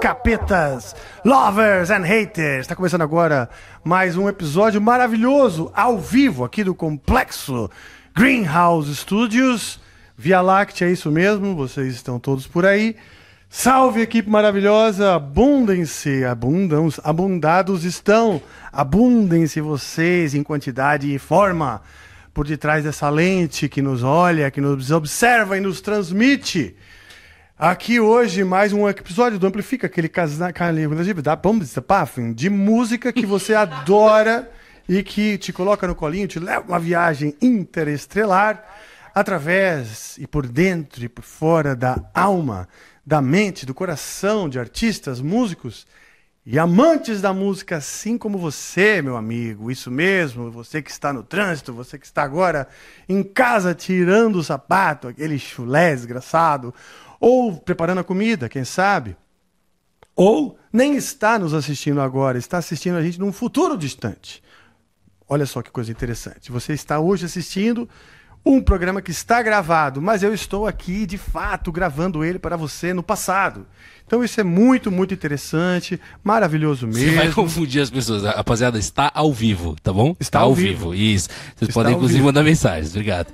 Capetas, lovers and haters. Está começando agora mais um episódio maravilhoso ao vivo aqui do Complexo Greenhouse Studios. Via Láctea, é isso mesmo, vocês estão todos por aí. Salve, equipe maravilhosa! Abundem-se, abundam, abundados estão. Abundem-se vocês em quantidade e forma por detrás dessa lente que nos olha, que nos observa e nos transmite. Aqui hoje mais um episódio do Amplifica, aquele de música que você adora e que te coloca no colinho, te leva uma viagem interestelar através e por dentro e por fora da alma da mente, do coração de artistas, músicos e amantes da música, assim como você, meu amigo. Isso mesmo, você que está no trânsito, você que está agora em casa tirando o sapato, aquele chulé desgraçado, ou preparando a comida, quem sabe. Ou nem está nos assistindo agora, está assistindo a gente num futuro distante. Olha só que coisa interessante. Você está hoje assistindo um programa que está gravado, mas eu estou aqui de fato gravando ele para você no passado. Então isso é muito, muito interessante, maravilhoso mesmo. Você vai confundir as pessoas. Rapaziada está ao vivo, tá bom? Está, está ao, vivo. vivo. Isso. Vocês está podem inclusive vivo. mandar mensagens. Obrigado.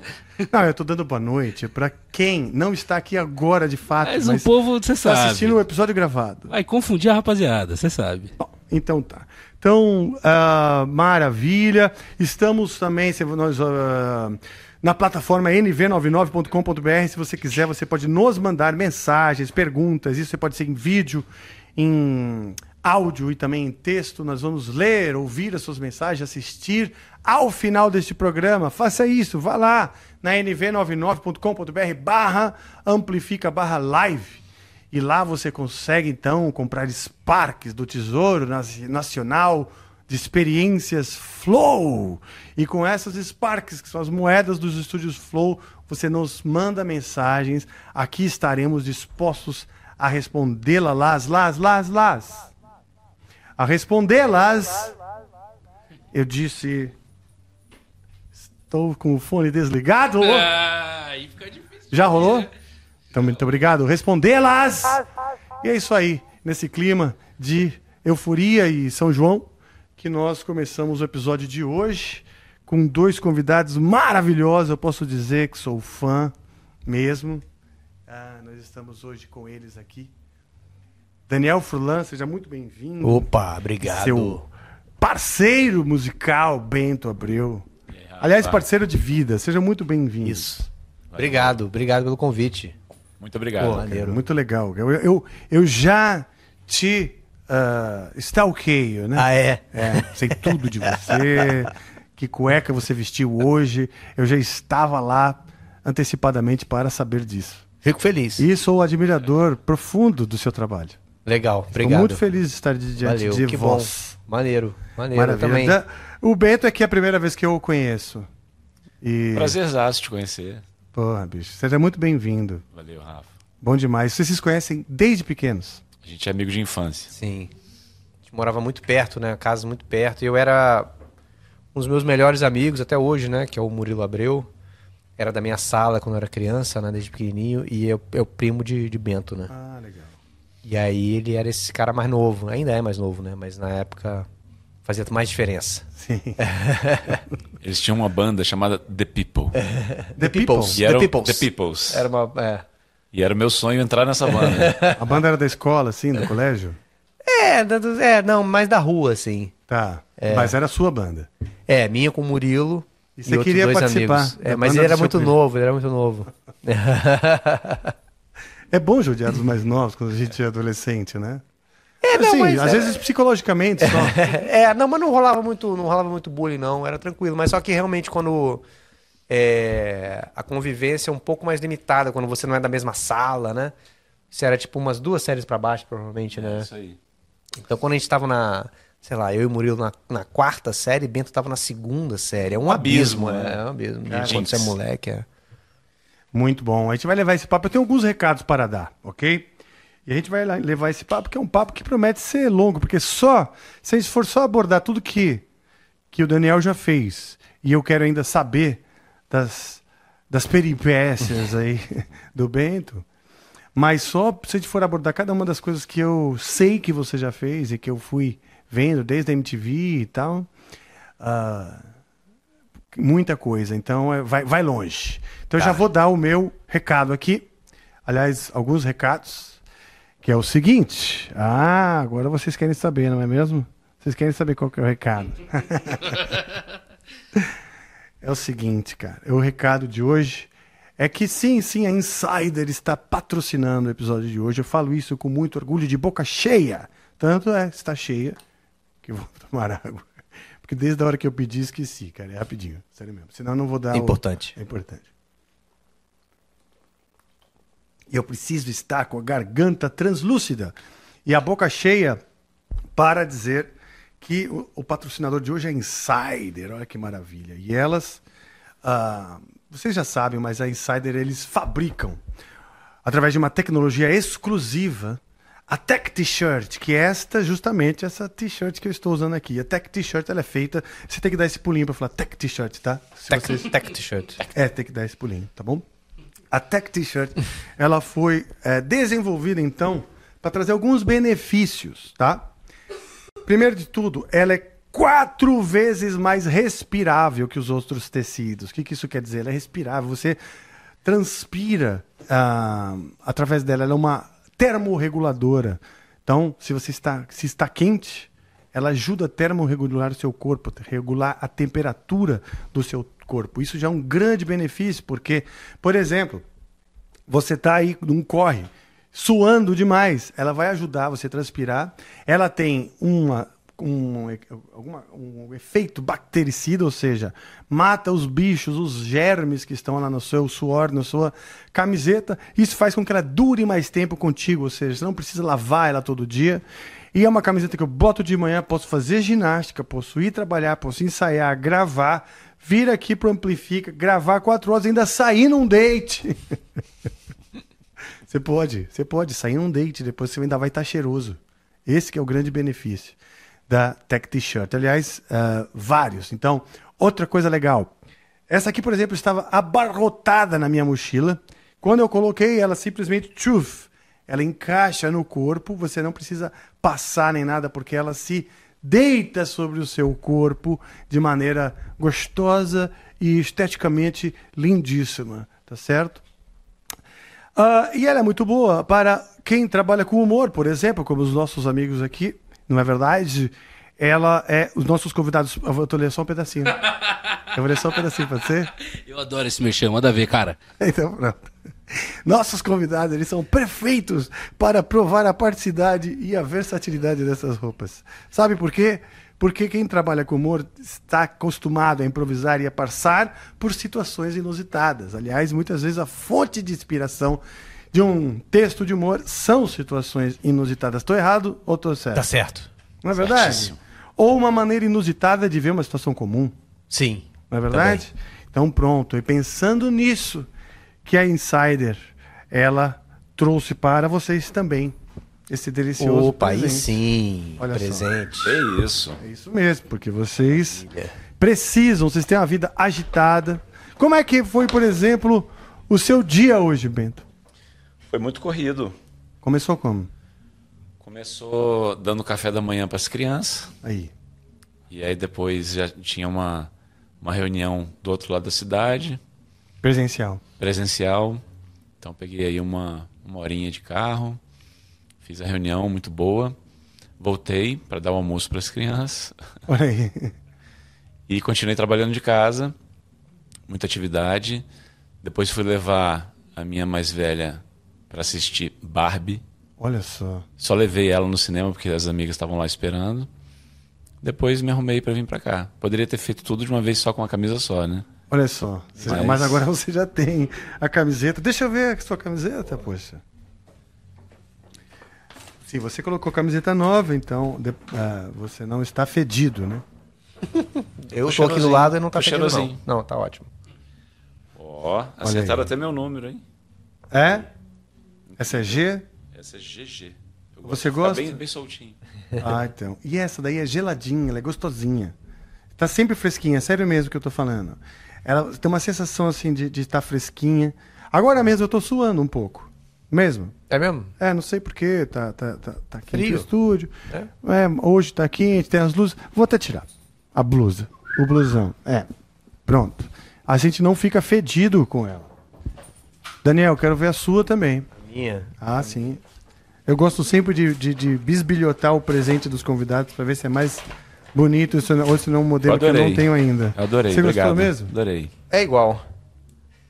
Não, eu estou dando boa noite para quem não está aqui agora de fato, mas, mas o povo, você sabe. Está assistindo o um episódio gravado. Vai confundir a rapaziada, você sabe. Bom, então tá. Então, uh, maravilha. Estamos também, se nós uh, na plataforma nv99.com.br. Se você quiser, você pode nos mandar mensagens, perguntas. Isso você pode ser em vídeo, em áudio e também em texto. Nós vamos ler, ouvir as suas mensagens, assistir ao final deste programa. Faça isso, vá lá na nv99.com.br barra amplifica barra live. E lá você consegue então comprar Sparks do Tesouro Nacional de experiências Flow. E com essas Sparks, que são as moedas dos estúdios Flow, você nos manda mensagens. Aqui estaremos dispostos a respondê-las, las, las, las. A respondê-las. Eu disse. Estou com o fone desligado. Ah, aí fica difícil. Já rolou? Então, muito obrigado. Respondê-las. E é isso aí, nesse clima de euforia e São João que nós começamos o episódio de hoje com dois convidados maravilhosos. Eu posso dizer que sou fã mesmo. Ah, nós estamos hoje com eles aqui. Daniel Furlan, seja muito bem-vindo. Opa, obrigado. Seu parceiro musical, Bento Abreu. É, Aliás, parceiro de vida, seja muito bem-vindo. Isso. Obrigado, obrigado pelo convite. Muito obrigado. Pô, cara, muito legal. Eu, eu, eu já te uh, stalkeio, né? Ah, é? É, sei tudo de você, que cueca você vestiu hoje. Eu já estava lá antecipadamente para saber disso. Fico feliz. E sou admirador profundo do seu trabalho. Legal, obrigado. Estou muito feliz de estar diante Valeu, de que vós. Bom. Maneiro, maneiro Maravilha. também. O Bento é que é a primeira vez que eu o conheço. E... Prazerzaço te conhecer. Porra, bicho. Seja muito bem-vindo. Valeu, Rafa. Bom demais. Vocês se conhecem desde pequenos? A gente é amigo de infância. Sim. A gente morava muito perto, né? Casa muito perto. E eu era um dos meus melhores amigos até hoje, né? Que é o Murilo Abreu. Era da minha sala quando eu era criança, né? Desde pequenininho. E eu, é o primo de, de Bento, né? Ah, legal. E aí ele era esse cara mais novo. Ainda é mais novo, né? Mas na época fazia mais diferença. Sim. Eles tinham uma banda chamada The People. The, The Peoples. The Peoples. The Peoples. Era uma... É. E era o meu sonho entrar nessa banda. a banda era da escola, assim, do colégio? É, é, não, mais da rua, assim. Tá. É. Mas era a sua banda. É, minha com o Murilo. E você e queria participar? Amigos. É, mas ele era muito primo. novo, ele era muito novo. É bom judiar dos mais novos quando a gente é adolescente, né? É, não, assim, mas, às é... vezes psicologicamente só. é, não, mas não rolava muito, não rolava muito bullying, não. Era tranquilo. Mas só que realmente quando é, a convivência é um pouco mais limitada quando você não é da mesma sala, né? Isso era tipo umas duas séries para baixo, provavelmente, né? É isso aí. Então quando a gente tava na, sei lá, eu e o Murilo na, na quarta série, Bento tava na segunda série. É um, abismo, abismo, né? É um abismo. Cara, quando você é moleque, é. Muito bom. A gente vai levar esse papo. Eu tenho alguns recados para dar, ok? E a gente vai levar esse papo, que é um papo que promete ser longo, porque só, se a gente for só abordar tudo que, que o Daniel já fez, e eu quero ainda saber das, das peripécias aí do Bento, Mas só se a gente for abordar cada uma das coisas que eu sei que você já fez e que eu fui vendo desde a MTV e tal, ah, muita coisa. Então é, vai, vai longe. Então eu já Tá. vou dar o meu recado aqui. Aliás, alguns recados. Que é o seguinte. Ah, agora vocês querem saber, não é mesmo? Vocês querem saber qual que é o recado. é o seguinte, cara. O recado de hoje é que sim, sim, a Insider está patrocinando o episódio de hoje. Eu falo isso com muito orgulho, de boca cheia. Tanto é, está cheia, que eu vou tomar água. Porque desde a hora que eu pedi, esqueci, cara. É rapidinho, sério mesmo. Senão eu não vou dar. É o- importante. É importante. E eu preciso estar com a garganta translúcida e a boca cheia para dizer que o, o patrocinador de hoje é Insider. Olha que maravilha. E elas, ah, vocês já sabem, mas a Insider eles fabricam através de uma tecnologia exclusiva a Tech T-shirt, que é esta justamente essa T-shirt que eu estou usando aqui. A Tech T-shirt ela é feita, você tem que dar esse pulinho para falar Tech T-shirt, tá? Se Tech, vocês- tech t-shirt. é, tem que dar esse pulinho, tá bom? A Tech T-shirt, ela foi é, desenvolvida, então, para trazer alguns benefícios, tá? Primeiro de tudo, ela é quatro vezes mais respirável que os outros tecidos. O que, que isso quer dizer? Ela é respirável. Você transpira ah, através dela. Ela é uma termorreguladora. Então, se você está, se está quente, ela ajuda a termorregular o seu corpo, regular a temperatura do seu corpo. Isso já é um grande benefício, porque, por exemplo, você está aí num corre, suando demais, ela vai ajudar você a transpirar. Ela tem uma, um, alguma- um efeito bactericida, ou seja, mata os bichos, os germes que estão lá no seu suor, na sua camiseta. Isso faz com que ela dure mais tempo contigo, ou seja, você não precisa lavar ela todo dia. E é uma camiseta que eu boto de manhã, posso fazer ginástica, posso ir trabalhar, posso ensaiar, gravar, vir aqui pro Amplifica, gravar quatro horas ainda sair num date. Você pode, você pode sair num date, depois você ainda vai estar cheiroso. Esse que é o grande benefício da Tech T-shirt. Aliás, ah, vários. Então, outra coisa legal. Essa aqui, por exemplo, estava abarrotada na minha mochila. Quando eu coloquei, ela simplesmente tchuf, ela encaixa no corpo, você não precisa passar nem nada, porque ela se deita sobre o seu corpo de maneira gostosa e esteticamente lindíssima, tá certo? Ah, e ela é muito boa para quem trabalha com humor, por exemplo, como os nossos amigos aqui, não é verdade? Ela é. Os nossos convidados. Eu vou ler só um pedacinho. Eu vou ler só um pedacinho, pode ser? Eu adoro esse mexer, manda ver, cara. Então, pronto. Nossos convidados, eles são perfeitos para provar a praticidade e a versatilidade dessas roupas. Sabe por quê? Porque quem trabalha com humor está acostumado a improvisar e a passar por situações inusitadas. Aliás, muitas vezes a fonte de inspiração de um texto de humor são situações inusitadas. Estou errado ou estou certo? Tá certo. Não é verdade? Certíssimo. Ou uma maneira inusitada de ver uma situação comum. Sim. Não é verdade? Então pronto, e pensando nisso, que a Insider, ela trouxe para vocês também esse delicioso Opa, aí presente. sim. Olha só. presente. É isso. É isso mesmo, porque vocês precisam, vocês têm uma vida agitada. Como é que foi, por exemplo, o seu dia hoje, Bento? Foi muito corrido. Começou como? Começou dando café da manhã para as crianças. Aí. E aí depois já tinha uma, uma reunião do outro lado da cidade, Presencial. presencial. Então peguei aí uma, uma horinha de carro, fiz a reunião muito boa, voltei para dar o almoço para as crianças Olha aí. e continuei trabalhando de casa, muita atividade. Depois fui levar a minha mais velha para assistir Barbie. Olha só. Só levei ela no cinema porque as amigas estavam lá esperando. Depois me arrumei para vir para cá. Poderia ter feito tudo de uma vez só com uma camisa só, né? Olha só. Mas- Mas agora você já tem a camiseta. Deixa eu ver a sua camiseta, poxa. Sim, você colocou camiseta nova, então de- ah, você não está fedido, né? Eu Tô tô aqui do lado e não tá Tô fedendo, não. Não, tá ótimo. Ó, acertaram aí. até meu número, hein? É? Essa é G? Essa é GG. Eu Você gosta? Bem, bem soltinho. Ah, então. E essa daí é geladinha, ela é gostosinha. Tá sempre fresquinha, é sério mesmo que eu tô falando. Ela tem uma sensação assim de estar fresquinha. Agora mesmo eu tô suando um pouco. Mesmo? É mesmo? É, não sei porquê, tá, tá, tá, tá quente Frio. o estúdio. É? É, hoje tá quente, tem as luzes. Vou até tirar a blusa, o blusão. É, pronto. A gente não fica fedido com ela. Daniel, quero ver a sua também. Minha. Ah, sim. Eu gosto sempre de, de, de bisbilhotar o presente dos convidados para ver se é mais bonito ou se não um modelo Eu que eu não tenho ainda. Eu adorei, Você obrigado. gostou mesmo? Adorei. É igual.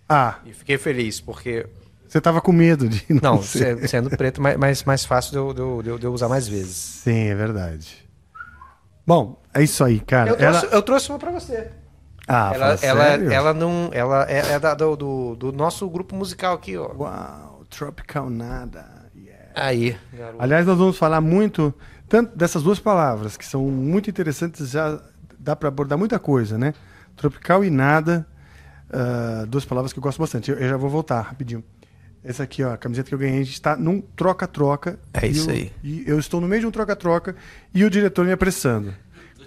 Ah, E fiquei feliz, porque. você tava com medo de não, Não, ser. se- sendo preto, mais, mais, mais fácil de eu, de, eu, de eu- usar mais vezes. Sim, é verdade. Bom, é isso aí, cara. Eu trouxe, ela... eu trouxe uma pra você. Ah, ela, ela, sério? ela não. Ela é, é da- do, do, do nosso grupo musical aqui, ó. Uau, Tropical Nada. Yeah. Aí, garoto. Aliás, nós vamos falar muito tanto dessas duas palavras, que são muito interessantes, já dá para abordar muita coisa, né? Tropical e nada, ah, duas palavras que eu gosto bastante. Eu, eu já vou voltar rapidinho. Essa aqui, ó, a camiseta que eu ganhei, a gente está num troca-troca. É isso eu- aí. E eu estou no meio de um troca-troca e o diretor me apressando.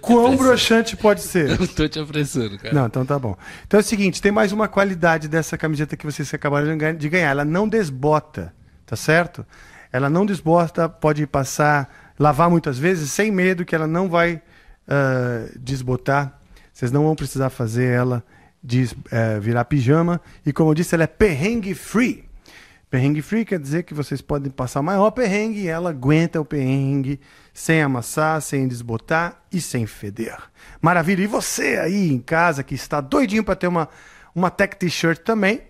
Quão broxante pode ser? Eu tô te apressando, cara. Não, então tá bom. Então é o seguinte, tem mais uma qualidade dessa camiseta que vocês acabaram de ganhar-. Ela não desbota, tá certo? Ela não desbota, pode passar, lavar muitas vezes, sem medo que ela não vai ah, desbotar. Vocês não vão precisar fazer ela des- eh, virar pijama. E como eu disse, ela é perrengue free. Perrengue free quer dizer que vocês podem passar o maior perrengue e ela aguenta o perrengue sem amassar, sem desbotar e sem feder. Maravilha! E você aí em casa que está doidinho para ter uma, uma Tech T-shirt também,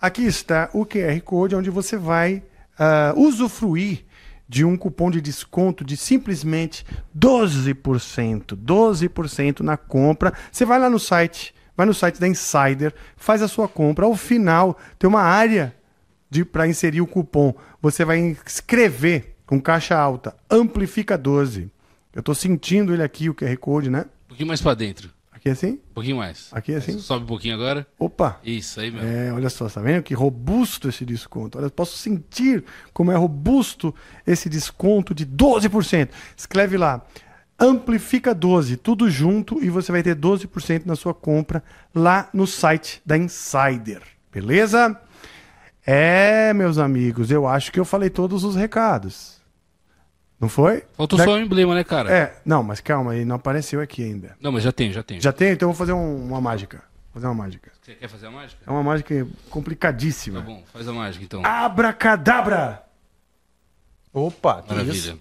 aqui está o QR Code onde você vai ah, usufruir de um cupom de desconto de simplesmente 12%. 12% na compra. Você vai lá no site, vai no site da Insider, faz a sua compra. Ao final, tem uma área para inserir o cupom. Você vai escrever com caixa alta, amplifica 12. Eu estou sentindo ele aqui, o QR Code, né? Um pouquinho mais pra dentro. Aqui assim? Um pouquinho mais. Aqui assim? Sobe um pouquinho agora. Opa! Isso aí, meu. É, olha só, tá vendo que robusto esse desconto? Olha, eu posso sentir como é robusto esse desconto de 12%. Escreve lá, amplifica 12, tudo junto e você vai ter 12% na sua compra lá no site da Insider. Beleza? É, meus amigos, eu acho que eu falei todos os recados. Não foi? Faltou Da- só o emblema, né, cara? É, não, mas calma aí, não apareceu aqui ainda. Não, mas já tem, já tem. Já tem? Então eu vou fazer um- uma mágica. Fazer uma mágica. Você quer fazer a mágica? É uma mágica Tá complicadíssima. bom, faz a mágica então. Abracadabra! Opa, que Maravilha.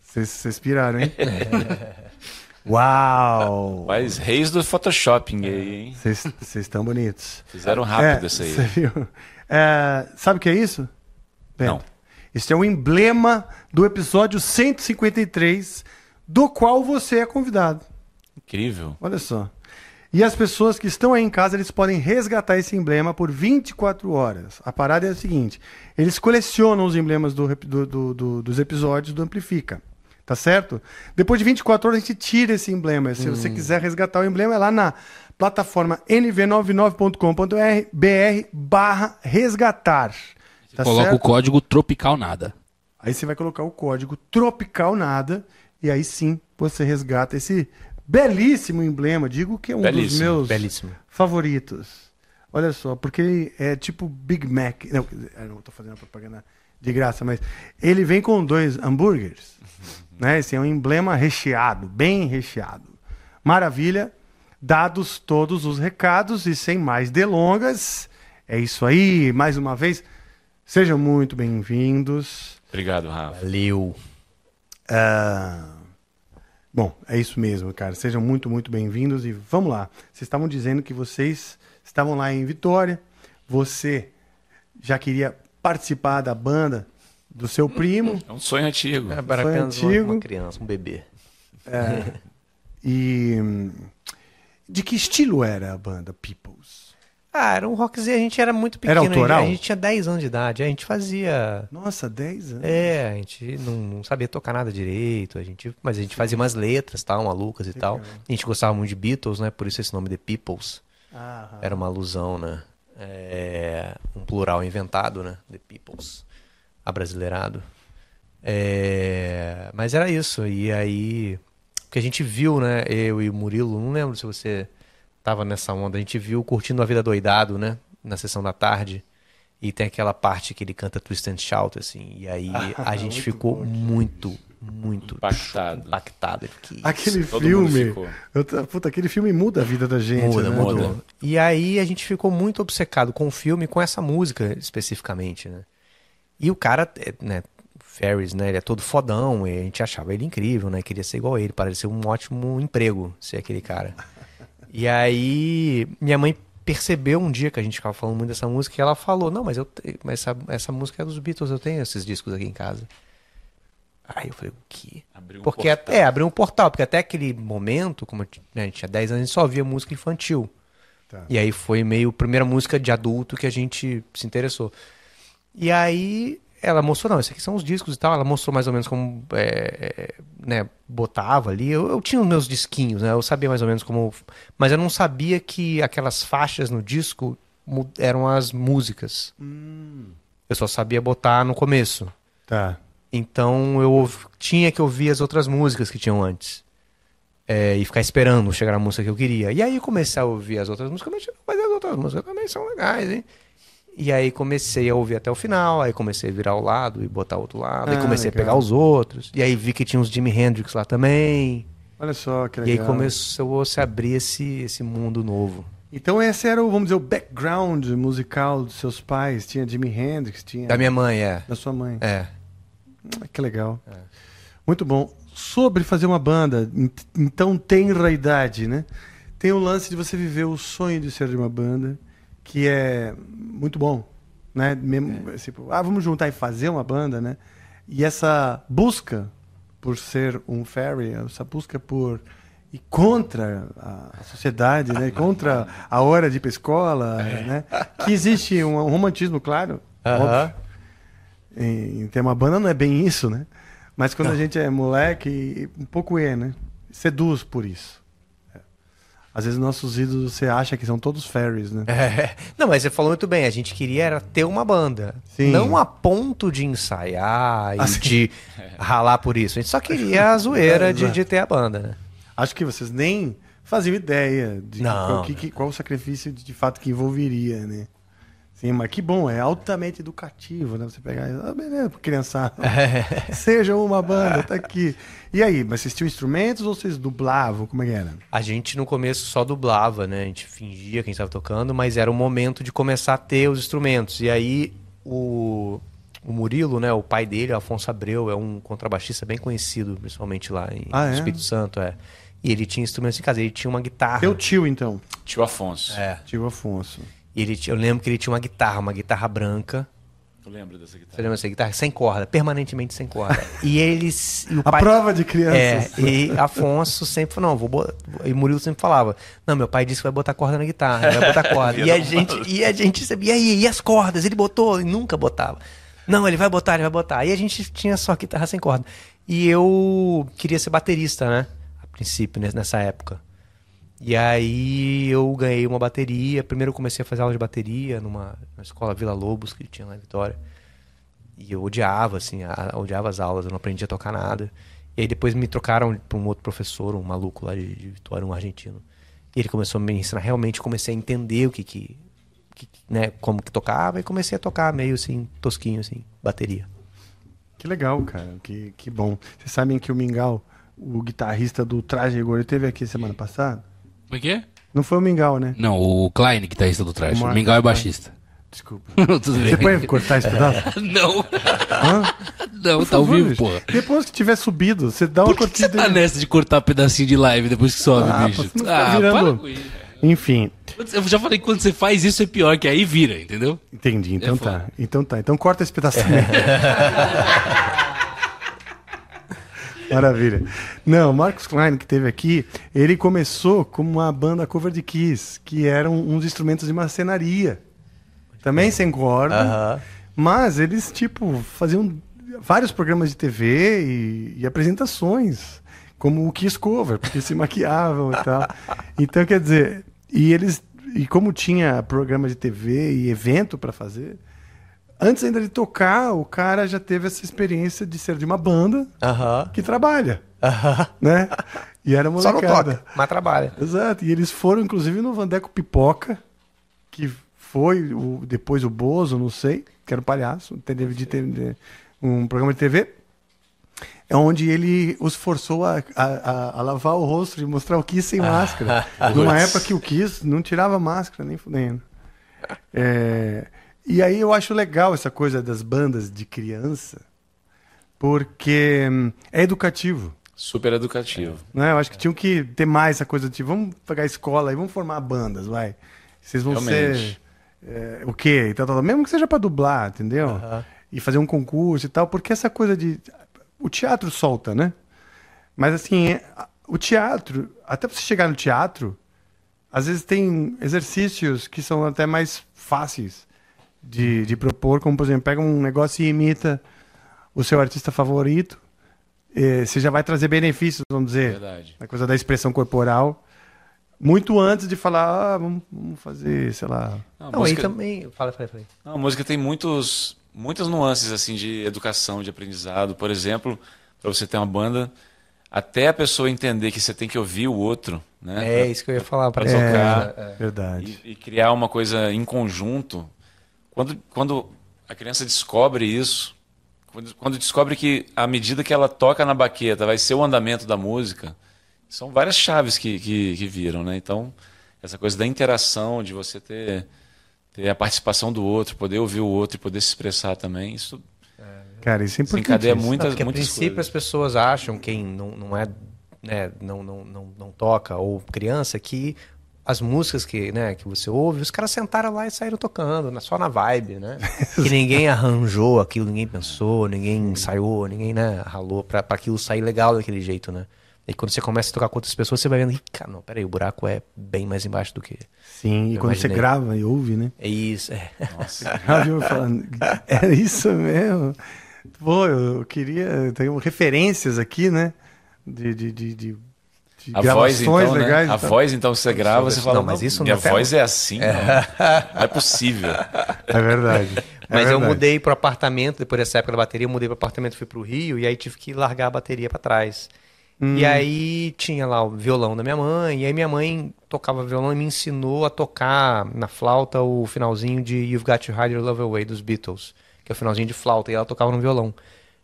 Vocês piraram, hein? Uau! Mas reis do Photoshopping aí, hein? Vocês vocês estão bonitos. Fizeram rápido É, isso aí. Você viu? É, sabe o que é isso? Não. Isso é um emblema do episódio 153, do qual você é convidado. Incrível. Olha só. E as pessoas que estão aí em casa, eles podem resgatar esse emblema por 24 horas. A parada é a seguinte: eles colecionam os emblemas do do- do- do- dos episódios do Amplifica. Tá certo? Depois de 24 horas, a gente tira esse emblema. Se você quiser resgatar o emblema, é lá na plataforma nv99.com.br BR barra resgatar. Tá Coloca certo? o código Tropical Nada. Aí você vai colocar o código Tropical Nada e aí sim você resgata esse belíssimo emblema. Digo que é um dos Belíssimo, meus belíssimo. favoritos. Olha só, porque ele é tipo Big Mac. Não, não tô fazendo propaganda de graça, mas ele vem com dois hambúrgueres. né? Esse é um emblema recheado, bem recheado. Maravilha. Dados todos os recados e sem mais delongas, é isso aí. Mais uma vez, sejam muito bem-vindos. Obrigado, Rafa. Valeu. Ah, bom, é isso mesmo, cara. Sejam muito, muito bem-vindos e vamos lá. Vocês estavam dizendo que vocês estavam lá em Vitória. Você já queria participar da banda do seu primo É um sonho antigo. É, para Foi apenas uma, antigo. uma criança, um bebê. e hum, de que estilo era a banda Peoples? Ah, era um rockzinho, a gente era muito Era pequeno. autoral? A gente tinha 10 anos de idade, a gente fazia... Nossa, 10 anos. É, a gente não, não sabia tocar nada direito, a gente, mas a gente fazia umas letras, tal, malucas e tal. A gente gostava muito de Beatles, né? Por isso esse nome The Peoples. Ah, Era uma alusão, né? É, um plural inventado, né? The Peoples. Abrasileirado. É, mas era isso. E aí. O que a gente viu, né? Eu e o Murilo, não lembro se você tava nessa onda. A gente viu curtindo a vida doidado, né? Na sessão da tarde. E tem aquela parte que ele canta Twist and Shout, assim. E aí a gente Muito ficou bom. muito, muito Impactado. impactado. Que Aquele Todo filme. eu puta, aquele filme muda a vida da gente. Muda, né? muda. E aí a gente ficou muito obcecado com o filme, e com essa música especificamente, né? E o cara, é, né, Ferris, né, ele é todo fodão, e a gente achava ele incrível, né? Queria ser igual a ele, parecia um ótimo emprego ser aquele cara. E aí minha mãe percebeu um dia que a gente ficava falando muito dessa música e ela falou: "Não, mas eu mas essa, essa música é dos Beatles, eu tenho esses discos aqui em casa". Aí eu falei: "O quê?" Abriu um Porque até abriu um portal, porque até aquele momento, como né, a gente tinha 10 anos, a gente só via música infantil. Tá. E aí foi meio a primeira música de adulto que a gente se interessou. E aí ela mostrou, não, esses aqui são os discos e tal. Ela mostrou mais ou menos como é, é, né, botava ali. Eu, eu tinha os meus disquinhos, né? Eu sabia mais ou menos como. Mas eu não sabia que aquelas faixas no disco eram as músicas. Eu só sabia botar no começo. Tá. Então eu tinha que ouvir as outras músicas que tinham antes. É, e ficar esperando chegar a música que eu queria. E aí eu comecei a ouvir as outras músicas, mas, mas as outras músicas também são legais, hein? E aí comecei a ouvir até o final, aí comecei a virar o lado e botar o outro lado, aí Ah, comecei legal. a pegar os outros. E aí vi que tinha uns Jimi Hendrix lá também. Olha só que E legal. aí começou a se abrir esse, esse mundo novo. Então esse era o, vamos dizer, o background musical dos seus pais. Tinha Jimi Hendrix, tinha Da minha mãe, é. da sua mãe. É. Ah, Que legal. Muito bom. Sobre fazer uma banda, em, em tão tenra idade, né? Tem o lance de você viver o sonho de ser de uma banda, que é muito bom, né? Mesmo, tipo, ah, vamos juntar e fazer uma banda, né? E essa busca por ser um fairy, essa busca por ir contra a sociedade, né? Contra a hora de ir pra escola, né? Que existe um, romantismo, claro, Aham. óbvio, em, em ter uma banda não é bem isso, né? Mas quando a gente é moleque, um pouco é, né? Seduz por isso. É. Às vezes nossos ídolos você acha que são todos fairies, né? É. Não, mas você falou muito bem. A gente queria era ter uma banda. Sim. Não a ponto de ensaiar e Ah, sim. de ralar por isso. A gente só queria a zoeira de, Exato. de ter a banda, né? Acho que vocês nem faziam ideia de Não, qual, que- que- qual o sacrifício de, de fato que envolveria, né? Sim, mas que bom, é altamente educativo, né? Você pegar, ah, beleza, criançada. Seja uma banda, tá aqui. E aí, mas vocês tinham instrumentos ou vocês dublavam? Como é que era? A gente no começo só dublava, né? A gente fingia que a gente estava tocando, mas era o momento de começar a ter os instrumentos. E aí o, o Murilo, né? O pai dele, o Afonso Abreu, é um contrabaixista bem conhecido, principalmente lá em Ah, é? Espírito Santo, é. E ele tinha instrumentos em casa, ele tinha uma guitarra. Teu tio, então. Tio Afonso. É. Tio Afonso. E ele, eu lembro que ele tinha uma guitarra, uma guitarra branca. Eu lembro dessa Você guitarra. lembra dessa guitarra? Sem corda, permanentemente sem corda. e eles. E o A pai, prova de É, crianças. e Afonso sempre falou, não, vou botar. E Murilo sempre falava, não, meu pai disse que vai botar corda na guitarra, vai botar corda. e a gente, e a gente sabia, e aí, e as cordas? Ele botou e nunca botava. Não, ele vai botar, ele vai botar. E a gente tinha só guitarra sem corda. E eu queria ser baterista, né? A princípio, nes- nessa época. E aí eu ganhei uma bateria. Primeiro eu comecei a fazer aula de bateria numa, numa escola Vila Lobos que tinha lá em Vitória. E eu odiava, assim, a- odiava as aulas, eu não aprendia a tocar nada. E aí depois me trocaram para um outro professor, um maluco lá de, de Vitória, um argentino. E ele começou a me ensinar, realmente comecei a entender o que que, que- né, como que tocava e comecei a tocar meio assim, tosquinho assim, bateria. Que legal, cara. Que, que bom. Vocês sabem que o Mingau, o guitarrista do Traje Rigor, teve aqui semana passada? Como é que é? Não foi o Mingau, né? Não, o Klein, guitarrista do trash. O O Mingau é baixista. Desculpa. Tudo Você pode cortar esse pedaço? Não, Hã? não, Por tá ao vivo, porra. Depois que tiver subido, você dá uma Por que você tá nessa de cortar pedacinho de live depois que sobe, Ah, bicho? tá Ah, virando- para com isso. Enfim, Eu já falei que quando você faz isso é pior, que aí vira, entendeu? entendi. Então É tá. Então tá. Então corta esse pedacinho. Maravilha. Não, Marcos Klein, que teve aqui, ele começou como uma banda cover de Kiss, que eram uns instrumentos de marcenaria. Também sem corda. Aham. Mas eles, tipo, faziam vários programas de TV e, e apresentações, como o Kiss Cover, porque se maquiavam e tal. Então, quer dizer, e eles, e como tinha programa de TV e evento para fazer, antes ainda de tocar, o cara já teve essa experiência de ser de uma banda Aham. que trabalha, Aham. né? E era Só não molecada. toca, mas trabalha. Exato. E eles foram, inclusive, no Vandeco Pipoca, que foi o, depois o Bozo, não sei, que era o palhaço, teve de de- um programa de TV, é onde ele os forçou a, a, a- a lavar o rosto e mostrar o Kiss sem máscara. Numa época que o Kiss não tirava máscara, nem fudendo. É, e aí eu acho legal essa coisa das bandas de criança, porque hum, é educativo. Super educativo. Né? Eu acho que tinham que ter mais essa coisa de vamos pegar a escola e vamos formar bandas, vai. Vocês vão Realmente. ser é, o quê? E tal, tal. Mesmo que seja para dublar, entendeu? E fazer um concurso e tal, porque essa coisa de. O teatro solta, né? Mas assim, é- o teatro, até pra você chegar no teatro, às vezes tem exercícios que são até mais fáceis de, de propor, como por exemplo, pega um negócio e imita o seu artista favorito. eh, Você já vai trazer benefícios, vamos dizer Verdade. a coisa da expressão corporal, muito antes de falar, ah, vamos, vamos fazer, sei lá. Não, Não, música, aí também. Fala, fala, fala. não, a música tem muitos, muitas nuances assim de educação, de aprendizado. Por exemplo, para você ter uma banda, até a pessoa entender que você tem que ouvir o outro, né? É isso que eu ia falar pra pra você. tocar. É, é. Verdade. e, e criar uma coisa em conjunto. Quando, quando a criança descobre isso, quando, quando descobre que à medida que ela toca na baqueta vai ser o andamento da música, são várias chaves que, que, que viram, né? Então, essa coisa da interação, de você ter, ter a participação do outro, poder ouvir o outro e poder se expressar também, isso Cara, isso é importante. muitas, Não, a princípio coisas. as pessoas acham, quem não, não é, né, não, não, não, não toca, ou criança, que as músicas que, né, que você ouve, os caras sentaram lá e saíram tocando, na- só na vibe, né? que ninguém arranjou aquilo, ninguém pensou, ninguém ensaiou, ninguém, né, ralou pra, pra aquilo sair legal daquele jeito, né? E quando você começa a tocar com outras pessoas, você vai vendo, "Ih, cara, não, peraí, o buraco é bem mais embaixo do que. Sim, e quando você imaginei. grava e ouve, né? É isso, é. Nossa. Falando, era isso mesmo. Pô, eu queria ter referências aqui, né? De, de, de, de, de A voz, então, né? legais. A e tal. voz, então, você grava, você fala, Não, mas isso minha não é voz é assim, não, não é possível. É verdade. é Mas eu verdade. mudei pro apartamento, depois dessa época da bateria, eu mudei pro apartamento, fui pro Rio, e aí tive que largar a bateria pra trás. Hum. E aí tinha lá o violão da minha mãe, e aí minha mãe tocava violão e me ensinou a tocar na flauta o finalzinho de You've Got to Hide Your Love Away dos Beatles, que é o finalzinho de flauta, e ela tocava no violão.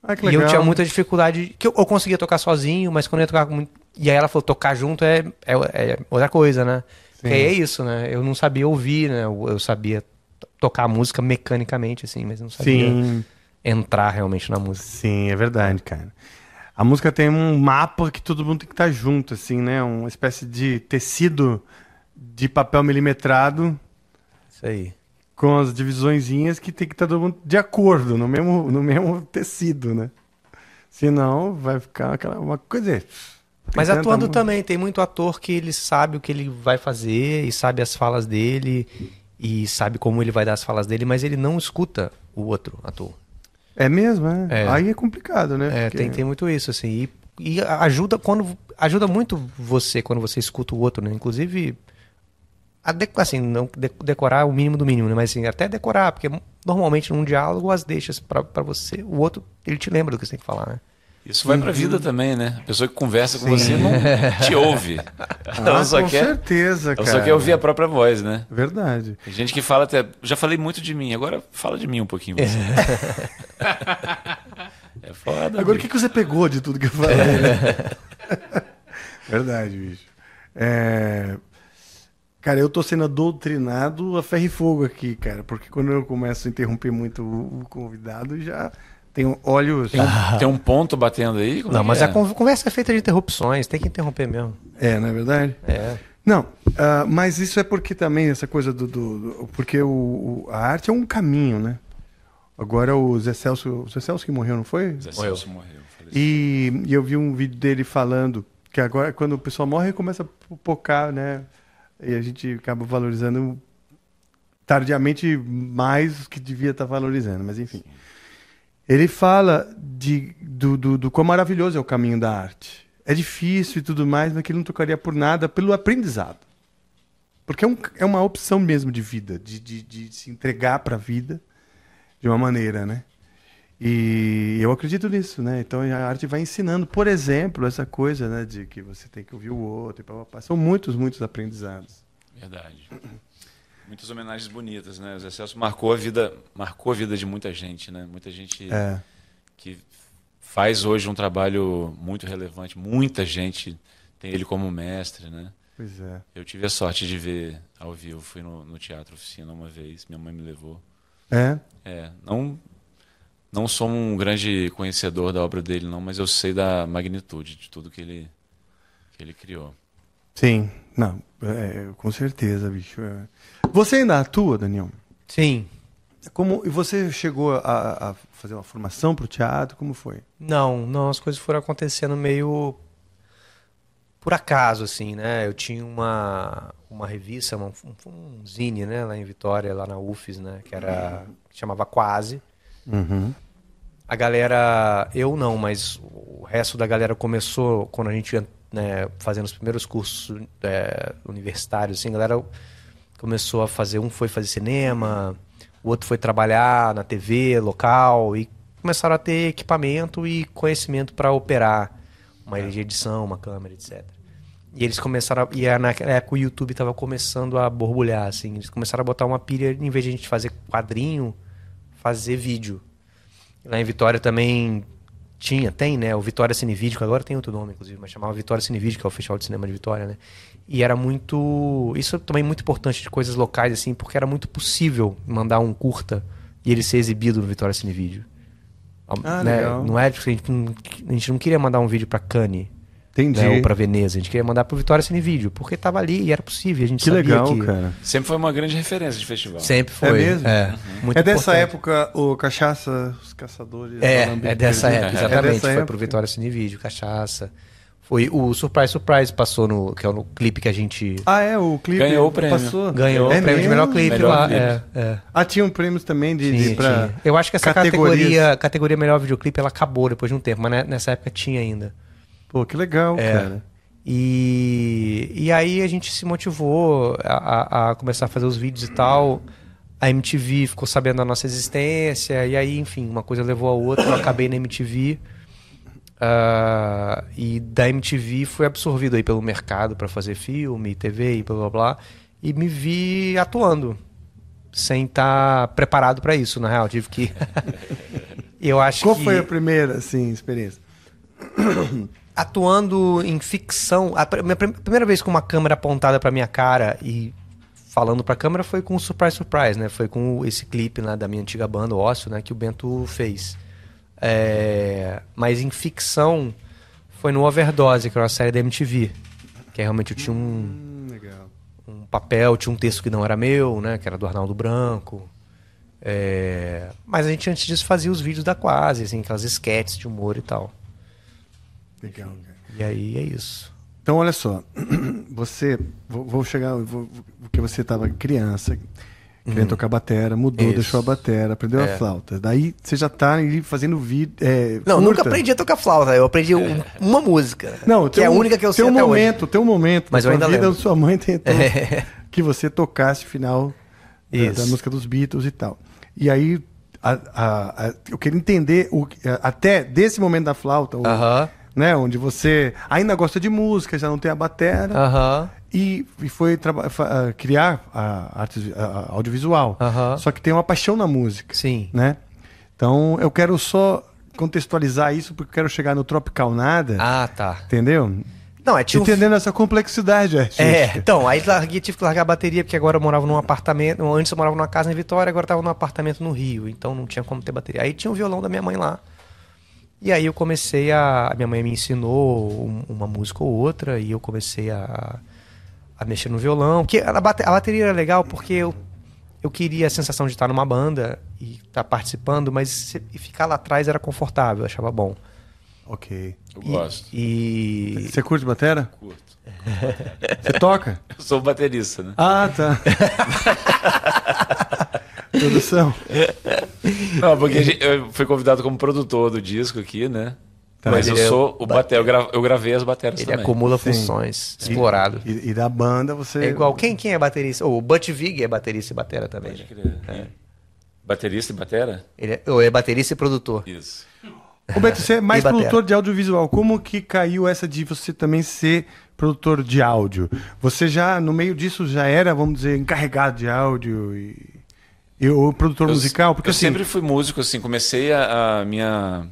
Ah, E eu tinha muita dificuldade, que eu, eu conseguia tocar sozinho, mas quando eu ia tocar com muito... E aí ela falou, tocar junto é, é, é outra coisa, né? Sim. É isso, né? Eu não sabia ouvir, né? Eu, eu sabia tocar a música mecanicamente, assim, mas não sabia Sim, entrar realmente na música. sim, é verdade, cara. A música tem um mapa que todo mundo tem que estar junto, assim, né? Uma espécie de tecido de papel milimetrado Isso aí. com as divisõezinhas que tem que estar todo mundo de acordo no mesmo, no mesmo tecido, né? Senão vai ficar aquela uma coisa. Mas atuando mu- também, tem muito ator que ele sabe o que ele vai fazer e sabe as falas dele e sabe como ele vai dar as falas dele, mas ele não escuta o outro ator. É mesmo, é? É. Aí é complicado, né? É, Porque- tem, tem muito isso, assim. E, e ajuda quando ajuda muito você quando você escuta o outro, né? Inclusive, de- assim, não de- decorar o mínimo do mínimo, né? Mas assim, até decorar, porque normalmente num diálogo as deixas pra você, o outro, ele te lembra do que você tem que falar, né? Isso vai pra vida também, né? A pessoa que conversa com você não te ouve. Ah, Ela só com quer, certeza, ela cara. só quer ouvir a própria voz, né? Verdade. Tem gente que fala até. Já falei muito de mim, agora fala de mim um pouquinho. Você. É foda. Agora, o que, que você pegou de tudo que eu falei? né? Verdade, bicho. É, Cara, eu tô sendo doutrinado a ferro e fogo aqui, cara. Porque quando eu começo a interromper muito o convidado, já tenho olhos... Tem um, tem um ponto batendo aí? Como Não, é mas é? a con- conversa é feita de interrupções, tem que interromper mesmo. É, não é verdade? É. Não, ah, mas isso é porque também essa coisa do. do- do- porque o, o- a arte é um caminho, né? Agora o Zé Celso. O Zé Celso que morreu, não foi? Zé Celso morreu. E, e eu vi um vídeo dele falando que agora, quando o pessoal morre, começa a pocar, né? E a gente acaba valorizando tardiamente mais do que devia estar valorizando, mas enfim. Ele fala de, do, do, do quão maravilhoso é o caminho da arte. É difícil e tudo mais, mas que ele não tocaria por nada pelo aprendizado. Porque é, um, é uma opção mesmo de vida, de, de, de se entregar para a vida de uma maneira, né? E eu acredito nisso, né? Então a arte vai ensinando, por exemplo, essa coisa, né, de que você tem que ouvir o outro. E pá, pá, pá. São muitos, muitos aprendizados. Verdade. Muitas homenagens bonitas, né? O Zé Celso marcou a vida, marcou a vida de muita gente, né? Muita gente É. que faz hoje um trabalho muito relevante. Muita gente tem ele como mestre, né? Pois é. Eu tive a sorte de ver ao vivo. Fui no, no Teatro Oficina uma vez, minha mãe me levou. É? É, não, não sou um grande conhecedor da obra dele, não, mas eu sei da magnitude de tudo que ele, que ele criou. Sim. Não, é, com certeza, bicho. é. Você ainda atua, Daniel? Sim. Como, e você chegou a, a fazer uma formação para o teatro? Como foi? Não, não, as coisas foram acontecendo meio por acaso, assim, né? Eu tinha uma, uma revista, uma- um, um zine, né, lá em Vitória, lá na UFES, né, que era, que chamava Quase. Uhum. A galera, eu não, mas o resto da galera começou quando a gente né, fazendo os primeiros cursos é, universitários, assim, a galera começou a fazer, um foi fazer cinema, o outro foi trabalhar na TV local e começaram a ter equipamento e conhecimento para operar uma de edição, uma câmera, etc. E eles começaram a, e era naquela época o YouTube estava começando a borbulhar, assim, eles começaram a botar uma pilha, em vez de a gente fazer quadrinho, fazer vídeo. Lá em Vitória também tinha, tem, né? O Vitória Cinevídeo, que agora tem outro nome, inclusive, mas chamava Vitória Cinevídeo, que é o Festival de Cinema de Vitória, né? E era muito. Isso também é muito importante de coisas locais, assim, porque era muito possível mandar um curta e ele ser exibido no Vitória Cinevídeo. Ah, né? Não é porque a gente não, a gente não queria mandar um vídeo pra Cannes. Entendi. Né, ou pra Veneza, a gente queria mandar pro Vitória Cinevídeo, porque tava ali e era possível, a gente Que sabia legal, que cara. Sempre foi uma grande referência de festival. sempre foi. É mesmo? É, muito é dessa importante. época o Cachaça, os Caçadores. É, Alambique é dessa época, É exatamente. dessa foi pro Vitória Cinevídeo, Cachaça. Foi o Surprise Surprise passou no. que é o clipe que a gente Ah, é, o clipe Ganhou o prêmio. passou. ganhou é o prêmio de melhor mesmo? clipe Melhor lá. É, é. Ah, tinham prêmios também de, de Tinha, pra tinha. Eu acho que essa categoria, categoria melhor videoclipe, ela acabou depois de um tempo, mas né, nessa época tinha ainda. Pô, que legal, É. cara. E, e aí a gente se motivou a, a- começar a fazer os vídeos e tal. A MTV ficou sabendo da nossa existência, e aí, enfim, uma coisa levou a outra. Eu acabei na MTV. ah, e da MTV fui absorvido aí pelo mercado para fazer filme, TV e blá blá blá. E me vi atuando, sem estar preparado para isso, na real. Tive que. Eu acho Qual que foi a primeira, assim, experiência? Atuando em ficção. A pr- minha prim- primeira vez com uma câmera apontada pra minha cara e falando pra câmera foi com o Surprise Surprise, né? Foi com esse clipe né, da minha antiga banda, o Ócio, né? Que o Bento fez. É, Mas em ficção foi no Overdose, que era uma série da MTV. Que realmente eu tinha um, Hum, um papel, tinha um texto que não era meu, né? Que era do Arnaldo Branco. É, Mas a gente antes disso fazia os vídeos da Quase, assim, aquelas sketches de humor e tal. Legal, cara. E aí é isso. Então, olha só. Você, vou, vou chegar, vou, porque você estava criança, querendo tocar batera, mudou, Uhum. Isso. deixou a batera, aprendeu a É. flauta. Daí você já tá aí fazendo vídeo. É, Não, curta. nunca aprendi a tocar flauta. Eu aprendi um- uma música. Não, que tem é a um- única que eu sei um até momento, tem um momento Mas eu ainda vida lembro. sua mãe tentou É. que você tocasse final da, da música dos Beatles e tal. E aí a- a- a- eu queria entender o, até desse momento da flauta, o- Aham. Né, onde você ainda gosta de música, já não tem a batera Aham. e, e foi ah, criar a arte a- audiovisual. Aham. Só que tem uma paixão na música, Sim. né? Então eu quero só contextualizar isso porque eu quero chegar no Tropical Nada, Ah, tá. entendeu? Não, é tipo. Entendendo essa complexidade artística. É, então, aí larguei, tive que largar a bateria, porque agora eu morava num apartamento. Antes eu morava numa casa em Vitória, agora eu tava num apartamento no Rio, então não tinha como ter bateria. Aí tinha o violão da minha mãe lá. E aí eu comecei a. a Minha mãe me ensinou um- uma música ou outra, e eu comecei a, a mexer no violão. Que a, bate- a bateria era legal porque eu, eu queria a sensação de estar numa banda e estar participando, mas se- e ficar lá atrás era confortável, eu achava bom. Ok. Eu E- gosto. E. Você curte batera? Curto. Você toca? Eu sou baterista, né? Ah, tá. Produção. Não, porque gente- eu fui convidado como produtor do disco aqui, né? Tá. Mas eu é sou o bater, eu, gra- eu gravei as bateras Ele também. acumula Sim. funções, explorado. E, e da banda você. É igual, quem, quem é baterista? O Butch Vig é baterista e batera também. Pode né? crer. Baterista e batera? Ele é, ou é baterista e produtor. Isso. Ô Beto, você é mais produtor de audiovisual. Como que caiu essa de você também ser produtor de áudio? Você já, no meio disso, já era, vamos dizer, encarregado de áudio e, e o produtor Eu- musical? Porque eu assim, sempre fui músico, assim, comecei a, a minha,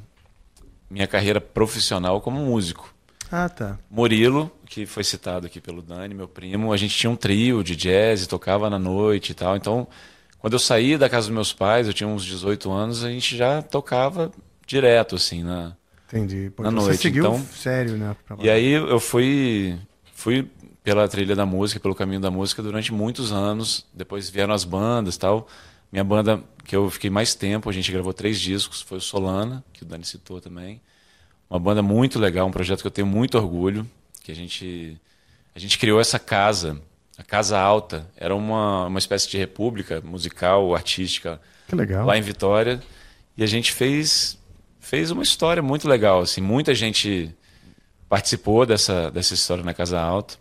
minha carreira profissional como músico. Ah, tá. Murilo, que foi citado aqui pelo Dani, meu primo, a gente tinha um trio de jazz, tocava na noite e tal. Então, quando eu saí da casa dos meus pais, eu tinha uns 18 anos, a gente já tocava direto, assim, na... Entendi. Na você noite, seguiu então- sério, né? E aí eu fui, fui pela trilha da música, pelo caminho da música durante muitos anos. Depois vieram as bandas tal. Minha banda, que eu fiquei mais tempo, a gente gravou três discos, foi o Solana, que o Dani citou também. Uma banda muito legal, um projeto que eu tenho muito orgulho, que a gente, a gente criou essa casa, a Casa Alta. Era uma, uma espécie de república musical, artística, Que legal. lá em Vitória. E a gente fez, fez uma história muito legal. Assim, muita gente participou dessa, dessa história na Casa Alta.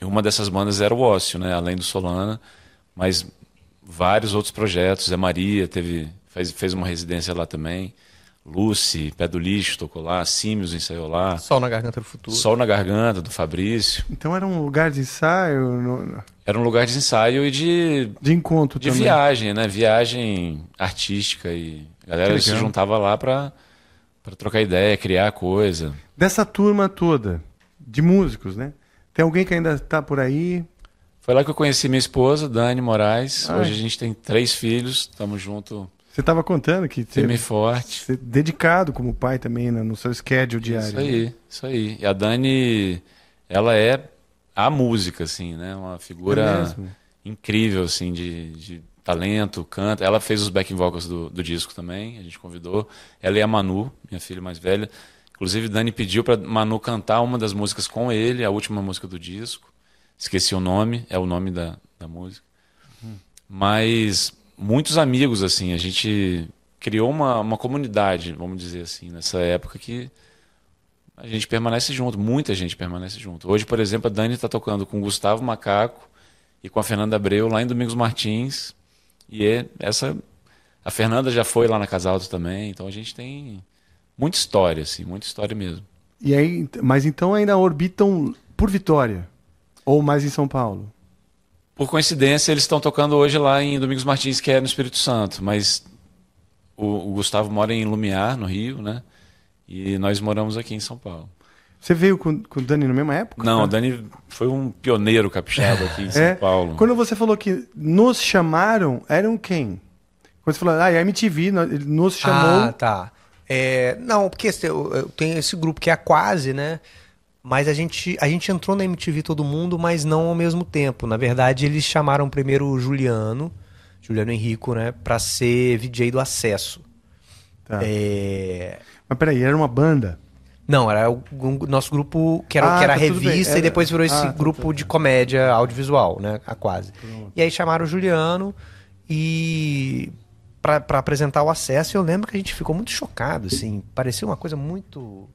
E uma dessas bandas era o Ócio, né? além do Solana. Mas vários outros projetos. Zé Maria teve, fez, fez uma residência lá também. Lucy, Pé do Lixo tocou lá. Símios ensaiou lá. Sol na garganta do futuro. Sol na Garganta, do Fabrício. Então era um lugar de ensaio, no- Era um lugar de ensaio e de, de encontro de também. viagem, né? Viagem artística e a galera se juntava lá pra, pra trocar ideia, criar coisa. Dessa turma toda, de músicos, né? Tem alguém que ainda tá por aí? Foi lá que eu conheci minha esposa, Dani Moraes. Ai. Hoje a gente tem três filhos, estamos juntos, Você estava contando que firme forte. você é dedicado como pai também né, no seu schedule diário. Isso aí, isso aí. E a Dani, ela é a música, assim, né? Uma É figura mesmo? incrível, assim, de, de talento, canta. Ela fez os backing vocals do, do disco também, a gente convidou. Ela e a Manu, minha filha mais velha. Inclusive, Dani pediu para Manu cantar uma das músicas com ele, a última música do disco. Esqueci o nome, é o nome da, da música. Mas muitos amigos, assim, a gente criou uma, uma comunidade, vamos dizer assim, nessa época que a gente permanece junto, muita gente permanece junto. Hoje, por exemplo, a Dani está tocando com o Gustavo Macaco e com a Fernanda Abreu lá em Domingos Martins. E é essa. A Fernanda já foi lá na Casa Alta também, então a gente tem muita história, assim, muita história mesmo. E aí, mas então ainda orbitam por Vitória? Ou mais em São Paulo? Por coincidência, eles estão tocando hoje lá em Domingos Martins, que é no Espírito Santo, mas o, o Gustavo mora em Lumiar, no Rio, né? E nós moramos aqui em São Paulo. Você veio com, com o Dani na mesma época? Não, o? Dani foi um pioneiro capixaba aqui em São É? Paulo. Quando você falou que nos chamaram, eram quem? Quando você falou, ah, a MTV nos chamou. Ah, tá. É, não, porque tenho esse grupo que é a Quase, né? Mas a gente, a gente entrou na MTV todo mundo, mas não ao mesmo tempo. Na verdade, eles chamaram primeiro o Juliano, Juliano Henrico, né? Pra ser VJ do Acesso. Tá. É, Mas peraí, era uma banda. Não, era o, o nosso grupo que era, Ah, que era tá, revista Era- e depois virou esse Ah, tá, grupo tá, de tá. comédia audiovisual, né? A quase. E aí chamaram o Juliano e pra pra apresentar o acesso, eu lembro que a gente ficou muito chocado, assim, parecia uma coisa muito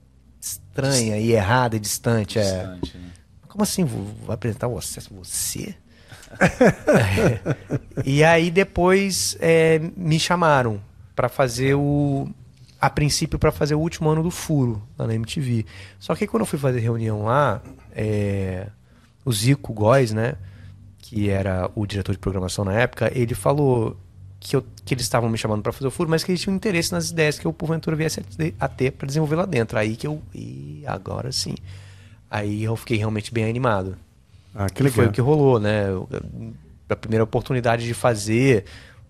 estranha e errada e distante. É. Distante, né? Como assim, vou, vou apresentar o acesso você? É. E aí depois é, me chamaram pra fazer o. A princípio, pra fazer o último ano do Furo, lá na MTV. Só que aí, quando eu fui fazer reunião lá, é, o Zico Góes, né? Que era o diretor de programação na época, ele falou que, eu- que eles estavam me chamando pra fazer o Furo, mas que eles tinham interesse nas ideias que eu, porventura, viesse a ter- a ter pra desenvolver lá dentro. Aí que eu. E agora sim. Aí eu fiquei realmente bem animado. Ah, que legal. foi o que rolou, né? A primeira oportunidade de fazer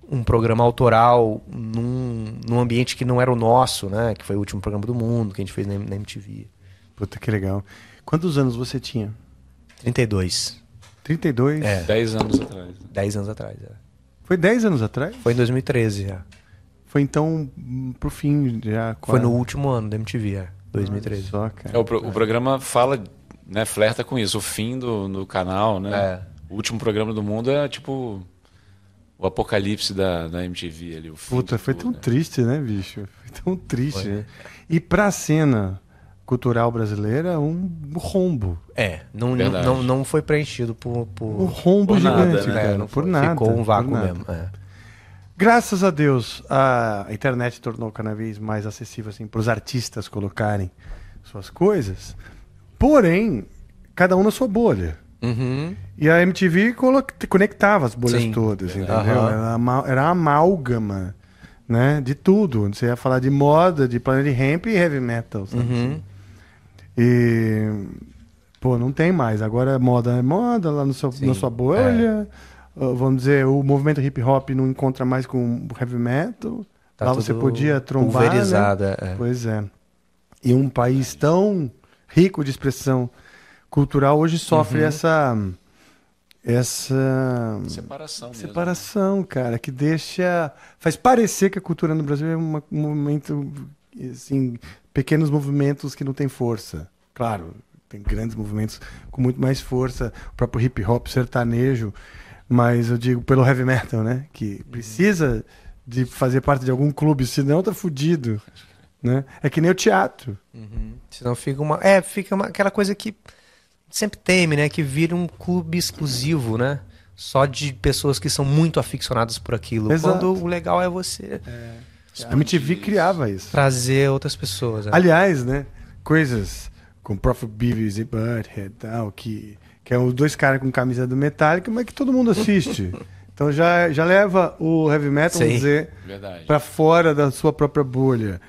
um programa autoral num, num ambiente que não era o nosso, né? Que foi o último programa do mundo que a gente fez na, na MTV. Puta, que legal. Quantos anos você tinha? 32. 32? É. Dez anos atrás. né? 10 anos atrás. é. Foi 10 anos atrás? Foi em 2013 já. Foi então pro fim já. Foi no quase. último ano da MTV, é. 2013. Só, cara. É, o, pro- o programa fala, né, flerta com isso, o fim do, do canal, né? É. O último programa do mundo é tipo o apocalipse da, da MTV ali. O fim Puta, foi tudo, tão né? triste, né, bicho? Foi tão triste, Foi. né? E pra cena cultural brasileira, um rombo. É, não, não, Verdade. não, não foi preenchido por. por... Um rombo Por nada, gigante, né? cara. É, não por nada. Ficou um vácuo nada. mesmo. é. Graças a Deus, a internet tornou cada vez mais acessível assim, para os artistas colocarem suas coisas. Porém, cada um na sua bolha. Uhum. E a MTV conectava as bolhas Sim. todas, entendeu? Aham. Era, ama- era a amálgama né, de tudo. Você ia falar de moda, de Planet Ramp e heavy metal. Sabe? Uhum. E, pô, não tem mais. Agora moda é moda lá no seu, Sim, na sua bolha. Uh, Vamos dizer, o movimento hip hop não encontra mais com o heavy metal. Tá lá você podia trombar. Né? é. Pois é. E um país tão rico de expressão cultural hoje sofre Uhum. essa essa Separação mesmo. separação, cara, que deixa faz parecer que a cultura no Brasil é uma- um movimento assim, pequenos movimentos que não tem força. Claro, tem grandes movimentos com muito mais força, o próprio hip hop, sertanejo, mas eu digo pelo heavy metal, né, que precisa de fazer parte de algum clube, senão tá fudido, né? É que nem o teatro. Uhum. Senão fica uma. É, fica uma- aquela coisa que sempre teme, né? Que vira um clube exclusivo, né? Só de pessoas que são muito aficionadas por aquilo. Exato. Quando o legal é você A MTV criava isso. trazer outras pessoas. né? Aliás, né, coisas com Prophet Beavis e Butthead e tal, que, que é os dois caras com camisa do Metallica, mas que todo mundo assiste. então já, já leva o heavy metal, vamos Sim. dizer, Verdade. pra fora da sua própria bolha.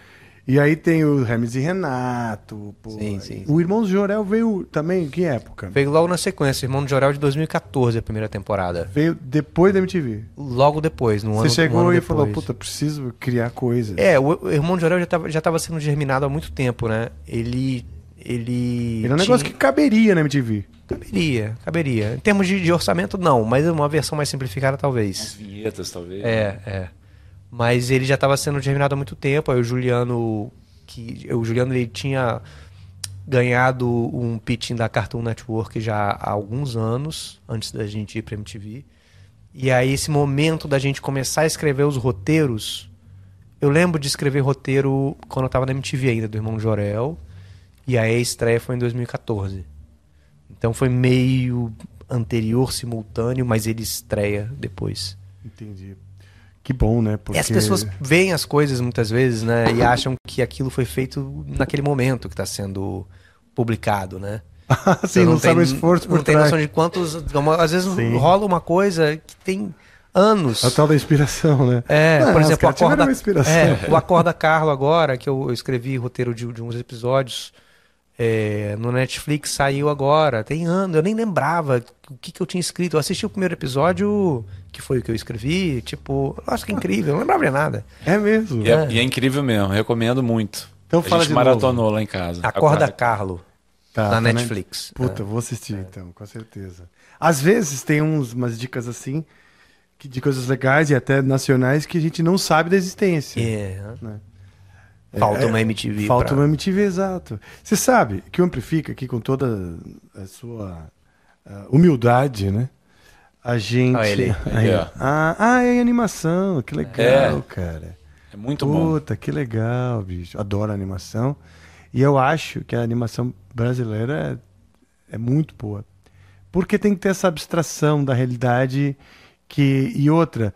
E aí tem o Hermes e Renato. pô. Sim, sim, O Irmãos Jorel veio também em que época? Veio logo na sequência, Irmão de Jorel de 2014, a primeira temporada. Veio depois da MTV. Logo depois, no Você ano chegou um ano e falou, depois. puta, preciso criar coisas. É, o, Irmão de Jorel já estava já tava sendo germinado há muito tempo, né? Ele. Ele. Ele é um negócio que caberia na MTV. Caberia, caberia. Em termos de, de orçamento, não, mas uma versão mais simplificada, As talvez. vinhetas, talvez. É, é. Mas ele já estava sendo germinado há muito tempo. Aí o Juliano. que O Juliano ele tinha ganhado um pitching da Cartoon Network já há alguns anos, antes da gente ir pra MTV. E aí, esse momento da gente começar a escrever os roteiros. Eu lembro de escrever roteiro quando eu tava na MTV ainda, do Irmão Jorel. E aí a estreia foi em 2014. Então foi meio anterior, simultâneo, mas ele estreia depois. Entendi. Que bom, né? Porque... E as pessoas veem as coisas muitas vezes, né? E acham que aquilo foi feito naquele momento que está sendo publicado, né? Você não, sabe o esforço por Não tem trás. noção de quantos. Às vezes Sim. rola uma coisa que tem anos. A tal da inspiração, né? É, Não, por exemplo, Acorda, é, o Acorda Carlo agora, que eu, eu escrevi roteiro de, de uns episódios é, no Netflix, saiu agora, tem anos, eu nem lembrava o que, que eu tinha escrito. Eu assisti o primeiro episódio, que foi o que eu escrevi, tipo, nossa, que incrível, não lembrava de nada. É mesmo. E é, e é incrível mesmo, recomendo muito. Então a fala gente de maratonou lá em casa. Acorda Carlo, Tá, na tá, né? Netflix. Puta, vou assistir então, com certeza. Às vezes tem uns, umas dicas assim, que, de coisas legais e até nacionais que a gente não sabe da existência. É, Né? falta É, uma MTV. Falta pra- uma MTV, exato. Você sabe que o Amplifica, aqui com toda a sua ah, humildade, né? A gente. Olha ele. Aí, ó. ah, ah, é animação, que legal, É. cara. É muito bom. Puta, que legal, bicho. Adoro animação. E eu acho que a animação brasileira é, é muito boa. Porque tem que ter essa abstração da realidade que e outra,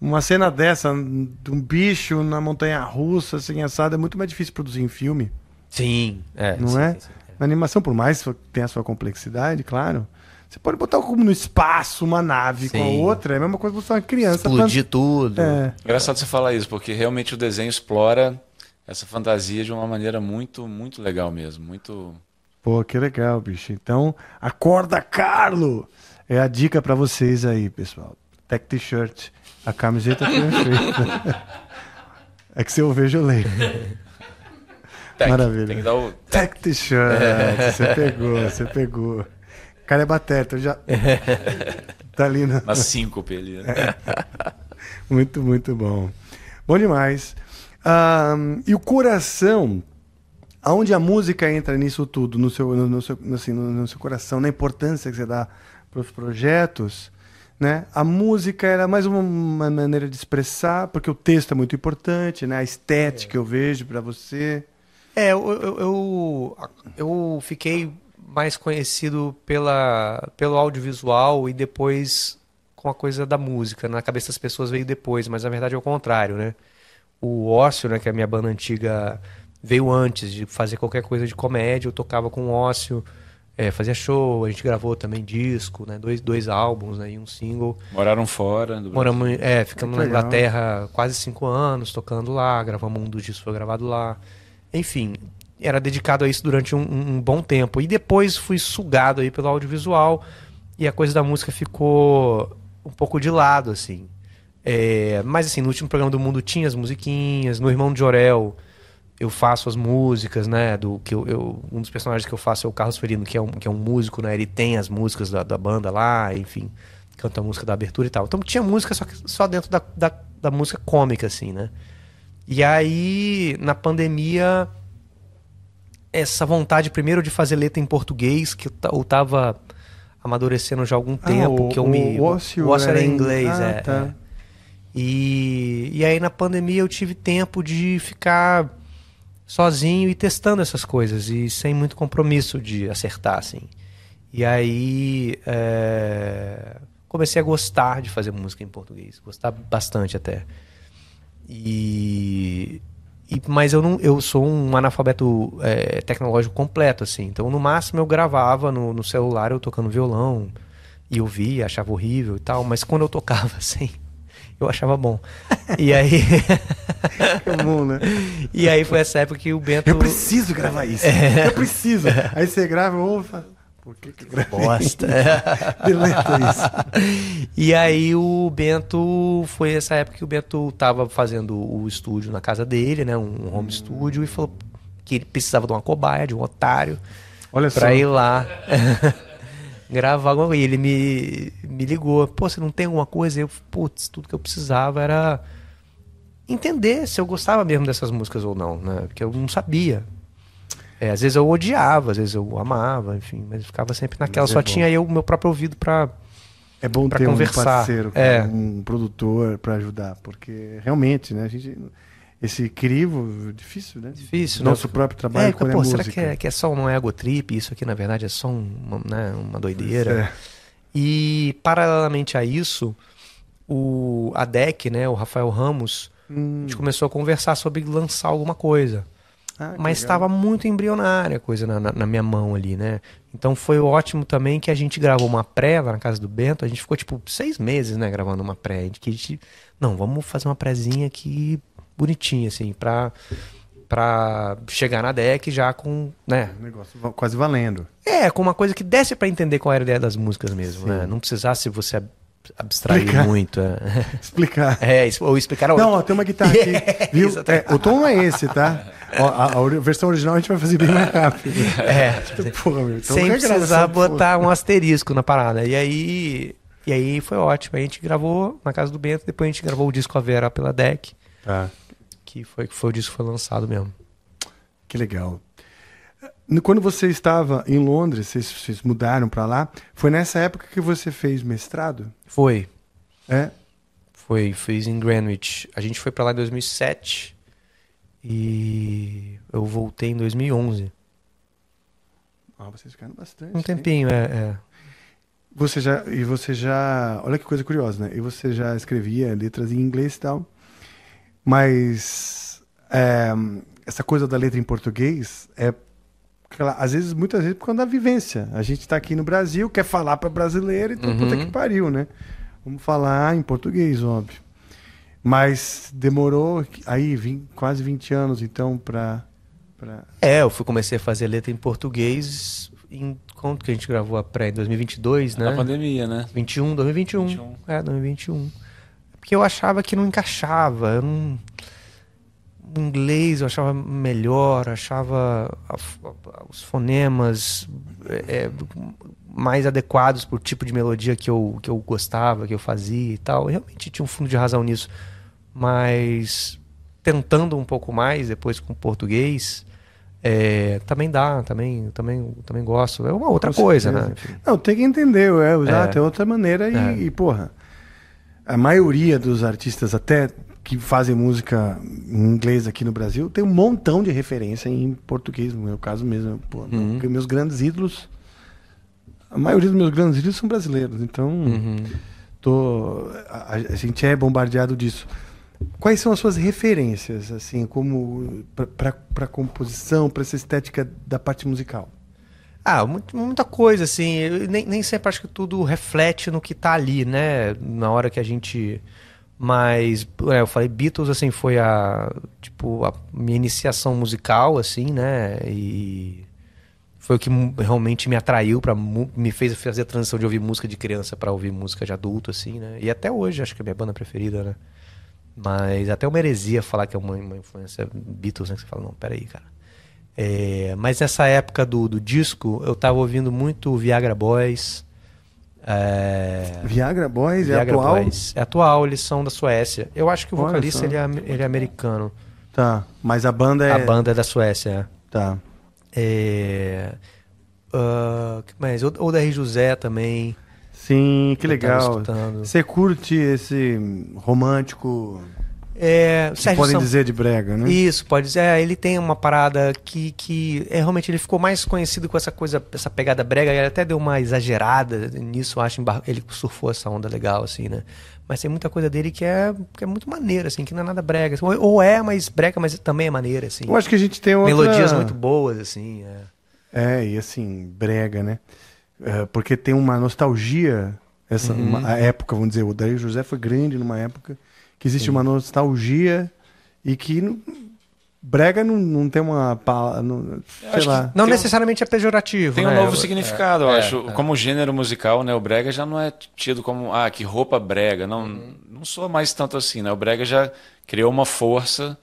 uma cena dessa de um bicho na montanha russa assim assado é muito mais difícil produzir em filme. Sim, é. Não sim, é? sim, sim. Na animação, por mais que tenha a sua complexidade, claro, você pode botar como no espaço uma nave com a Sim. outra, é a mesma coisa que você uma criança. Explodir tudo. É. Engraçado você falar isso, porque realmente o desenho explora essa fantasia de uma maneira muito, muito legal mesmo. Muito. Pô, que legal, bicho. Então, acorda, Carlo! É a dica pra vocês aí, pessoal. Tech T-shirt. A camiseta perfeita. é que se eu vejo, eu leio. Tec, Maravilha. Tem que dar o. Tech T-shirt. Você pegou, você pegou. O cara é bateta, eu já. tá ali na... Na síncope ali. né? Muito, muito bom. Bom demais. Ahn, e o coração, aonde a música entra nisso tudo, no seu, no, no seu, assim, no, no seu coração, na importância que você dá para os projetos, né? A música era mais uma, uma maneira de expressar, porque o texto é muito importante, né? A estética eu vejo para você. É, eu, eu, eu, eu fiquei mais conhecido pela, pelo audiovisual e depois com a coisa da música. Na cabeça das pessoas veio depois, mas na verdade é o contrário, né? O Ócio, né, que é a minha banda antiga, veio antes de fazer qualquer coisa de comédia. Eu tocava com o Ócio, é, fazia show, a gente gravou também disco, né? Dois, dois álbuns né, e um single. Moraram fora do Brasil. Moramos, é, ficamos na. Inglaterra quase cinco anos, tocando lá, gravamos um dos discos, foi gravado lá. Enfim, era dedicado a isso durante um, um- bom tempo. E depois fui sugado aí pelo audiovisual e a coisa da música ficou um pouco de lado, assim. É, mas assim, no último programa do Mundo tinha as musiquinhas, no Irmão de Jorel eu faço as músicas, né? Do que eu, eu- um dos personagens que eu faço é o Carlos Ferino, que é um, que é um músico, né? Ele tem as músicas da, da banda lá, enfim, canta a música da abertura e tal. Então tinha música só, só dentro da, da, da música cômica, assim, né? E aí, na pandemia, essa vontade primeiro de fazer letra em português, que eu, ta- eu tava amadurecendo já há algum Ah, tempo, o- que eu me. o ócio o ócio era era em em- inglês, Ah, é. tá. é. E, e aí na pandemia eu tive tempo de ficar sozinho e testando essas coisas e sem muito compromisso de acertar, assim. E aí é, comecei a gostar de fazer música em português, gostar bastante até. E, e- mas eu não, eu sou um analfabeto é, tecnológico completo, assim. Então no máximo eu gravava no, no celular eu tocando violão e eu via, achava horrível e tal. Mas quando eu tocava assim, eu achava bom. E aí Comum, né? e aí foi essa época que o Bento Eu preciso gravar isso. É. Eu preciso. Aí você grava, falo, por que que gravei? bosta. Deleta isso. E aí o Bento foi essa época que o Bento tava fazendo o estúdio na casa dele, né, um home studio e falou que ele precisava de uma cobaia, de um otário Olha só. pra ir lá gravar alguma coisa. E ele me, me ligou, pô, você não tem alguma coisa? Eu, putz, tudo que eu precisava era entender se eu gostava mesmo dessas músicas ou não, né? Porque eu não sabia. É, às vezes eu odiava, às vezes eu amava, enfim, mas ficava sempre naquela. Mas é Só tinha eu o meu próprio ouvido pra. É bom ter um conversar. parceiro, cara, É. um produtor pra ajudar, porque realmente, né, a gente esse crivo difícil, né? Difícil, Nosso não. próprio trabalho É, quando pô, é será música. que é, que é só não é egotrip? Isso aqui na verdade é só um- uma, né, uma doideira. É. E paralelamente a isso, o a DEC, né, o Rafael Ramos, a Hum. gente começou a conversar sobre lançar alguma coisa. Ah, mas estava muito embrionária a coisa na, na- na minha mão ali, né? Então foi ótimo também que a gente gravou uma pré lá na casa do Bento. A gente ficou tipo seis meses, né, gravando uma pré. Que a gente não, vamos fazer uma prézinha aqui bonitinha, assim, pra, pra chegar na deck já com, né? Um negócio quase valendo. É, com uma coisa que desse pra entender qual era a ideia das músicas mesmo, Sim. né? Não precisasse você ab- abstrair Explicar. muito. É, Explicar. é ou explicar. Não, ó, tem uma guitarra aqui, viu? Exatamente. É, o tom não é esse, tá? Ó, a, a versão original a gente vai fazer bem mais rápido. É, Porra, meu, então sem regrava precisar essa porra. botar um asterisco na parada. E aí, e aí foi ótimo. A gente gravou na casa do Bento, depois a gente gravou o disco A Vera pela Deck, Tá, que foi, que foi o disco que foi lançado mesmo. que legal. Quando você estava em Londres, vocês, vocês mudaram pra lá, foi nessa época que você fez mestrado? Foi, É? foi, fiz em Greenwich. A gente foi pra lá em 2007 e eu voltei em 2011. Ah, vocês ficaram bastante. Um hein? tempinho, é. é. Você já e você já, olha que coisa curiosa, né? E você já escrevia letras em inglês e tal, mas é, essa coisa da letra em português é às vezes, muitas vezes por causa da vivência. A gente está aqui no Brasil, quer falar para brasileiro, então puta Uhum. que pariu, né? Vamos falar em português, óbvio. Mas demorou aí vim- quase 20 anos então para para É, eu fui, comecei a fazer letra em português em quando que a gente gravou a pré? Em 2022, né? Na pandemia, né? 21, 2021. 21. É, 2021. Porque eu achava que não encaixava. Eu não... O inglês eu achava melhor, achava a a- os fonemas é, é, mais adequados pro tipo de melodia que eu, que eu gostava, que eu fazia e tal. Eu realmente tinha um fundo de razão nisso. Mas tentando um pouco mais depois com português, é, também dá, também, também, também gosto. É uma outra Com coisa, certeza. né? Enfim. Não, tem que entender, é, usar É. outra maneira e, É. e, porra, a maioria dos artistas até que fazem música em inglês aqui no Brasil tem um montão de referência em português, no meu caso mesmo, pô, Uhum. porque meus grandes ídolos, a maioria dos meus grandes ídolos são brasileiros, então Uhum. tô, a, a gente é bombardeado disso. Quais são as suas referências, assim, como para composição, para essa estética da parte musical? Ah, muita coisa, assim. Nem, nem sempre acho que tudo reflete no que tá ali, né? Na hora que a gente. Mas, é, eu falei, Beatles, assim, foi a. Tipo, a minha iniciação musical, assim, né? E. Foi o que realmente me atraiu para me fez fazer a transição de ouvir música de criança para ouvir música de adulto, assim, né? E até hoje acho que é minha banda preferida, né? Mas até uma heresia falar que é uma, uma influência Beatles, né? Que você fala, não, peraí, cara. É, mas nessa época do, do disco, eu tava ouvindo muito Viagra Boys. É... Viagra Boys é Viagra é atual? Boys. É atual, eles são da Suécia. Eu acho que o vocalista ele é, ele é americano. Tá, mas a banda é. A banda é da Suécia. Tá. É. Uh, que mais? O, R. José também. Sim, que legal. Você curte esse romântico é, podem Sam... dizer de brega, né? Isso, pode dizer. É, ele tem uma parada que, que é, realmente ele ficou mais conhecido com essa coisa, essa pegada brega. Ele até deu uma exagerada nisso, eu acho. Ele surfou essa onda legal, assim, né? Mas tem muita coisa dele que é, que é muito maneira, assim, que não é nada brega. Ou, ou é, mas brega, mas também é maneira, assim. Eu acho que a gente tem outra... Melodias muito boas, assim. É, é e assim, brega, né? É, porque tem uma nostalgia, essa uhum. uma, a época, vamos dizer, o Dario José foi grande numa época que existe Sim. uma nostalgia e que brega não, não tem uma não, sei lá. não necessariamente é pejorativo tem né? um novo significado é, eu acho é, como gênero musical né o brega já não é tido como ah que roupa brega não uhum. não sou mais tanto assim né o brega já criou uma força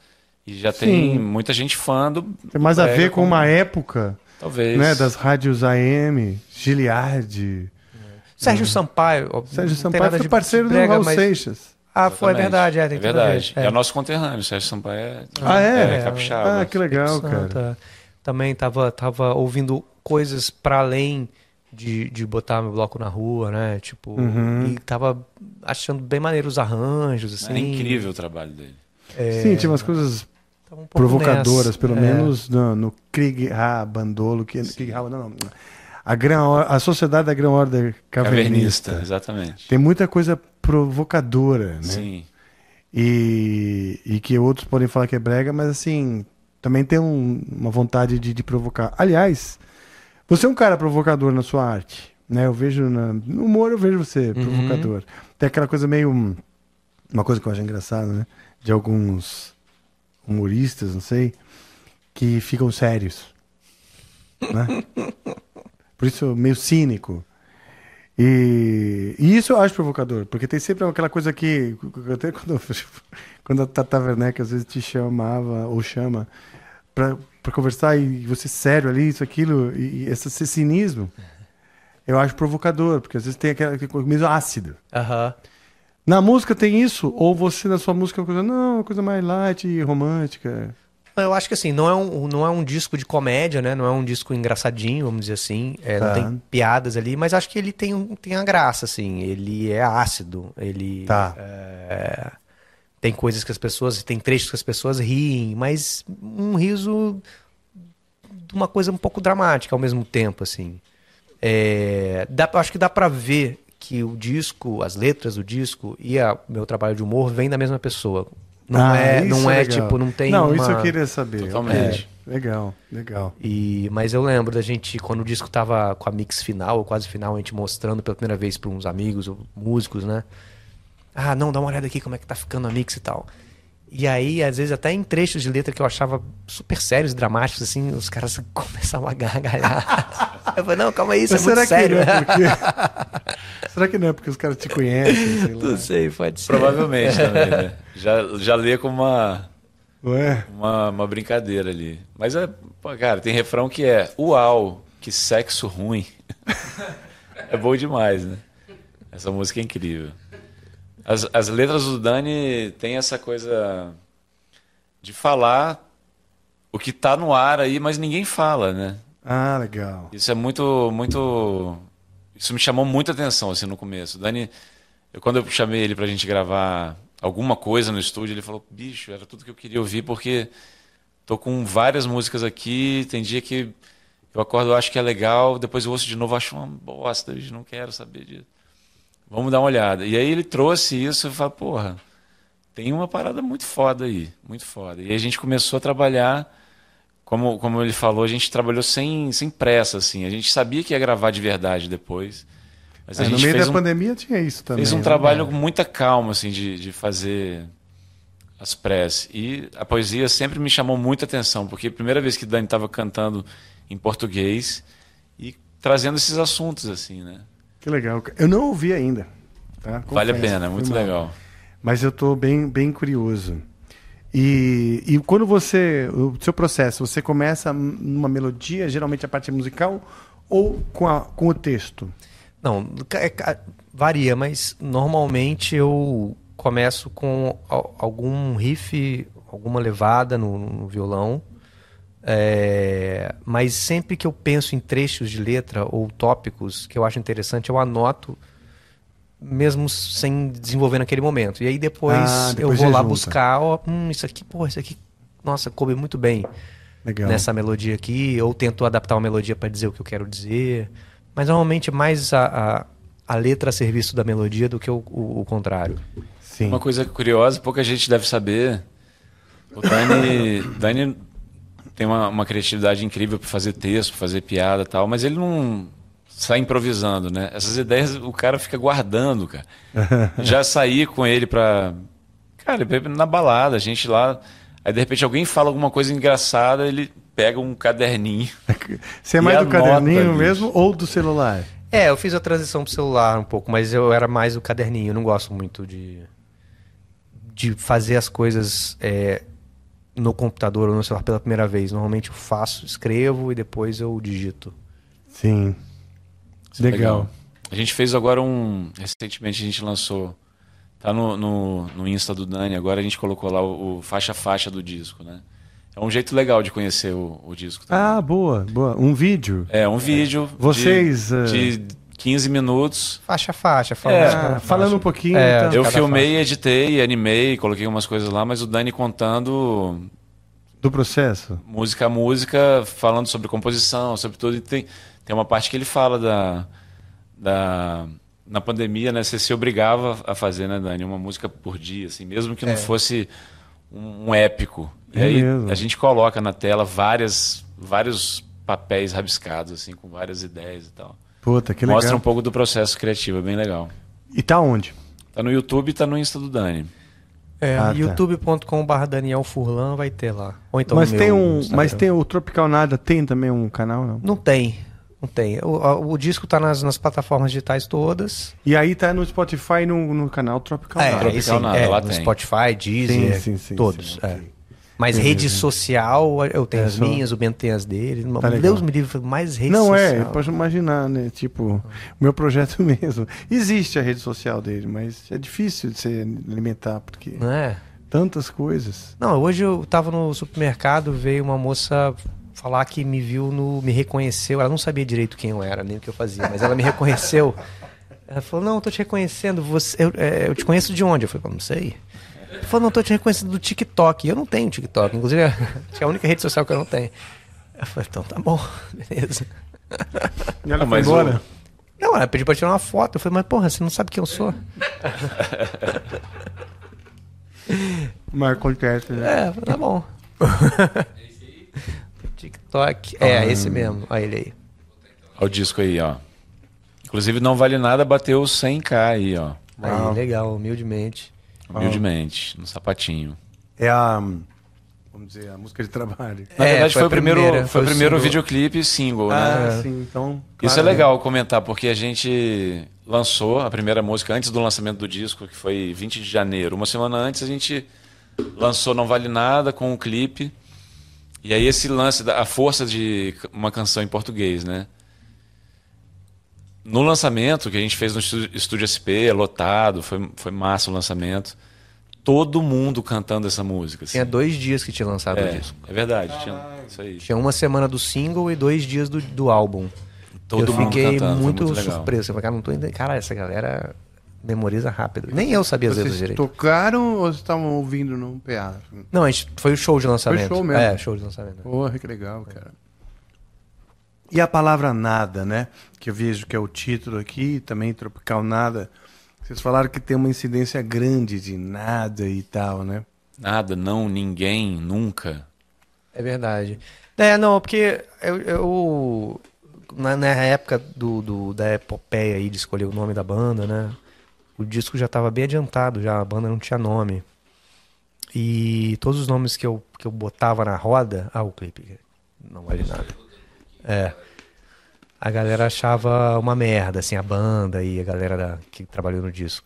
e já Sim. tem muita gente fã do tem mais a ver com como... uma época talvez né das rádios AM Giliard Sérgio Sampaio Sérgio Sampaio foi parceiro brega, do Raul mas... Seixas ah, foi, é verdade. É, é verdade. É. é. o nosso conterrâneo, Sérgio Sampaio é, ah, é? é capixaba. Ah, que legal, cara. Também tava, tava ouvindo coisas para além de, de botar meu bloco na rua, né? Tipo, uhum. e tava achando bem maneiro os arranjos, assim. É incrível o trabalho dele. É... Sim, tinha umas coisas um provocadoras, nessa. pelo é. menos no, no Krieg Ha Bandolo, que, Krieg não, não a, Gran, a Sociedade da Gran Ordem Cavernista. Cavernista. Exatamente. Tem muita coisa provocadora, né? Sim. E, e que outros podem falar que é brega, mas assim, também tem um, uma vontade de, de, provocar. Aliás, você é um cara provocador na sua arte, né? Eu vejo na, no humor, eu vejo você uhum. provocador. Tem aquela coisa meio uma coisa que eu acho engraçada, né? De alguns humoristas, não sei, que ficam sérios, né? Por isso, meio cínico. E, e, isso eu acho provocador, porque tem sempre aquela coisa que. Até quando, quando a Tata Werneck às vezes te chamava ou chama para conversar e você sério ali, isso, aquilo, e, e esse, esse cinismo, eu acho provocador, porque às vezes tem aquela coisa meio ácido. Uhum. Na música tem isso? Ou você na sua música é uma coisa, não, uma coisa mais light e romântica? Eu acho que assim, não é um, não é um disco de comédia, né? Não é um disco engraçadinho, vamos dizer assim. É, tá. Não tem piadas ali, mas acho que ele tem, tem a graça, assim. Ele é ácido. Ele. Tá. É, tem coisas que as pessoas. Tem trechos que as pessoas riem, mas um riso de uma coisa um pouco dramática ao mesmo tempo, assim. É, dá, acho que dá para ver que o disco, as letras do disco e o meu trabalho de humor vem da mesma pessoa. Não ah, é, não é, é tipo, não tem Não, uma... isso eu queria saber. Totalmente. É, legal, legal. E, mas eu lembro da gente, quando o disco tava com a mix final, ou quase final, a gente mostrando pela primeira vez para uns amigos, músicos, né? Ah, não, dá uma olhada aqui como é que tá ficando a mix e tal. E aí, às vezes, até em trechos de letra que eu achava super sérios, dramáticos, assim, os caras começavam a gargalhar. eu falei, não, calma aí, isso Mas é muito sério. É porque... será que não é porque os caras te conhecem? Sei não sei, pode ser. Provavelmente também, né? Já, já lê como uma, Ué? uma, uma brincadeira ali. Mas, é, pô, cara, tem refrão que é, uau, que sexo ruim. é bom demais, né? Essa música é incrível. As, as letras do Dani tem essa coisa de falar o que está no ar aí, mas ninguém fala, né? Ah, legal. Isso é muito, muito. Isso me chamou muita atenção assim no começo. Dani, eu, quando eu chamei ele para a gente gravar alguma coisa no estúdio, ele falou: bicho, era tudo que eu queria ouvir porque tô com várias músicas aqui. Tem dia que eu acordo, eu acho que é legal, depois eu ouço de novo, acho uma bosta, eu não quero saber disso. Vamos dar uma olhada. E aí ele trouxe isso e falou, porra, tem uma parada muito foda aí, muito foda. E aí a gente começou a trabalhar, como, como ele falou, a gente trabalhou sem, sem pressa, assim. A gente sabia que ia gravar de verdade depois. Mas É, no meio da um, pandemia tinha isso também. fez um né? trabalho com muita calma, assim, de, de fazer as prés. E a poesia sempre me chamou muita atenção, porque a primeira vez que Dani estava cantando em português e trazendo esses assuntos, assim, né? Que legal. Eu não ouvi ainda. tá? Vale a pena, é muito mal. legal. Mas eu estou bem, bem curioso. E, e quando você. O seu processo, você começa numa melodia, geralmente a parte musical, ou com, a, com o texto? Não, é varia, mas normalmente eu começo com al- algum riff, alguma levada no, no violão. É, mas sempre que eu penso em trechos de letra ou tópicos que eu acho interessante, eu anoto, mesmo sem desenvolver naquele momento. E aí depois, Ah, depois eu vou lá junta. buscar, ó, hum, isso aqui, pô, isso aqui, nossa, coube muito bem Legal. nessa melodia aqui, ou tento adaptar uma melodia para dizer o que eu quero dizer. Mas normalmente mais a, a, a letra a serviço da melodia do que o, o, o contrário. Sim. Uma coisa curiosa, pouca gente deve saber. O Dani, Dani tem uma, uma criatividade incrível para fazer texto, pra fazer piada e tal, mas ele não sai improvisando, né? Essas ideias o cara fica guardando, cara. Já saí com ele pra. Cara, na balada, a gente lá. Aí de repente alguém fala alguma coisa engraçada, ele pega um caderninho. Você é mais do anota, caderninho bicho. mesmo ou do celular? É, eu fiz a transição pro celular um pouco, mas eu era mais o caderninho. Eu não gosto muito de, de fazer as coisas é, no computador ou no celular pela primeira vez. Normalmente eu faço, escrevo e depois eu digito. Sim. Isso é Legal. A gente fez agora um. Recentemente a gente lançou. Tá no, no, no Insta do Dani, agora a gente colocou lá o, o faixa a faixa do disco, né? É um jeito legal de conhecer o, o disco. também. Ah, boa, boa. Um vídeo. É um vídeo Vocês, de, eh, de 15 minutos. Faixa a faixa, falando, É, falando faixa. um pouquinho. É, então, Eu filmei, editei, animei, coloquei umas coisas lá, mas o Dani contando do processo. música a música, falando sobre composição, sobre tudo. E tem, tem uma parte que ele fala da, da. Na pandemia, né? Você se obrigava a fazer, né, Dani? Uma música por dia, assim, mesmo que não É. fosse um, um épico. E É aí mesmo. a gente coloca na tela várias, vários papéis rabiscados, assim, com várias ideias e tal. Puta, que legal. Mostra um pouco do processo criativo, é bem legal. E tá onde? Tá no YouTube e tá no Insta do Dani. É, Ah, tá. youtube.com.br Daniel Furlan vai ter lá. Ou então mas tem um, Instagram. mas tem o Tropical Nada, tem também um canal, não? Não tem. Não tem. O, o disco tá nas, nas plataformas digitais todas. E aí tá no Spotify no, no canal Tropical É, Nada. Tropical aí sim, Nada, é, lá no tem. Spotify, Deezer, Sim, sim, sim, todos. sim, é. Mas Beleza. rede social, eu tenho É as só- minhas, o Bento tem as dele. Tá. Deus me livre, mais rede Não social. é, pode imaginar, né? Tipo, o meu projeto mesmo. Existe a rede social dele, mas é difícil de se alimentar, porque Não é? tantas coisas. Não, hoje eu tava no supermercado, veio uma moça falar que me viu, no, me reconheceu. Ela não sabia direito quem eu era, nem o que eu fazia, mas ela me reconheceu. Ela falou, não, eu tô te reconhecendo. Você, eu, é, eu te conheço de onde? Eu falei, não sei. Ela falou, não, tô te reconhecendo do TikTok. Eu não tenho TikTok. Inclusive, que é a única rede social que eu não tenho. Eu falei, então tá bom, beleza. E ela Não, foi embora? Não, ela pediu pra tirar uma foto. Eu falei, mas porra, você não sabe quem eu sou? Marcou teste, né? É, tá bom. TikTok. É, esse mesmo. Olha ele aí. Olha o disco aí, ó. Inclusive, não vale nada, bateu 100k aí, ó. Aí, Uau. legal, humildemente. Humildemente, no sapatinho. É a. Vamos dizer, a música de trabalho. Na É, verdade, foi o primeiro, primeira, foi o foi o primeiro single. videoclipe single, né? Ah, sim, então. Isso claro, é legal comentar, porque a gente lançou a primeira música antes do lançamento do disco, que foi 20 de janeiro. Uma semana antes a gente lançou Não Vale Nada com o clipe. E aí esse lance, da, a força de uma canção em português, né? No lançamento, que a gente fez no estúdio, estúdio SP, lotado, foi, foi massa o lançamento. Todo mundo cantando essa música. assim. Tinha dois dias que tinha lançado o É, disco. é verdade, tinha, isso aí. Tinha uma semana do single e dois dias do, do álbum. Todo eu mundo fiquei cantando, foi muito, muito legal. surpreso. Eu falei, cara, não tô entendendo. Cara, essa galera memoriza rápido. Nem eu sabia as letras Vocês direito. tocaram ou vocês estavam ouvindo no PA? Não, a gente, foi o show de lançamento. show mesmo? É, show de lançamento. Porra, que legal, cara. E a palavra nada, né? Que eu vejo que é o título aqui, também Tropical Nada. Vocês falaram que tem uma incidência grande de nada e tal, né? Nada, não, ninguém, nunca. É verdade. É, não, porque eu, eu- na, na época do, do- da epopeia aí de escolher o nome da banda, né? O disco já estava bem adiantado, já a banda não tinha nome. E todos os nomes que eu, que eu botava na roda. Ah, o clipe. Não vale nada. É. A galera achava uma merda, assim, a banda e a galera da- que trabalhou no disco.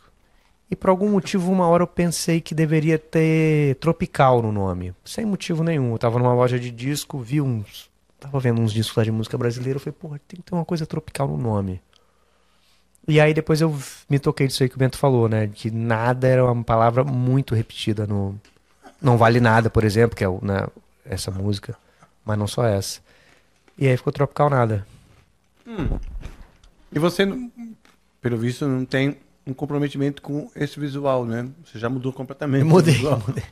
E por algum motivo, uma hora eu pensei que deveria ter Tropical no nome. Sem motivo nenhum. Eu tava numa loja de disco, vi uns. Tava vendo uns discos lá de música brasileira. Eu falei, porra, tem que ter uma coisa tropical no nome. E aí depois eu me toquei disso aí que o Bento falou, né? Que nada era uma palavra muito repetida no. Não vale nada, por exemplo, que é né, essa música. Mas não só essa. E aí ficou tropical nada. E você, pelo visto, não tem um comprometimento com esse visual, né? Você já mudou completamente. Eu mudei, mudei.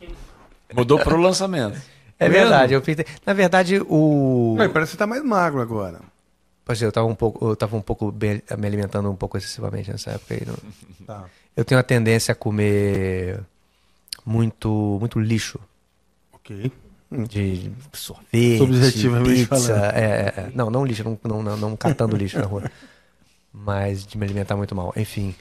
Mudou pro lançamento. É Mesmo? verdade, eu fiz. Na verdade, o. Não, parece que você tá mais magro agora. Pois é, eu tava um pouco, eu tava um pouco bem- me alimentando um pouco excessivamente nessa época aí. não- Tá. Eu tenho a tendência a comer muito, muito lixo. Ok. De sorvete, Subjetivamente pizza. É, é, é. não, não lixo, não, não, não, não catando lixo na rua. Mas de me alimentar muito mal. Enfim.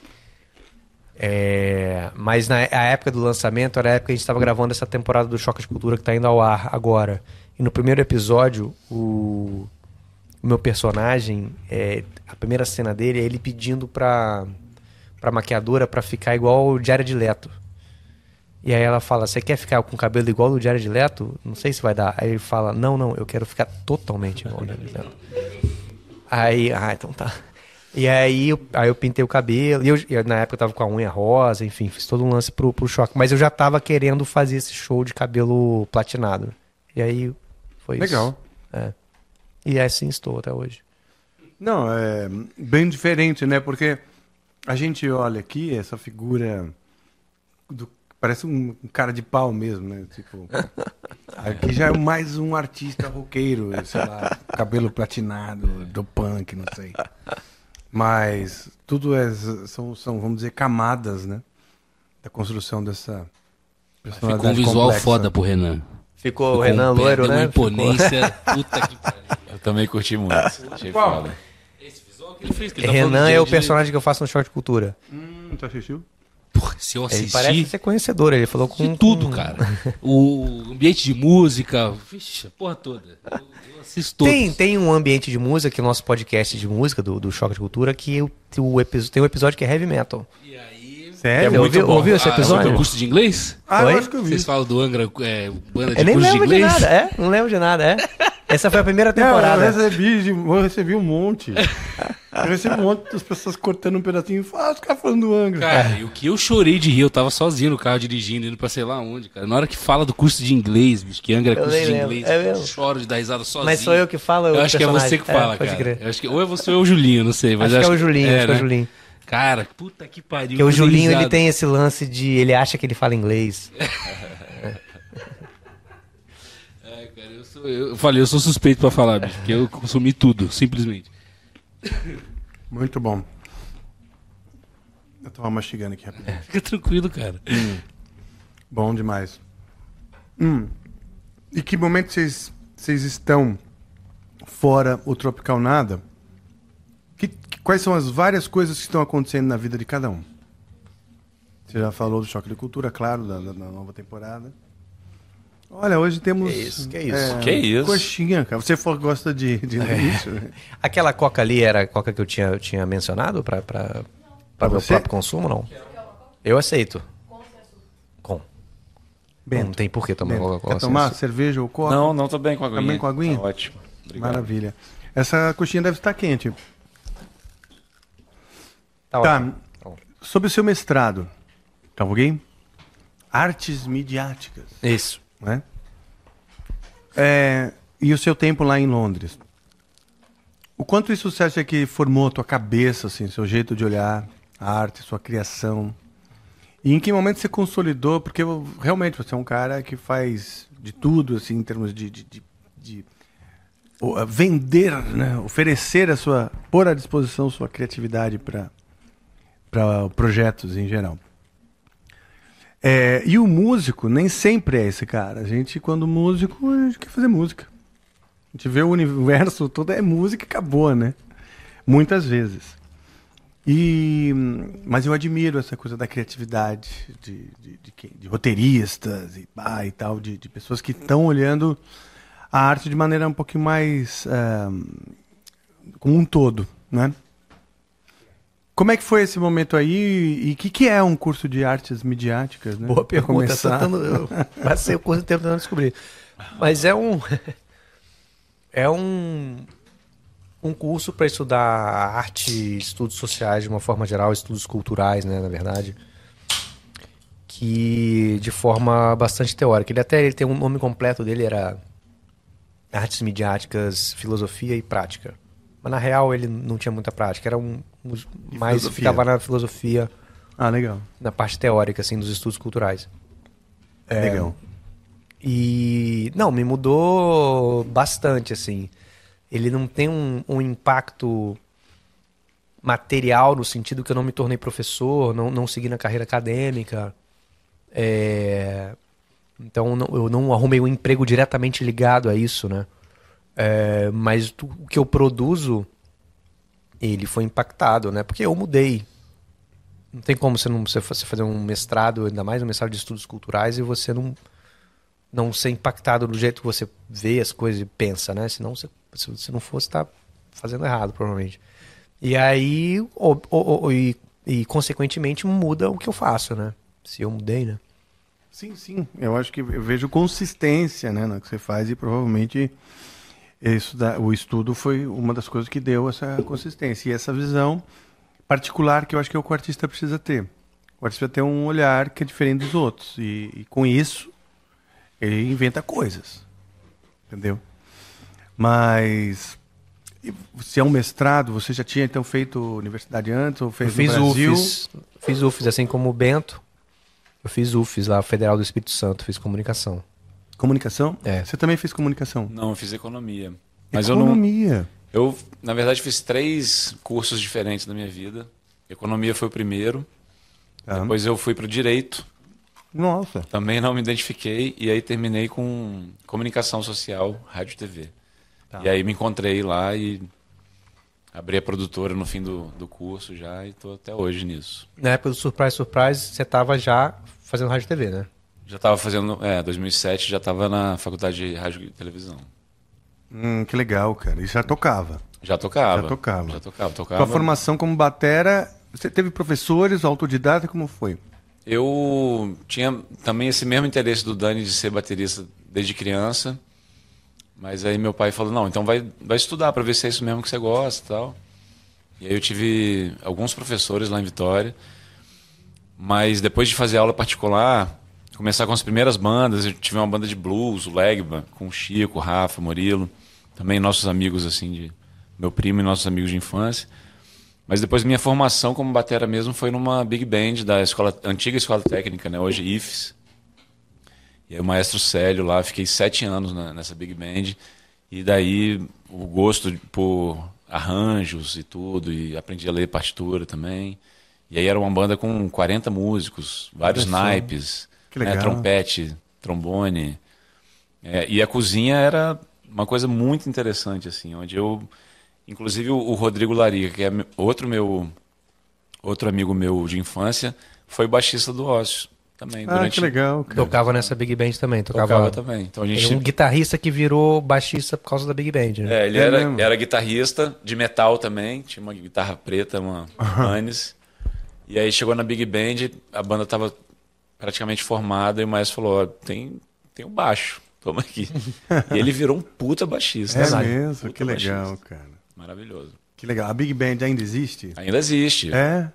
É, mas na a época do lançamento era a época que a gente estava gravando essa temporada do Choque de Cultura que está indo ao ar agora. E no primeiro episódio, o, o meu personagem, é, a primeira cena dele é ele pedindo pra, pra maquiadora pra ficar igual o Diário de Leto. E aí ela fala, você quer ficar com o cabelo igual do Diário de Leto? Não sei se vai dar. Aí ele fala, não, não, eu quero ficar totalmente igual ao Diário de Leto. Aí, ah, então tá. E aí eu, aí eu pintei o cabelo. E eu, eu, na época eu tava com a unha rosa, enfim, fiz todo um lance pro, pro choque. Mas eu já tava querendo fazer esse show de cabelo platinado. E aí foi isso. Legal. É. E assim estou até hoje. Não, é bem diferente, né? Porque a gente olha aqui essa figura do parece um cara de pau mesmo, né? Tipo, aqui já é mais um artista roqueiro, sei lá, cabelo platinado, do punk, não sei. Mas tudo é são, são vamos dizer camadas, né? Da construção dessa Ficou um visual complexa. foda pro Renan. Ficou Ficou o Renan um pé, loiro, deu né? Uma imponência. Puta que pariu. Eu também curti muito. Achei Qual? foda. Esse visual que ele fez, que ele tá Renan de- é o de- personagem que eu faço no de Cultura. Hum, tu assistiu? Porra, se eu Ele assistir parece ser conhecedor, ele falou com... de tudo, com- cara. O ambiente de música, vixe, a porra toda. Eu, eu assisto todos. Tem, tem um ambiente de música, que é o nosso podcast de música, do, do Choque de Cultura, que o, o tem um episódio que é heavy metal. E aí... Sério? Você ouviu, ouviu esse Ah, episódio? o curso de inglês? Ah, Oi? eu acho que eu vi. Vocês falam do Angra, é, banda de Eu nem curso de lembro de inglês? nada, é? Não lembro de nada, é? Essa foi a primeira Não, eu temporada. recebi, eu recebi um monte. Eu recebi um monte das pessoas cortando um pedacinho. Ah, os caras falando do Angra. Cara, e o que eu chorei de rir, eu tava sozinho no carro dirigindo, indo pra sei lá onde, cara. Na hora que fala do curso de inglês, bicho, que Angra é curso de inglês, é eu choro de dar risada sozinho. Mas sou eu que falo, é Eu acho que é personagem. você que fala, pode cara. crer. Eu acho que, ou é você ou é o Julinho, não sei. Mas Acho eu que é o Julinho, acho que é o né? Julinho. Cara, puta que pariu. Porque o Julinho, ele tem esse lance de... Ele acha que ele fala inglês. É, eu, falei, eu sou suspeito pra falar, bicho, porque eu consumi tudo, simplesmente. Muito bom. Eu tava mastigando aqui rapidinho. Fica tranquilo, cara. Bom demais. Hum. E que momento vocês vocês estão fora o Tropical Nada? Que, que- quais são as várias coisas que estão acontecendo na vida de cada um? Você já falou do Choque de Cultura, claro, da- da nova temporada. Olha, hoje temos. Que isso, que isso. Que isso? Coxinha, cara. Você for, gosta de, de isso, né? Aquela coca ali era a coca que eu tinha, eu tinha mencionado pra meu próprio consumo, não? Eu aceito. Com. Não tem por que tomar Bento, Coca-Cola Quer tomar açúcar. cerveja ou coca? Não, não, tô bem com a aguinha. Também com a aguinha? Tá ótimo. Obrigado. Maravilha. Essa coxinha deve estar quente. Tá, Tá. ótimo. Tá. Sobre o seu mestrado, tá ok? Artes midiáticas, Isso. Né? É, e o seu tempo lá em Londres. O quanto isso você acha que formou a tua cabeça, assim, seu jeito de olhar a arte, sua criação? E em que momento você consolidou? Porque realmente você é um cara que faz de tudo, assim, em termos de, de, de- de, vender, né? oferecer a sua, pôr à disposição sua criatividade para projetos em geral. É, e o músico nem sempre é esse cara. A gente, quando músico, a gente quer fazer música. A gente vê o universo todo, é música e acabou, né? Muitas vezes. E, mas eu admiro essa coisa da criatividade de, de, de, de roteiristas e, ah, e tal, de, de pessoas que estão olhando a arte de maneira um pouquinho mais ah, como um todo, né? Como é que foi esse momento aí e o que, que é um curso de artes midiáticas, né? Boa pergunta. começar. Tentando, eu passei o curso inteiro tentando descobrir. Mas é um. É um. Um curso para estudar arte, estudos sociais de uma forma geral, estudos culturais, né, na verdade. Que de forma bastante teórica. Ele até ele tem um nome completo dele era Artes Midiáticas, Filosofia e Prática. Mas na real ele não tinha muita prática, era um, um mais filosofia. ficava na filosofia, Ah, legal. na parte teórica assim dos estudos culturais. Legal. E não, me mudou bastante, assim. Ele não tem um, um impacto material no sentido que eu não me tornei professor, não, não segui na carreira acadêmica. É, Então eu não arrumei um emprego diretamente ligado a isso, né? É, Mas o que eu produzo, ele foi impactado, né? Porque eu mudei. Não tem como você não você fa- você fazer um mestrado, ainda mais um mestrado de estudos culturais, e você não não ser impactado do jeito que você vê as coisas e pensa, né? Senão, você, se você não fosse, tá fazendo errado, provavelmente. E aí, o- o- o- e, e, consequentemente, muda o que eu faço, né? Se eu mudei, né? Sim, sim. Eu acho que eu vejo consistência né, no que você faz e provavelmente isso da- o estudo foi uma das coisas que deu essa consistência e essa visão particular que eu acho que é o que o artista precisa ter. O artista precisa ter um olhar que é diferente dos outros e, e com isso ele inventa coisas, entendeu? Mas se é um mestrado, você já tinha então feito universidade antes ou fez eu fiz Brasil? UFES, fiz UFES, assim como o Bento. Eu fiz UFES lá, Federal do Espírito Santo, fiz comunicação. Comunicação? É. Você também fez comunicação? Não, eu fiz economia. Mas eu não. Economia. Eu, na verdade, fiz três cursos diferentes na minha vida. Economia foi o primeiro. Tá. Depois eu fui para o direito. Nossa. Também não me identifiquei. E aí terminei com comunicação social, rádio e TV. Tá. E aí me encontrei lá e abri a produtora no fim do, do curso já e estou até hoje nisso. Na época do Surprise Surprise, você tava já fazendo rádio e TV, né? Já estava fazendo, é, 2007 já estava na faculdade de rádio e televisão. Hum, que legal, cara. E já tocava. Já tocava. Já tocava. Já tocava. tocava. Sua formação como batera, você teve professores, autodidata, como foi? Eu tinha também esse mesmo interesse do Dani de ser baterista desde criança. Mas aí meu pai falou: não, então vai, vai estudar para ver se é isso mesmo que você gosta e tal. E aí eu tive alguns professores lá em Vitória. Mas depois de fazer aula particular, começar com as primeiras bandas, eu tive uma banda de blues, o Legba, com o Chico, o Rafa, Murilo. Também nossos amigos, assim, de meu primo e nossos amigos de infância. Mas depois minha formação como batera mesmo foi numa big band da escola, antiga escola técnica, né? Hoje IFES. E aí o maestro Célio lá, fiquei sete anos na- nessa big band. E daí o gosto por arranjos e tudo, e aprendi a ler partitura também. E aí era uma banda com 40 músicos, vários só. naipes, Que né? legal. trompete, trombone. É, e a cozinha era uma coisa muito interessante, assim, onde eu. Inclusive o, Rodrigo Larica, que é outro meu. Outro amigo meu de infância, foi baixista do Ócio também. Ah, durante, que legal, cara. Tocava nessa Big Band também. Tocava, Tocava também. Então a Ele gente. é um guitarrista que virou baixista por causa da Big Band, né? É, ele É era, mesmo? era guitarrista de metal também, tinha uma guitarra preta, uma Hannes. E aí chegou na Big Band, a banda estava praticamente formada e o maestro falou: ó, tem, tem um baixo, toma aqui. e ele virou um puta baixista. É sabe? mesmo, Puta que legal, baixista. cara. Maravilhoso. Que legal. A Big Band ainda existe? Ainda existe. É?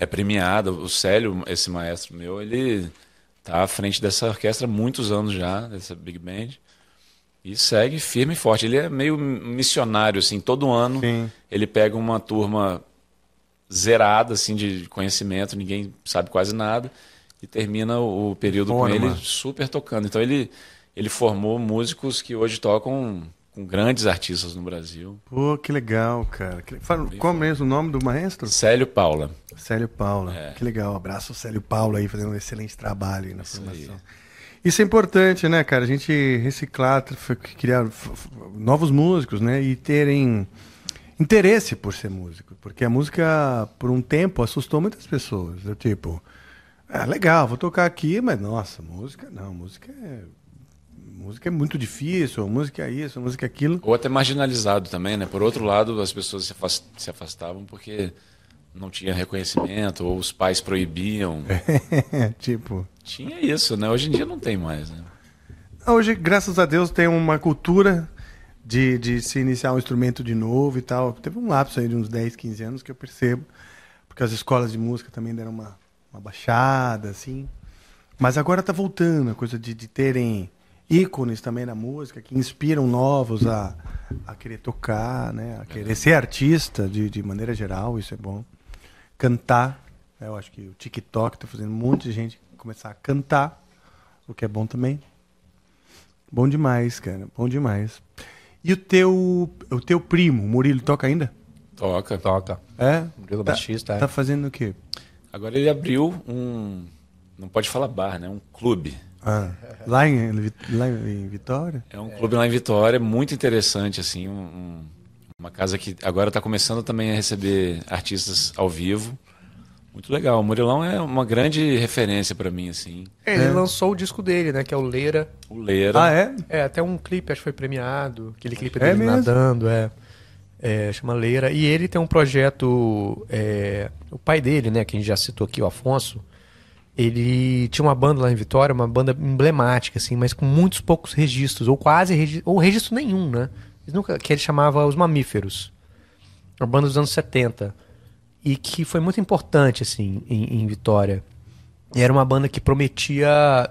É premiado. O Célio, esse maestro meu, ele tá à frente dessa orquestra há muitos anos já, dessa Big Band. E segue firme e forte. Ele é meio missionário, assim, todo ano Sim. ele pega uma turma zerada, assim, de conhecimento, ninguém sabe quase nada, e termina o período com Forma. ele super tocando. Então ele, ele formou músicos que hoje tocam com grandes artistas no Brasil. Pô, que legal, cara. Fala, qual mesmo o nome do maestro? Célio Paula. Célio Paula. É. Que legal. Abraço o Célio Paula aí, fazendo um excelente trabalho aí na Isso formação. aí. Isso é importante, né, cara? A gente reciclar, criar novos músicos, né? E terem interesse por ser músico. Porque a música, por um tempo, assustou muitas pessoas. Do tipo, ah, legal, vou tocar aqui, mas nossa, música não, música é. Música é muito difícil, música é isso, música é aquilo. Ou até marginalizado também, né? Por outro lado, as pessoas se afas- se afastavam porque não tinha reconhecimento, ou os pais proibiam. tipo. Tinha isso, né? Hoje em dia não tem mais, né? Hoje, graças a Deus, tem uma cultura de, de se iniciar um instrumento de novo e tal. Teve um lapso aí de uns 10, 15 anos que eu percebo, porque as escolas de música também deram uma, uma baixada, assim. Mas agora tá voltando a coisa de, de terem ícones também na música que inspiram novos a, a querer tocar, né? A querer ser artista de, de maneira geral, isso é bom. Cantar, né? eu acho que o TikTok tá fazendo um monte de gente começar a cantar, o que é bom também. Bom demais, cara. Bom demais. E o teu, o teu primo, o Murilo, toca ainda? Toca. Toca. É? Murilo Tá- Baixista, é. Tá fazendo o quê? Agora ele abriu um. Não pode falar bar, né? Um clube. Ah, lá, em, lá em Vitória? É um clube lá em Vitória, muito interessante, assim. um- um- uma casa que agora está começando também a receber artistas ao vivo. Muito legal. O Murilão é uma grande referência para mim, assim. Ele É. lançou o disco dele, né? Que é o Leira. O Leira. Ah, é? É, até um clipe, acho que foi premiado. Aquele clipe É dele mesmo? nadando, é. É, chama Leira. E ele tem um projeto. é, o pai dele, né? Que a gente já citou aqui, o Afonso. Ele tinha uma banda lá em Vitória, uma banda emblemática, assim, mas com muitos poucos registros, ou quase regi- ou registro nenhum, né? Nunca, que ele chamava Os Mamíferos. Uma banda dos anos 70. E que foi muito importante, assim, em, em Vitória. E era uma banda que prometia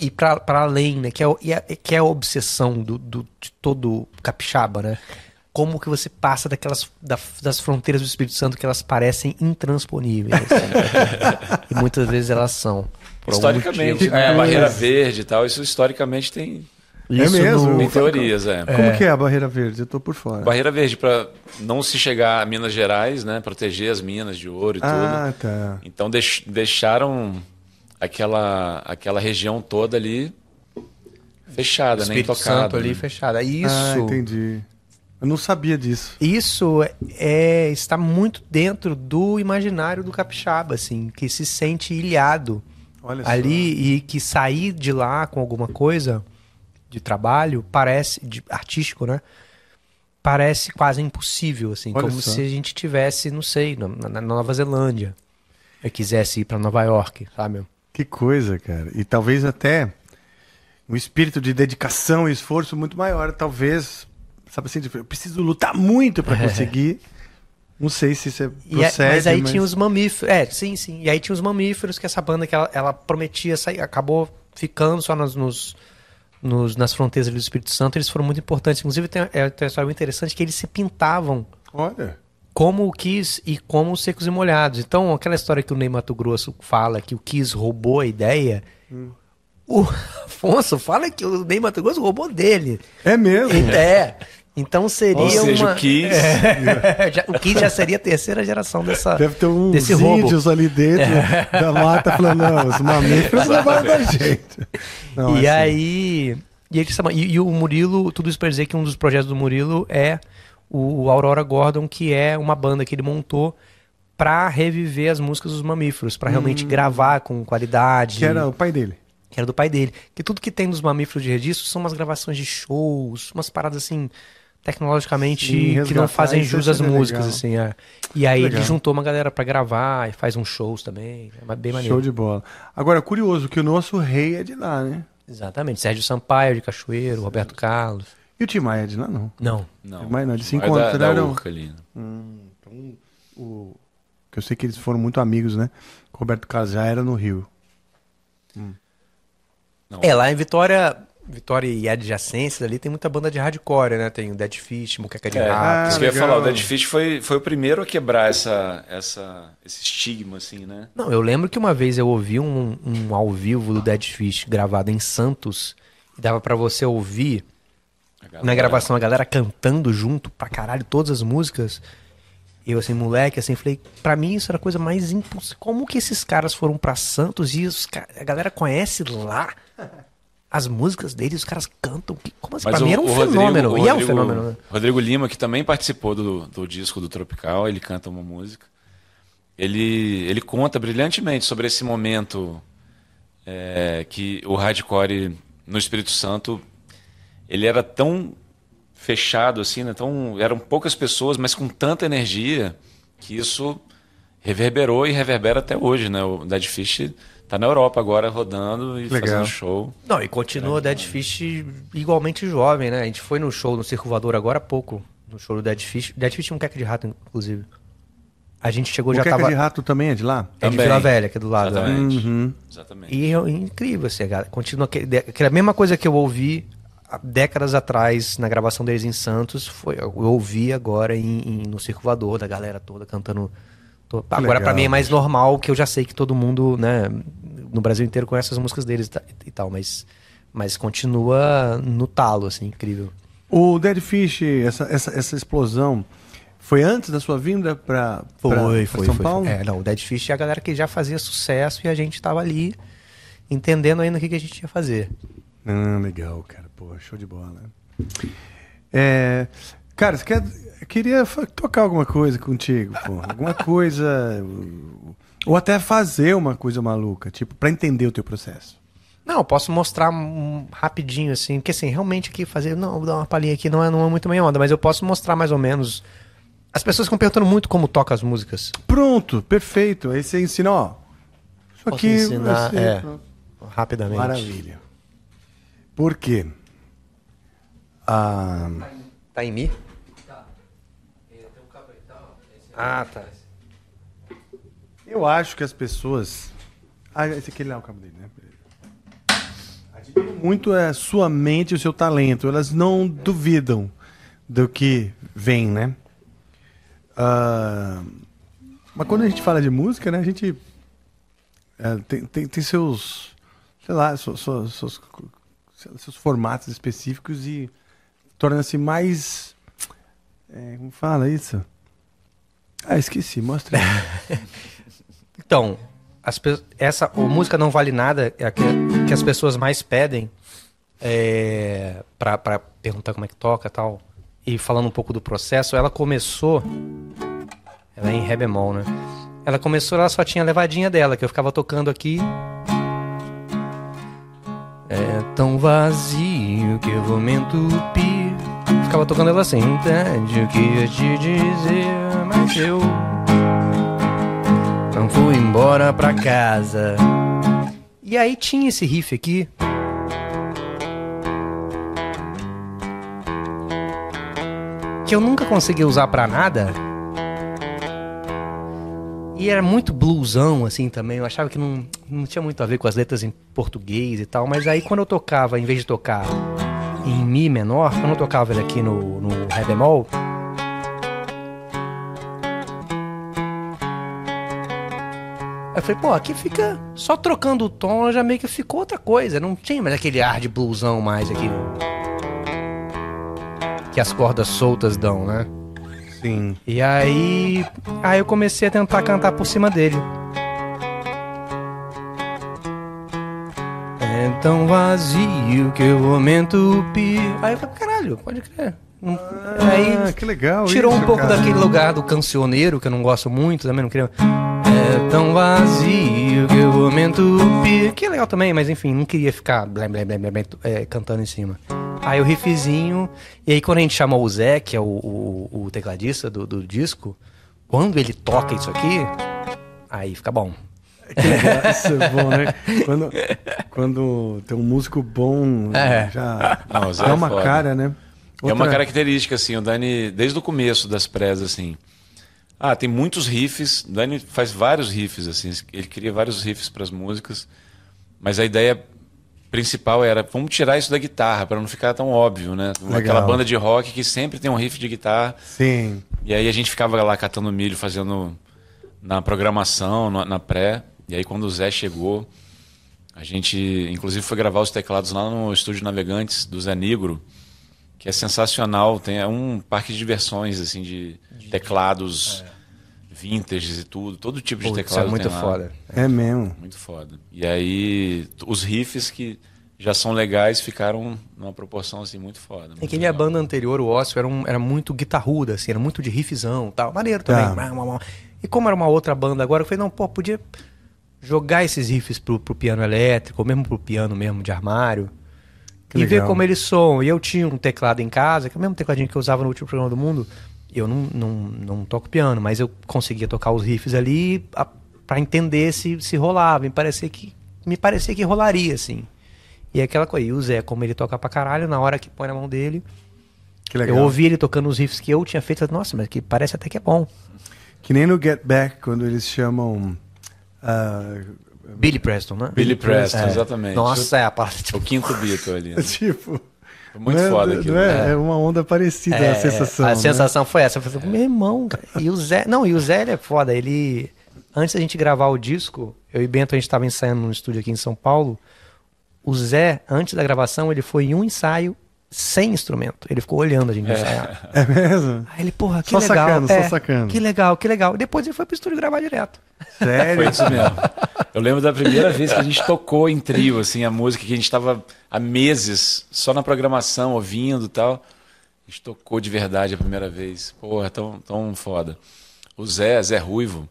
ir pra além, né? Que é, é- que é a obsessão do, do- de todo capixaba, né? Como que você passa daquelas da- das fronteiras do Espírito Santo que elas parecem intransponíveis. e muitas vezes elas são. historicamente, né? É, Barreira Verde e tal, isso historicamente tem, isso É mesmo? no- tem teorias, é. Como que é a Barreira Verde? Eu tô por fora. Barreira Verde, para não se chegar a Minas Gerais, né? Proteger as minas de ouro e ah, tudo. tá. Então deix- deixaram aquela, aquela região toda ali fechada, né? Espírito Intocada. Santo ali né? fechada. Isso. Ah, entendi. Eu não sabia disso. Isso é, está muito dentro do imaginário do capixaba, assim, que se sente ilhado Olha só. ali e que sair de lá com alguma coisa de trabalho parece de artístico, né? Parece quase impossível, assim, Olha como só. se a gente tivesse, não sei, na, na- na Nova Zelândia, e quisesse ir para Nova York, sabe? Que coisa, cara. E talvez até um espírito de dedicação e esforço muito maior. Talvez, sabe assim, eu preciso lutar muito para conseguir. Não sei se isso é, E é- procede, mas aí tinha os mamíferos. É, sim, sim. E aí tinha os mamíferos, que essa banda que ela, ela prometia sair, acabou ficando só nos, nos, nos- nas fronteiras do Espírito Santo. Eles foram muito importantes. Inclusive, tem, é, tem uma história muito interessante que eles se pintavam Olha. como o Kiss e como os Secos e Molhados. Então, aquela história que o Ney Mato Grosso fala que o Kiss roubou a ideia. O Afonso fala que o Ney Mato Grosso roubou dele. É mesmo? É. Então seria Ou seja, uma... o Kiss. É, já- o Kiss já seria a terceira geração dessa, Deve ter uns desse roubo. índios ali dentro da mata falando, não, os mamíferos levaram da gente. Não, e é assim. aí. E, ele e- e o Murilo, tudo isso pra dizer que um dos projetos do Murilo é o, Aurora Gordon, que é uma banda que ele montou pra reviver as músicas dos mamíferos, pra realmente gravar com qualidade. Que era o pai dele. que era do pai dele. Que tudo que tem dos mamíferos de registro são umas gravações de shows, umas paradas assim, tecnologicamente, Sim, que não fazem jus às músicas, legal. assim, é. E aí Legal. ele juntou uma galera pra gravar e faz uns shows também. É bem maneiro. Show de bola. Agora, curioso que o nosso rei é de lá, né? Exatamente. Sérgio Sampaio de Cachoeiro, Roberto Carlos. E o Tim Maia é de lá, não. Não. Não. Mas não, eles se Mas da- da encontraram. Ali, né? Então, o... que eu sei que eles foram muito amigos, né? O Roberto Carlos já era no Rio. Não. É, lá em Vitória, Vitória e adjacências ali tem muita banda de hardcore, né? Tem o Dead Fish, Muqueca de É, Rato. isso que eu ia falar, o Dead Fish foi, foi o primeiro a quebrar essa, essa, esse estigma, assim, né? Não, eu lembro que uma vez eu ouvi um, um ao vivo do Dead Fish gravado em Santos e dava pra você ouvir galera- na gravação, a galera cantando junto pra caralho todas as músicas. Eu, assim, moleque, assim, falei, pra mim isso era a coisa mais impossível. Como que esses caras foram pra Santos e os a galera conhece lá as músicas deles, os caras cantam. Que- Como assim? pra mim era um fenômeno. o e é um Rodrigo- fenômeno. né? Rodrigo Lima, que também participou do, do disco do Tropical, ele canta uma música. Ele, ele conta brilhantemente sobre esse momento é, que o hardcore no Espírito Santo ele era tão fechado assim, né? tão, eram poucas pessoas, mas com tanta energia que isso reverberou e reverbera até hoje, né? O Dead Fish tá na Europa agora rodando e Legal. fazendo show. Não, e continua o Dead Fish igualmente jovem, né? A gente foi no show no Circo Voador agora há pouco. No show do Dead Fish. Dead Fish é um queca de rato, inclusive. A gente chegou O já tava. de Rato também é de lá? É de Também. Vila Velha, que é do lado. né? Exatamente. Uhum. Exatamente. E é incrível, assim, cara. Continua aquele, aquela mesma coisa que eu ouvi há décadas atrás na gravação deles em Santos, foi, eu ouvi agora em, em- no Circo Voador, da galera toda cantando. To- Agora, pra mim, é mais normal, que eu já sei que todo mundo, né, no Brasil inteiro conhece as músicas deles e ta- tal, mas, mas continua no talo, assim, incrível. O Dead Fish, essa, essa, essa explosão, foi antes da sua vinda pra São Paulo? É, não, o Dead Fish é a galera que já fazia sucesso e a gente tava ali entendendo ainda o que, que a gente ia fazer. Ah, legal, cara. Pô, show de bola. É, cara, você quer, eu queria tocar alguma coisa contigo, pô. Alguma coisa. Ou até fazer uma coisa maluca, tipo, pra entender o teu processo. Não, eu posso mostrar um, rapidinho, assim, porque assim, realmente aqui fazer, não, vou dar uma palhinha aqui, não é, não é muito minha onda, mas eu posso mostrar mais ou menos. As pessoas ficam perguntando muito como toca as músicas. Pronto, perfeito. Aí você ensina, ó. Isso Posso aqui. ensinar, você- é. Rapidamente. Maravilha. Por quê? Ah, Tá em mim? Ah, tá. eu acho que as pessoas. Ah, esse aqui é o cabo dele, né? Admiro muito a sua mente e o seu talento. Elas não duvidam do que vem, né? Ah, mas quando a gente fala de música, né? A gente é, tem, tem, tem seus, sei lá, seus, seus, seus formatos específicos e torna-se mais, é, como fala isso? Ah, esqueci, mostra. Então, as essa o música não vale nada é a que, que as pessoas mais pedem é, pra perguntar como é que toca tal. E falando um pouco do processo, ela começou. Ela é em Ré bemol, né? Ela começou, ela só tinha a levadinha dela, que eu ficava tocando aqui. É tão vazio que eu vou me entupir. Ficava tocando ela assim, entende o que eu te dizer, mas eu não fui embora pra casa. E aí tinha esse riff aqui. Que eu nunca consegui usar pra nada. E era muito bluesão, assim, também. Eu achava que não, não tinha muito a ver com as letras em português e tal. Mas aí quando eu tocava, em vez de tocar em Mi menor, quando eu tocava ele aqui no, no Ré bemol, Aí eu falei, pô, aqui fica só trocando o tom, já meio que ficou outra coisa. Não tinha mais aquele ar de blusão mais aqui. Que as cordas soltas dão, né? Sim. E aí. Aí eu comecei a tentar cantar por cima dele. É tão vazio que eu vou me entupir. Aí eu falei, caralho, pode crer. Ah, aí que legal tirou isso, um pouco cara. daquele lugar do cancioneiro, que eu não gosto muito, também não queria. É tão vazio que eu vou me entupir. Que é legal também, mas enfim, não queria ficar blém, blém, blém, blém, é, cantando em cima. Aí o riffzinho, e aí quando a gente chamou o Zé, que é o, o, o tecladista do, do disco, quando ele toca isso aqui, aí fica bom. Que legal, isso é bom, né? Quando, quando tem um músico bom, É. já Não, o Zé dá é uma foda. cara, né? É uma Outra- característica, assim, o Dani, desde o começo das prés, assim. Ah, tem muitos riffs. O Dani faz vários riffs, assim. Ele cria vários riffs para as músicas. Mas a ideia principal era, vamos tirar isso da guitarra, para não ficar tão óbvio, né? Legal. Aquela banda de rock que sempre tem um riff de guitarra. Sim. E aí a gente ficava lá catando milho, fazendo na programação, na pré. E aí quando o Zé chegou, a gente inclusive foi gravar os teclados lá no estúdio Navegantes do Zé Negro. Que é sensacional. Tem é um parque de diversões, assim, de teclados vintage e tudo. Todo tipo de Putz, teclado é muito tem lá. foda. É mesmo. Muito foda. E aí, os riffs que já são legais ficaram numa proporção, assim, muito foda. É muito que a minha banda anterior, o Ócio, era, um- era muito guitarruda, assim, era muito de riffzão e tal. Maneiro também. Tá. Má. E como era uma outra banda agora, eu falei, não, pô, podia jogar esses riffs pro, pro piano elétrico, ou mesmo pro piano mesmo de armário. Que e ver legal. como eles soam. E eu tinha um teclado em casa, que é o mesmo tecladinho que eu usava no último programa do mundo. Eu não, não, não toco piano, mas eu conseguia tocar os riffs ali a, pra entender se, se rolava. Me parecia que, me parecia que rolaria, assim. E é aquela coisa. E o Zé, como ele toca pra caralho, na hora que põe na mão dele, eu ouvi ele tocando os riffs que eu tinha feito. Nossa, mas que parece até que é bom. Que nem no Get Back, quando eles chamam. ah, Billy Preston, né? Billy Preston, É. exatamente. Nossa, é a parte. O quinto Beatle ali. né? tipo. Foi muito não é- foda não aquilo. é, é uma onda parecida É, a sensação. A né? sensação foi essa. Eu falei, meu irmão, cara. E o Zé. Não, e o Zé ele é foda. Ele. Antes da gente gravar o disco, eu e Bento, a gente tava ensaiando num estúdio aqui em São Paulo. O Zé, antes da gravação, ele foi em um ensaio sem instrumento. Ele ficou olhando a gente ensaiar. É mesmo? Aí ele, porra, que Só legal. sacando, só é, sacando. Que legal, que legal. E depois ele foi pro estúdio gravar direto. Sério? Foi isso mesmo. Eu lembro da primeira vez que a gente tocou em trio, assim, a música que a gente estava há meses só na programação, ouvindo e tal. A gente tocou de verdade a primeira vez. Porra, tão, tão foda. O Zé, Zé Ruivo,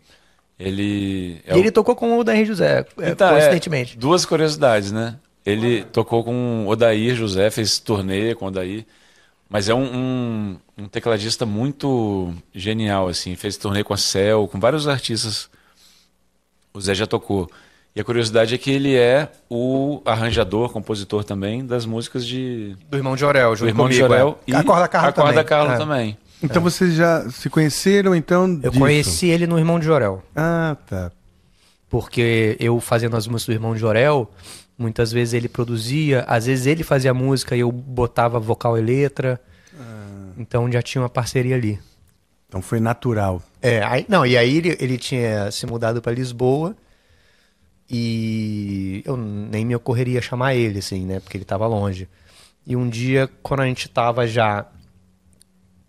ele. é e ele tocou com o Daí José, é, Então, é, coincidentemente. duas curiosidades, né? Ele tocou com o Odair José, fez turnê com o Odair. Mas é um, um, um tecladista muito genial, assim. Fez turnê com a Cell, com vários artistas. O Zé já tocou. E a curiosidade é que ele é o arranjador, compositor também das músicas de Do irmão de Orel, do junto irmão de comigo. Jorel é. a Corda Carla a Corda também. Carla É. também. Então vocês já se conheceram, então? Eu disso? conheci ele no Irmão de Jorel. Ah, tá. Porque eu fazendo as músicas do Irmão de Jorel, muitas vezes ele produzia, às vezes ele fazia música e eu botava vocal e letra. Então já tinha uma parceria ali. Então foi natural. É, aí, não, e aí ele, ele tinha se mudado para Lisboa e eu nem me ocorreria chamar ele, assim, né? Porque ele tava longe. E um dia, quando a gente tava já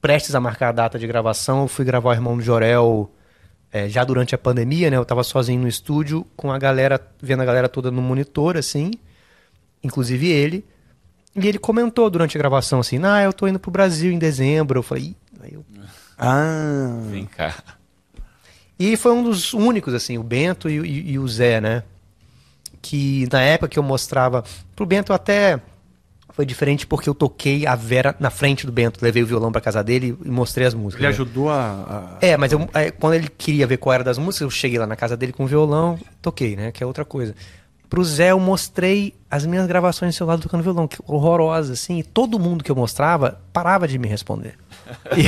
prestes a marcar a data de gravação, eu fui gravar o Irmão do Jorel é, já durante a pandemia, né? Eu tava sozinho no estúdio com a galera, vendo a galera toda no monitor, assim, inclusive ele. E ele comentou durante a gravação assim: Ah, eu tô indo pro Brasil em dezembro. Eu falei, aí eu Ah, Vem cá. E foi um dos únicos, assim, o Bento e, e- e o Zé, né? Que na época que eu mostrava. Pro Bento até foi diferente porque eu toquei a Vera na frente do Bento. Levei o violão pra casa dele e mostrei as músicas. Ele né? ajudou a. a- É, mas eu, é, quando ele queria ver qual era das músicas, eu cheguei lá na casa dele com o violão, toquei, né? Que é outra coisa. Pro Zé eu mostrei as minhas gravações do celular tocando violão, que horrorosas, assim, e todo mundo que eu mostrava parava de me responder. E-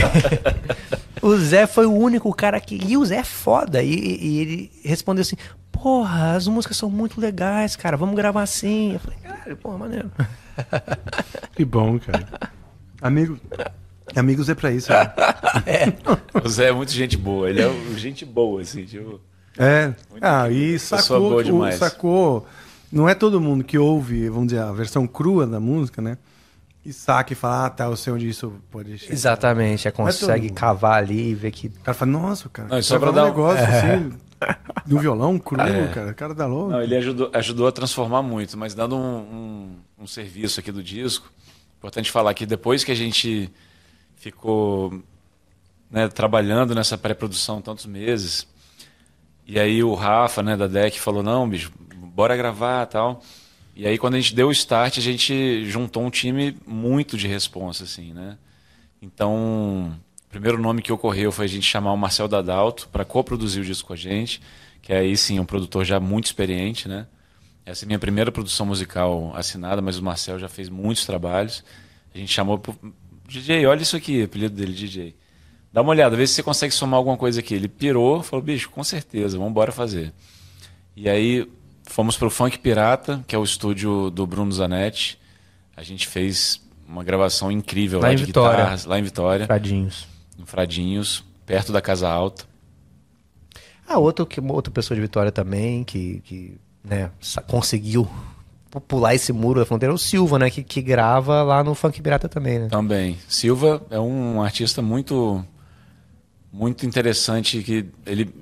o Zé foi o único cara que. E o Zé é foda. E, e ele respondeu assim: Porra, as músicas são muito legais, cara, vamos gravar assim. Eu falei, caralho, porra, maneiro. que bom, cara. Amigo, amigos é pra isso. Né? O Zé é muito gente boa. Ele é o gente boa, assim. Tipo, É. Ah, e sacou, boa demais. sacou. Não é todo mundo que ouve, vamos dizer, a versão crua da música, né? E saca e fala, ah, tá, eu sei onde isso pode chegar. Exatamente, é, todo consegue mundo. cavar ali e ver que. O cara fala, nossa, cara, Não, só pra um dar um- negócio assim, no violão cru, É. cara, o cara dá louco. Não, ele ajudou, ajudou a transformar muito, mas dando um, um- um serviço aqui do disco, importante falar que depois que a gente ficou né, trabalhando nessa pré-produção tantos meses, e aí o Rafa, né, da DEC, falou, não, bicho, bora gravar tal. E aí quando a gente deu o start, a gente juntou um time muito de responsa, assim, né? Então, o primeiro nome que ocorreu foi a gente chamar o Marcel Dadalto para coproduzir o disco com a gente, que aí sim é um produtor já muito experiente, né? Essa é a minha primeira produção musical assinada, mas o Marcel já fez muitos trabalhos. A gente chamou pro DJ, olha isso aqui, apelido dele, DJ. Dá uma olhada, vê se você consegue somar alguma coisa aqui. Ele pirou, falou, bicho, com certeza, vamos embora fazer. E aí fomos pro Funk Pirata, que é o estúdio do Bruno Zanetti. A gente fez uma gravação incrível Lá lá, em de Vitória. guitarras, lá em Vitória, Tadinhos. em Fradinhos, perto da Casa Alta. Ah, outro que, outra pessoa de Vitória também, que, que né, conseguiu pular esse muro da fronteira o Silva, né? Que, que grava lá no Funk Pirata também, né? Também. Silva é um artista muito muito interessante que ele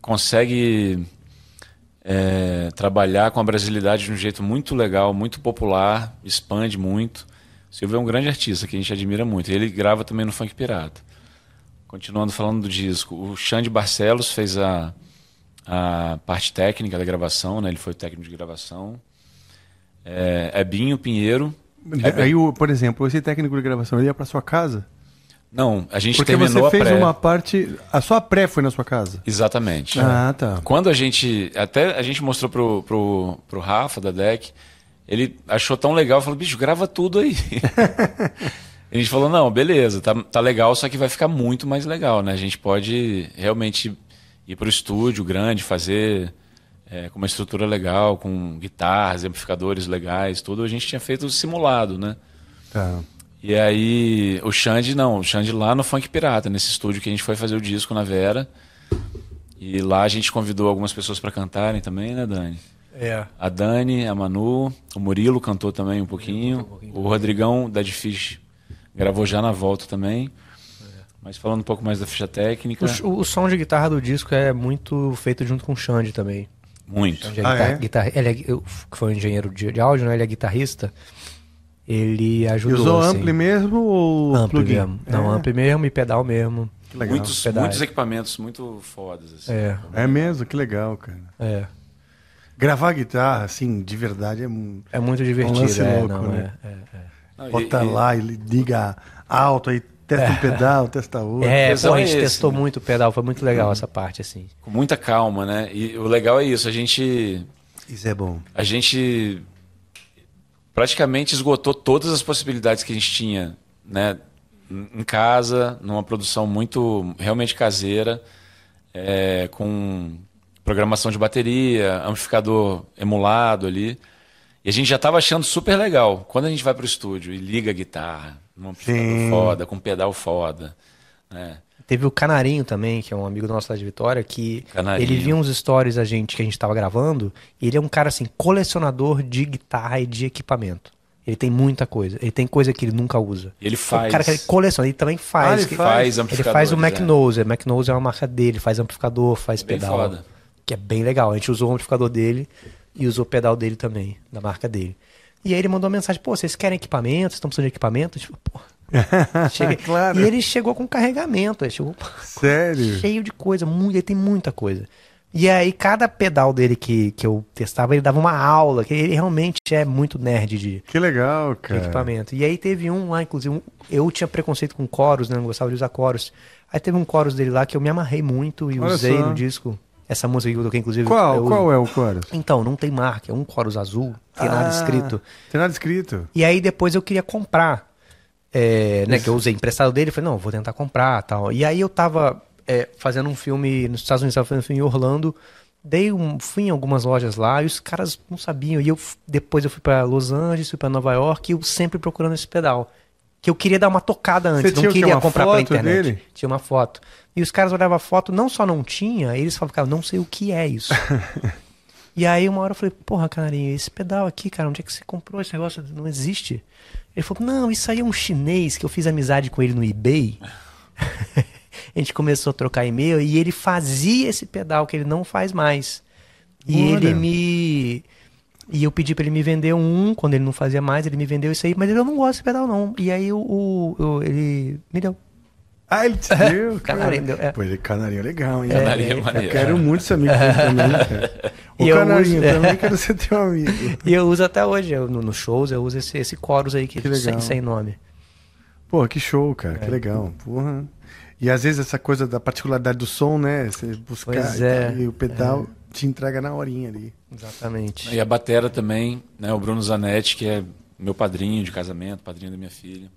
consegue é, trabalhar com a brasilidade de um jeito muito legal, muito popular, expande muito. Silva é um grande artista que a gente admira muito. Ele grava também no Funk Pirata. Continuando falando do disco, o Xande Barcelos fez a, a parte técnica da gravação, né? Ele foi técnico de gravação. É, é Binho Pinheiro. É, Aí, por exemplo, esse técnico de gravação ele ia para sua casa? Não, a gente Porque terminou você fez a pré. uma parte. A sua pré foi na sua casa? Exatamente. Ah, tá. Quando a gente. Até a gente mostrou pro, pro, pro Rafa da DEC, ele achou tão legal, falou, bicho, grava tudo aí. a gente falou, não, beleza, tá, tá legal, só que vai ficar muito mais legal, né? A gente pode realmente ir pro estúdio grande, fazer é, com uma estrutura legal, com guitarras, amplificadores legais, tudo. A gente tinha feito simulado, né? Tá. E aí, o Xande, não, o Xande lá no Funk Pirata, nesse estúdio que a gente foi fazer o disco na Vera. E lá a gente convidou algumas pessoas para cantarem também, né, Dani? É. A Dani, a Manu, o Murilo cantou também um pouquinho. O Rodrigão da Fish gravou já na volta também. Mas falando um pouco mais da ficha técnica. O, o som de guitarra do disco é muito feito junto com o Xande também. Muito. Xande é Ah, guitar- é? guitarra- ele é, eu- foi um engenheiro de, de áudio, né? Ele é guitarrista. Ele E ajudou. usou assim. ampli mesmo ou Ampli plugin? mesmo. Não, é. ampli mesmo e pedal mesmo. Que legal. Muitos, muitos equipamentos muito fodas. Assim. É, É mesmo, que legal, cara. é. Gravar guitarra, assim, de verdade é. um- É muito divertido. lance é, louco, não, né? é, é, é. Não, e- Bota e- lá, ele liga alto, aí testa um pedal, testa outro. É, pô, a é gente esse, testou né? muito o pedal, foi muito legal essa parte, assim. Com muita calma, né? E o legal é isso, a gente Isso é bom. a gente praticamente esgotou todas as possibilidades que a gente tinha, né? Em casa, numa produção muito realmente caseira, é, com programação de bateria, amplificador emulado ali. E a gente já estava achando super legal. Quando a gente vai para o estúdio e liga a guitarra, num amplificador foda, com pedal foda, né? Teve o Canarinho também, que é um amigo nosso lá de Vitória, que Canarinho. ele viu uns stories a gente, que a gente tava gravando, e ele é um cara assim, colecionador de guitarra e de equipamento. Ele tem muita coisa. Ele tem coisa que ele nunca usa. Ele O faz. cara que ele coleciona, ele também faz. Ah, ele que- faz ele faz o é. McNose. A McNose é uma marca dele, faz amplificador, faz Bem pedal. foda. Que é bem legal. A gente usou o amplificador dele e usou o pedal dele também, da marca dele. E aí ele mandou uma mensagem, pô, vocês querem equipamento? Vocês estão precisando de equipamento? Tipo, pô. Claro. E ele chegou com carregamento, chegou Sério? cheio de coisa, muito, ele tem muita coisa. E aí, cada pedal dele que, que eu testava, ele dava uma aula, que ele realmente é muito nerd de, Que legal, cara. equipamento. E aí teve um lá, inclusive, um- eu tinha preconceito com coros, né? Não gostava de usar coros. Aí teve um coros dele lá que eu me amarrei muito e Olha usei só. no disco. Essa música que eu toquei, inclusive. Qual, eu qual é o chorus? Então, não tem marca, é um coros azul, tem nada Ah, escrito. Tem nada escrito. E aí depois eu queria comprar, é, né, que eu usei emprestado dele, falei, não, vou tentar comprar tal. E aí eu tava é, fazendo um filme nos Estados Unidos, tava fazendo um filme em Orlando, dei um, fui em algumas lojas lá e os caras não sabiam. E eu depois eu fui pra Los Angeles, fui pra Nova York e eu sempre procurando esse pedal. Que eu queria dar uma tocada antes, não queria comprar pela internet. dele? Tinha uma foto. E os caras olhavam a foto, não só não tinha, eles falavam, cara, não sei o que é isso. E aí uma hora eu falei, porra, Canarinho, esse pedal aqui, cara, onde é que você comprou esse negócio? Não existe. Ele falou, não, isso aí é um chinês que eu fiz amizade com ele no eBay. a gente começou a trocar e-mail e ele fazia esse pedal que ele não faz mais. E Olha. ele me. E eu pedi pra ele me vender um, quando ele não fazia mais, ele me vendeu isso aí, mas ele eu não gosto desse pedal, não. E aí o, o- o- ele me deu. Ah, ele te deu. Canarinho deu, é. Pô, ele canarinho é legal, hein? Canarinho é Eu maneiro. quero muito ser amigo dele também, cara. O E eu canarinho uso- também quero ser teu amigo. E eu uso até hoje, eu, no, nos shows, eu uso esse, esse chorus aí que, Que legal. sem, sem nome. Pô, que show, cara. É. Que legal. Porra. E às vezes essa coisa da particularidade do som, né? Você buscar Pois e, é. e o pedal te entrega na horinha ali. Exatamente. E a batera também, né? O Bruno Zanetti, que é meu padrinho de casamento, padrinho da minha filha.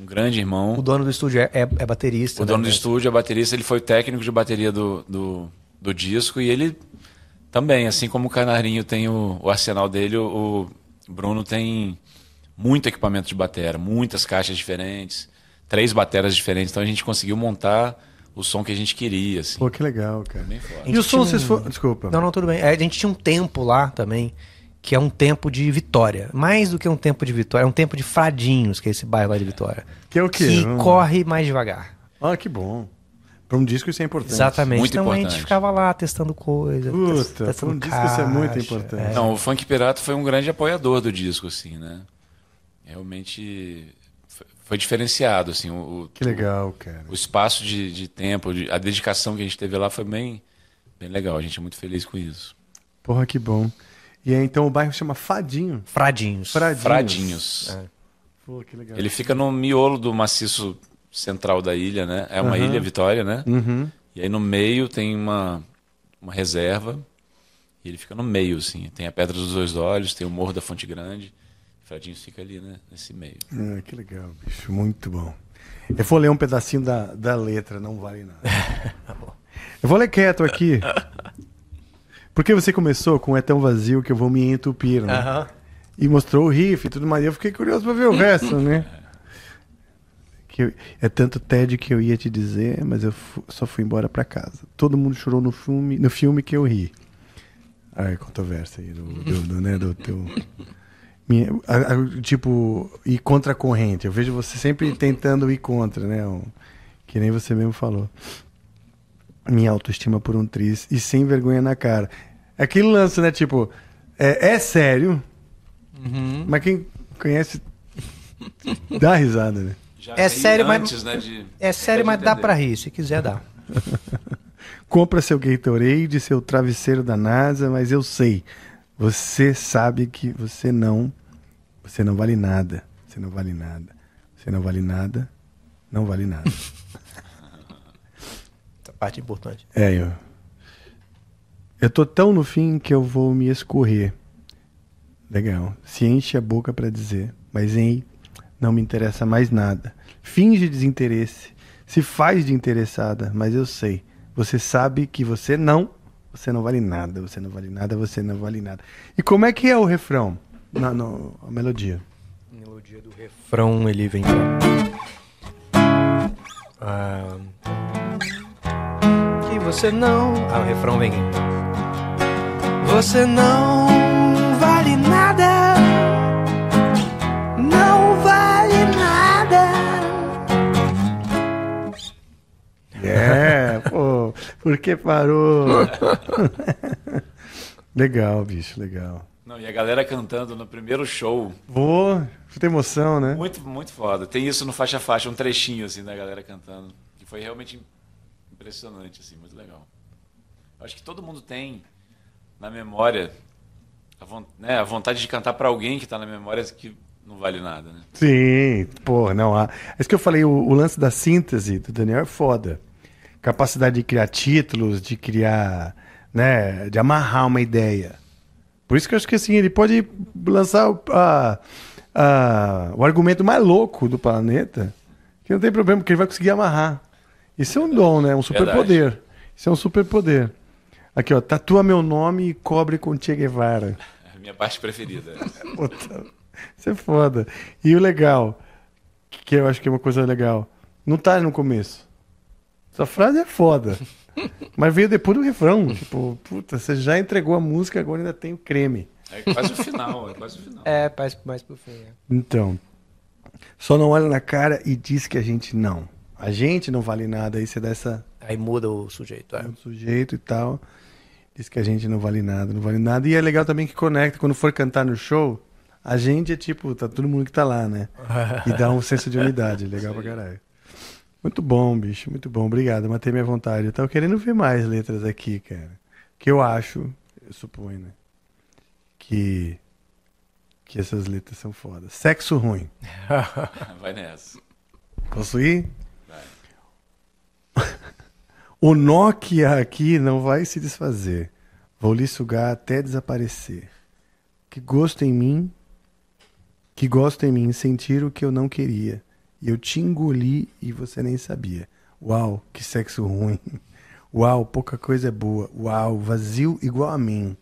Um grande irmão. O dono do estúdio é, é, é baterista. O dono né? do estúdio, a baterista, ele foi técnico de bateria do, do, do disco e ele também, assim como o Canarinho tem o, o arsenal dele, o, o Bruno tem muito equipamento de batera, muitas caixas diferentes, três bateras diferentes, então a gente conseguiu montar o som que a gente queria, assim. Pô, que legal, cara. E o som tinha vocês um- foram. Desculpa. Não, não, tudo bem. É, a gente tinha um tempo lá também que é um tempo de vitória. Mais do que um tempo de vitória, é um tempo de Fradinhos, que é esse bairro lá de Vitória. Que é o quê? Que corre mais devagar. Ah, que bom. Para um disco isso é importante. Exatamente. Muito então a importante. gente ficava lá testando coisa. Puta, testando um disco isso é muito importante. é. Não, o Funk Pirata foi um grande apoiador do disco, assim, né? Realmente foi- diferenciado, assim. O, Que legal, cara. O espaço de, de tempo, de- a dedicação que a gente teve lá foi bem, bem legal. A gente é muito feliz com isso. Porra, que bom. E aí, então o bairro chama Fadinho. Fradinhos. Fradinhos. Fradinhos. É. Pô, que legal. Ele fica no miolo do maciço central da ilha, né? É uma Aham. ilha, Vitória, né? Uhum. E aí no meio tem uma, uma reserva. E ele fica no meio, assim. Tem a Pedra dos Dois Olhos, tem o Morro da Fonte Grande. Fradinhos fica ali, né? Nesse meio. Ah, que legal, bicho. Muito bom. Eu vou ler um pedacinho da, da letra, não vale nada. Eu vou ler quieto aqui. Porque você começou com É tão vazio que eu vou me entupir, né? E mostrou o riff e tudo mais. Eu fiquei curioso pra ver o resto, né? Que eu- é tanto TED que eu ia te dizer, mas eu só fui embora pra casa. Todo mundo chorou no filme, no filme que eu ri. Ai, controvérsia aí do, do, do, né, do teu. Minha- a- a- tipo, ir contra a corrente. Eu vejo você sempre tentando ir contra, né? um- que nem você mesmo falou. Minha autoestima por um triz e sem vergonha na cara. É aquele lance, né? Tipo, é, é sério, Uhum. mas quem conhece dá risada, né? Já É ri sério, mas- antes, né, de- É sério, mas dá entender. pra rir. Se quiser, dá. Compra seu Gatorade, seu travesseiro da NASA, mas eu sei. Você sabe que você não. Você não vale nada. Você não vale nada. Você não vale nada. Não vale nada. Essa parte é importante. É, eu. Eu tô tão no fim que eu vou me escorrer. Legal. Se enche a boca pra dizer, mas em não me interessa mais nada. Finge desinteresse. Se faz de interessada, mas eu sei. Você sabe que você não, você não vale nada, você não vale nada, você não vale nada. E como é que é o refrão? Na, no, a melodia. melodia do refrão ele vem pra. Ah, que você não. Ah, o refrão vem. Você não vale nada. Não vale nada. É, pô, por que parou? legal, bicho, legal. Não, e a galera cantando no primeiro show. Vou, puta emoção, né? Muito, muito foda. Tem isso no faixa faixa, um trechinho assim da galera cantando. Que foi realmente impressionante, assim, muito legal. Acho que todo mundo tem na memória a, von- né, a vontade de cantar pra alguém que tá na memória que não vale nada, né? Sim, pô, não há. É isso que eu falei, o, o lance da síntese do Daniel é foda. Capacidade de criar títulos, de criar, né, de amarrar uma ideia. Por isso que eu acho que assim, ele pode lançar o, a- a- o argumento mais louco do planeta, que não tem problema, porque ele vai conseguir amarrar. Isso é um dom, né? Um superpoder. Isso é um superpoder. Aqui, ó, tatua meu nome e cobre com Che Guevara. É a minha parte preferida. Puta, isso é foda. E o legal, que eu acho que é uma coisa legal, não tá no começo. Essa frase é foda. Mas veio depois do refrão. Tipo, puta, você já entregou a música, agora ainda tem o creme. É quase o final, é quase o final. É, mais, mais pro fim. é. Então, só não olha na cara e diz que a gente não. A gente não vale nada, aí você dá essa Aí muda o sujeito. É. do sujeito e tal. Diz que a gente não vale nada, não vale nada. E é legal também que conecta, quando for cantar no show, a gente é tipo, tá todo mundo que tá lá, né? E dá um senso de unidade, legal pra caralho. Muito bom, bicho, muito bom. Obrigado, matei minha vontade. Eu tava querendo ver mais letras aqui, cara. Que eu acho, eu suponho, né? Que, que essas letras são fodas. Sexo ruim. Vai nessa. Posso ir? o Nokia aqui não vai se desfazer. Vou lhe sugar até desaparecer. Que gosto em mim, que gosto em mim sentir o que eu não queria. E eu te engoli e você nem sabia. Uau, que sexo ruim. Uau, pouca coisa é boa. Uau, vazio igual a mim.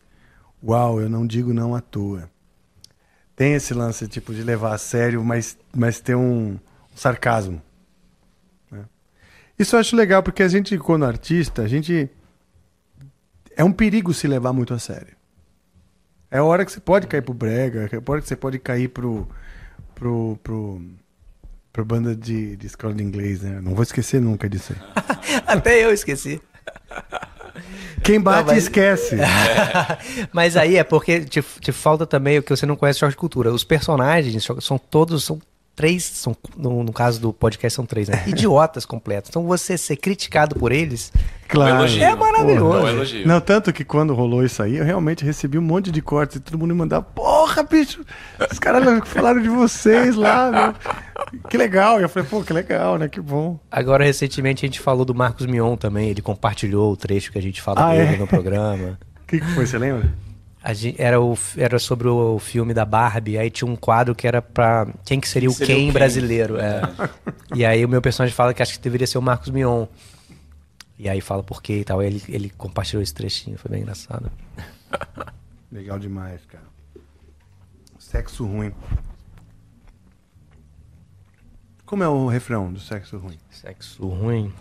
Uau, eu não digo não à toa. Tem esse lance tipo de levar a sério, mas, mas ter um, um sarcasmo. né? Isso eu acho legal, porque a gente, quando artista, a gente. É um perigo se levar muito a sério. É a hora que você pode cair pro brega, é a hora que você pode cair pro. pro. pro. Pro banda de, de escola de inglês, né? Não vou esquecer nunca disso aí. Até eu esqueci. Quem bate Não, mas- esquece. Mas aí é porque te, te falta também o que você não conhece de choque de cultura. Os personagens são todos, são três, são, no, no caso do podcast são três, né? Idiotas completos. Então você ser criticado por eles Claro. Um elogio. é maravilhoso. É um elogio. Não, tanto que quando rolou isso aí, eu realmente recebi um monte de cortes e todo mundo me mandava, porra, bicho, os caras falaram de vocês lá, meu. Que legal. E eu falei, pô, que legal, né? Que bom. Agora, recentemente, a gente falou do Marcos Mion também. Ele compartilhou o trecho que a gente fala Ah, dele é? no programa. O que, que foi, você lembra? A gente- era, o, era sobre o filme da Barbie, aí tinha um quadro que era pra quem que seria o Seria o Ken Ken. brasileiro. é. E aí o meu personagem fala que acho que deveria ser o Marcos Mion. E aí fala por quê e tal. Aí ele, ele compartilhou esse trechinho, foi bem engraçado. Legal demais, cara. Sexo ruim. Como é o refrão do sexo ruim? Sexo ruim.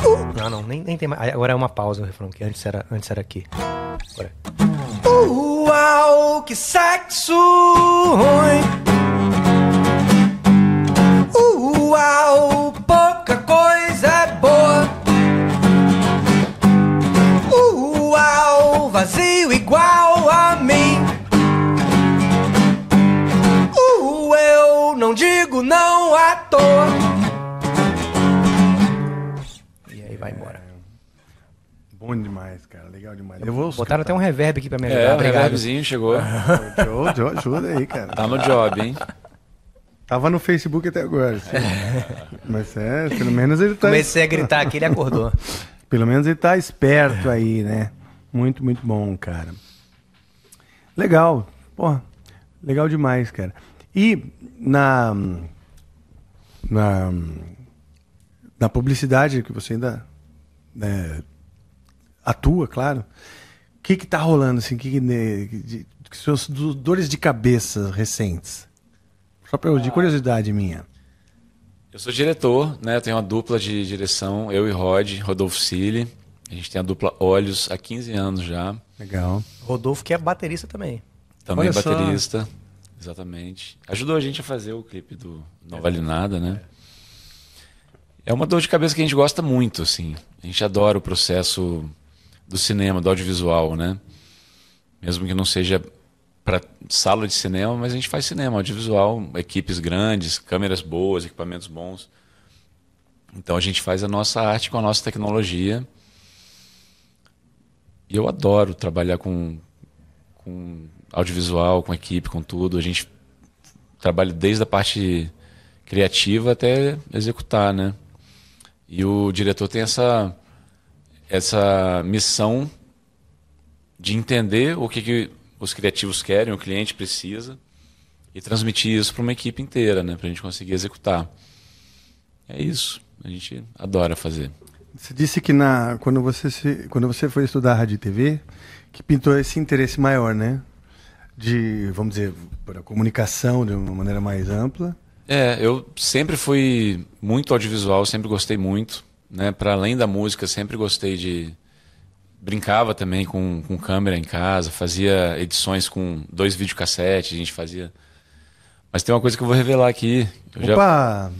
Uh, não, não, nem, nem tem mais. Agora é uma pausa o refrão, que antes era, antes era aqui. É. Uau, que sexo ruim. Uau, pouca coisa é boa. Uau, vazio igual a mim. Uh, eu não digo não à toa. E aí vai embora. Bom demais. Legal demais. Eu vou Botaram até um reverb aqui pra me ajudar. É, o Obrigado. reverbzinho chegou. Joe, Joe, ajuda aí, cara. Tá no job, hein? Tava no Facebook até agora. assim. Mas é, pelo menos ele tá. Comecei a gritar aqui, ele acordou. Pelo menos ele tá esperto aí, né? Muito, muito bom, cara. Legal. Porra, legal demais, cara. E na. Na. Na publicidade que você ainda. né, atua, claro. O que que tá rolando, assim? Que, que, de, que suas do- dores de cabeça recentes? Só pra eu, de curiosidade minha. Eu sou diretor, né? Eu tenho uma dupla de direção, eu e Rod, Rodolfo Cili. A gente tem a dupla Olhos há 15 anos já. Legal. Rodolfo, que é baterista também. Também Olha só. baterista. Exatamente. Ajudou a gente a fazer o clipe do Não Vale Nada, né? É uma dor de cabeça que a gente gosta muito, assim. A gente adora o processo do cinema, do audiovisual, né? Mesmo que não seja para sala de cinema, mas a gente faz cinema, audiovisual, equipes grandes, câmeras boas, equipamentos bons. Então a gente faz a nossa arte com a nossa tecnologia. E eu adoro trabalhar com, com audiovisual, com equipe, com tudo. A gente trabalha desde a parte criativa até executar, né? E o diretor tem essa essa missão de entender o que, que os criativos querem, o cliente precisa e transmitir isso para uma equipe inteira, né? Para a gente conseguir executar. É isso. A gente adora fazer. Você disse que na, quando, você se, quando você foi estudar rádio e TV, que pintou esse interesse maior, né? De, vamos dizer, para a comunicação de uma maneira mais ampla. É, eu sempre fui muito audiovisual, sempre gostei muito, né? Para além da música, sempre gostei de brincava também com, com câmera em casa, fazia edições com dois videocassetes, a gente fazia. Mas tem uma coisa que eu vou revelar aqui. Eu já- Opa!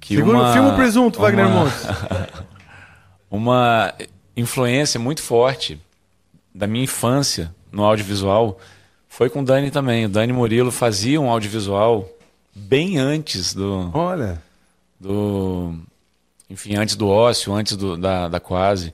que Segura uma- o filme presunto, Wagner uma- Montes. uma influência muito forte da minha infância no audiovisual foi com o Dani também. O Dani Murilo fazia um audiovisual bem antes do, Olha, do enfim, antes do ócio, antes do, da, da quase.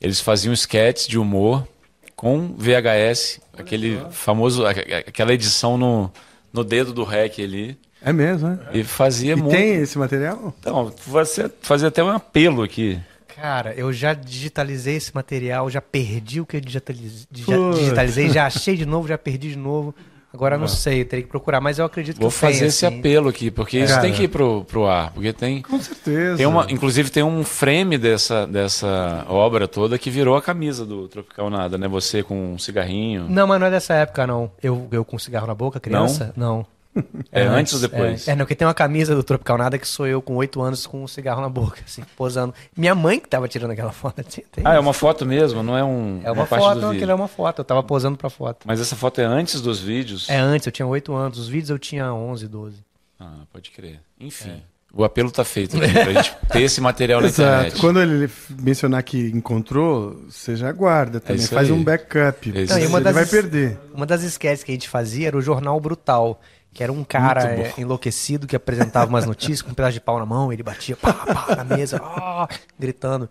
Eles faziam sketches de humor com VHS, aquele famoso, aquela edição no, no dedo do REC ali. é mesmo, né? E fazia E muito. tem esse material? Então, você fazia até um apelo aqui. Cara, eu já digitalizei esse material, já perdi o que eu digitalizei, já achei de novo, já perdi de novo. Agora eu não sei, eu teria que procurar, mas eu acredito que Vou fazer esse assim. apelo aqui, porque isso Cara. tem que ir pro, pro ar. Porque tem, Com certeza. tem uma, inclusive tem um frame dessa, dessa obra toda que virou a camisa do Tropical Nada, né? Você com um cigarrinho. Não, mas não é dessa época, não. Eu, eu com cigarro na boca, criança? Não. É, antes ou depois? É, é, não, porque tem uma camisa do Tropical Nada que sou eu com oito anos com um cigarro na boca, assim, posando. Minha mãe que tava tirando aquela foto. Tem ah, é uma foto mesmo, não é um. É uma, parte foto, do não, vídeo. aquilo é uma foto. Eu tava posando pra foto. Mas essa foto é antes dos vídeos? É antes, eu tinha oito anos. Os vídeos eu tinha 11, 12. Ah, pode crer. Enfim. O apelo tá feito aqui pra gente ter esse material na Exato. internet. Quando ele mencionar que encontrou, você já guarda também. isso Faz aí. um backup. É Não, e uma ele vai perder. Uma das sketches que a gente fazia era o Jornal Brutal. Que era um cara é, enlouquecido que apresentava umas notícias com um pedaço de pau na mão, ele batia pá, pá, na mesa, ah, gritando.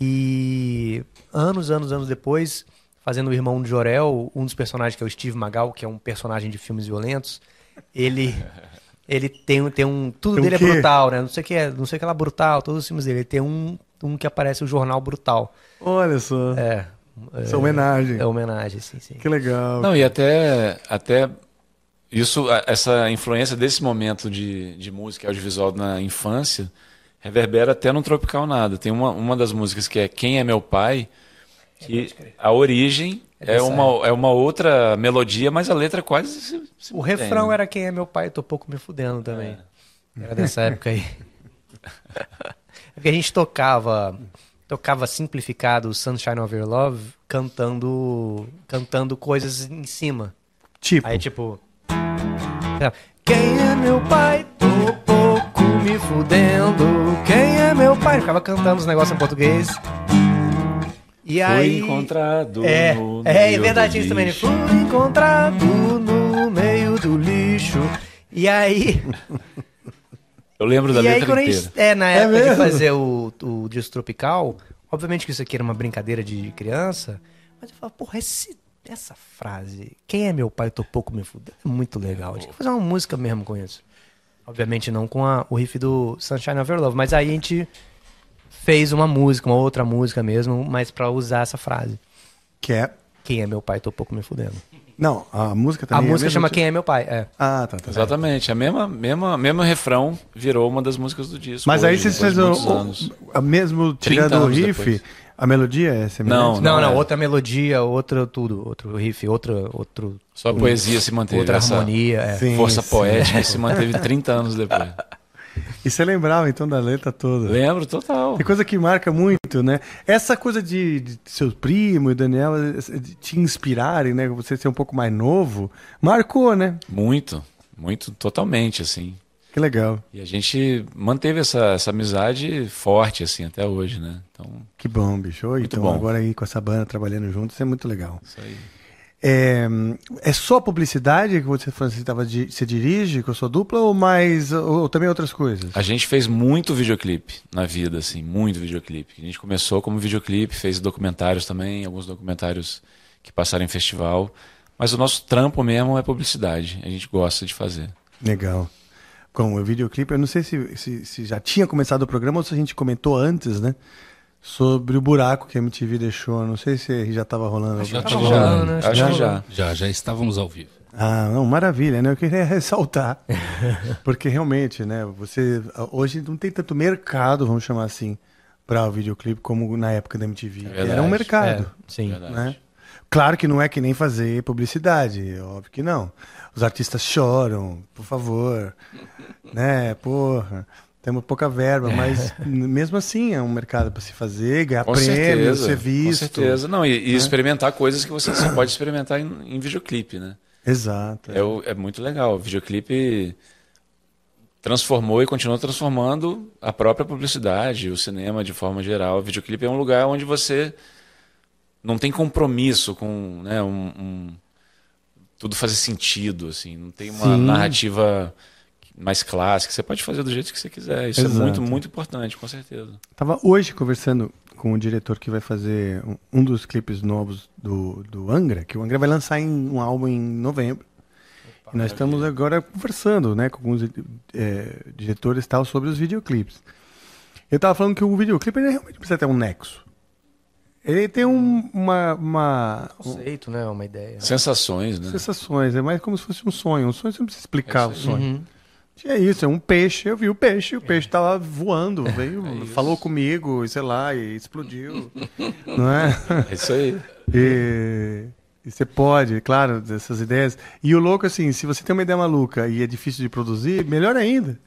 E anos, anos, anos depois, fazendo o irmão de Jorel, um dos personagens que é o Steve Magal, que é um personagem de filmes violentos, ele ele tem, tem um. Tudo Tem dele é brutal, né? Não sei o que é, não sei o que lá brutal, todos os filmes dele. Ele tem um, um que aparece o Jornal Brutal. Olha só. É. Essa homenagem. É homenagem, sim, sim. Que legal. Não, e até, até isso, essa influência desse momento de, de música audiovisual na infância reverbera até no Tropical Nada. Tem uma, uma das músicas que é Quem é Meu Pai, que a origem É é, uma, é uma outra melodia, mas a letra quase se, se O mantém, refrão né? era Quem é meu pai, eu tô pouco me fudendo também. Era dessa época aí. Porque a gente tocava tocava simplificado Sunshine of Your Love cantando cantando coisas em cima. Tipo, Aí tipo Quem é meu pai? Tô pouco me fudendo. Quem é meu pai? Ficava cantando os negócios em português. E Foi aí encontrado é, no é, é verdade isso também. lixo. Fui encontrado no meio do lixo. E aí, Eu lembro da e aí letra quando a inteira. gente, é, na época de mesmo? fazer o, o disco tropical, obviamente que isso aqui era uma brincadeira de criança, mas eu falava, porra, esse, essa frase, quem é meu pai, tô pouco me fudendo, é muito legal. A gente tem que fazer uma música mesmo com isso. Obviamente não com a- o riff do Sunshine of Your Love, mas aí a gente fez uma música, uma outra música mesmo, mas pra usar essa frase. que é. Quem é meu pai, tô pouco me fudendo. Não, a música A também. é música mesma chama tipo- Quem é meu pai, é. Ah, tá, tá. Exatamente, a mesma, mesma, mesmo refrão virou uma das músicas do disco. Mas aí hoje, vocês depois de fazem muitos o, anos. o- a mesmo tirando o riff, depois. A melodia é semelhante? Não, Não, não não, é. outra melodia, outro tudo, outro riff, outra, outro, Só a poesia se manteve. outra essa harmonia. é. Sim, força sim. poética se manteve 30 anos depois. E você lembrava então da letra toda? Lembro, total. Tem coisa que marca muito, né? Essa coisa de, de seu primo e Daniel eh, de te inspirarem, né? Você ser um pouco mais novo, marcou, né? Muito, muito, totalmente, assim. Que legal. E a gente manteve essa, essa amizade forte, assim, até hoje, né? Então, Que bom, bicho. Muito então bom. agora aí com essa banda trabalhando juntos, é muito legal. isso aí. É, é só publicidade que você, você, tava, di- você dirige com a sua dupla ou mais ou, ou também outras coisas? A gente fez muito videoclipe na vida, assim, muito videoclipe. A gente começou como videoclipe, fez documentários também, alguns documentários que passaram em festival. Mas o nosso trampo mesmo é publicidade. A gente gosta de fazer. Legal. Com o videoclipe, eu não sei se, se, se já tinha começado o programa ou se a gente comentou antes, né? Sobre o buraco que a MTV deixou. Não sei se já estava rolando. Já alguma tava coisa. rolando, né? Acho que Já- já. Já, já estávamos ao vivo. Ah, não, maravilha, né? Eu queria ressaltar. Porque realmente, né? Você. Hoje não tem tanto mercado, vamos chamar assim, para o videoclipe como na época da MTV. que verdade. Era um mercado. É, sim. Verdade. né? Claro que não é que nem fazer publicidade, óbvio que não. Os artistas choram, por favor, né? Porra, temos pouca verba, mas n- mesmo assim é um mercado para se fazer, ganhar Com prêmio, certeza. ser visto. Com certeza. Não, e, e experimentar coisas que você só pode experimentar em, em videoclipe, né? Exato. É, o- é muito legal. O videoclipe transformou e continua transformando a própria publicidade, o cinema de forma geral. O videoclipe é um lugar onde você não tem compromisso com né, um, um- tudo fazer sentido, assim. Não tem uma Sim. narrativa mais clássica. Você pode fazer do jeito que você quiser. Isso Exato. é muito, muito importante, com certeza. Tava hoje conversando com o diretor que vai fazer um, dos clipes novos do, do Angra, que o Angra vai lançar em um álbum em novembro. e nós estamos agora conversando né, com alguns eh, diretores tal sobre os videoclipes. Eu tava falando que o videoclipe realmente precisa ter um nexo. Ele tem um- uma, uma um- Conceito, né? Uma ideia. Sensações, né? sensações, é mais como se fosse um sonho. Um sonho você não precisa explicar É o isso sonho. Uhum. É isso, é um peixe. Eu vi o peixe, o peixe tava voando, É veio, falou comigo, e sei lá, e explodiu. não é? É isso aí. E, E você pode, claro, dessas ideias. E o louco, assim, se você tem uma ideia maluca e é difícil de produzir, melhor ainda.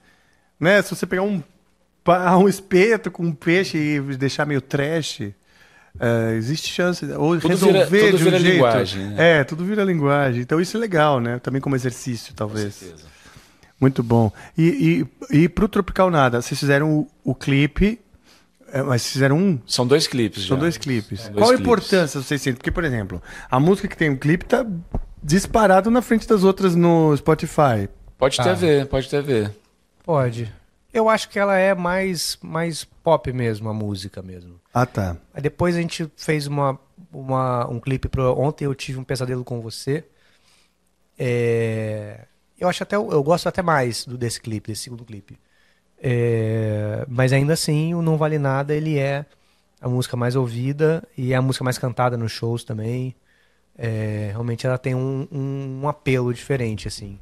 Né? Se você pegar um, um espeto com um peixe e deixar meio trash, é, existe chance. Ou Tudo resolver vira- tudo de um vira jeito. linguagem, né? É, tudo vira linguagem. Então isso é legal, né? Também como exercício, Com talvez. certeza. Muito bom. E, e, e pro Tropical Nada, vocês fizeram o, o clipe, é, mas fizeram um? São dois clipes já. São dois clipes. São dois Qual a importância vocês sentem? Porque, por exemplo, a música que tem um clipe tá disparado na frente das outras no Spotify. Pode ter Ah. a ver, pode ter a ver. Pode. Eu acho que ela é mais, mais pop mesmo, a música mesmo. Ah, tá. Aí depois a gente fez uma, uma, um clipe pro Ontem Eu Tive um Pesadelo com Você. É, eu acho até, eu gosto até mais do, desse clipe, desse segundo clipe. É, mas ainda assim, o Não Vale Nada, ele é a música mais ouvida e é a música mais cantada nos shows também. É, realmente ela tem um, um, um apelo diferente, assim.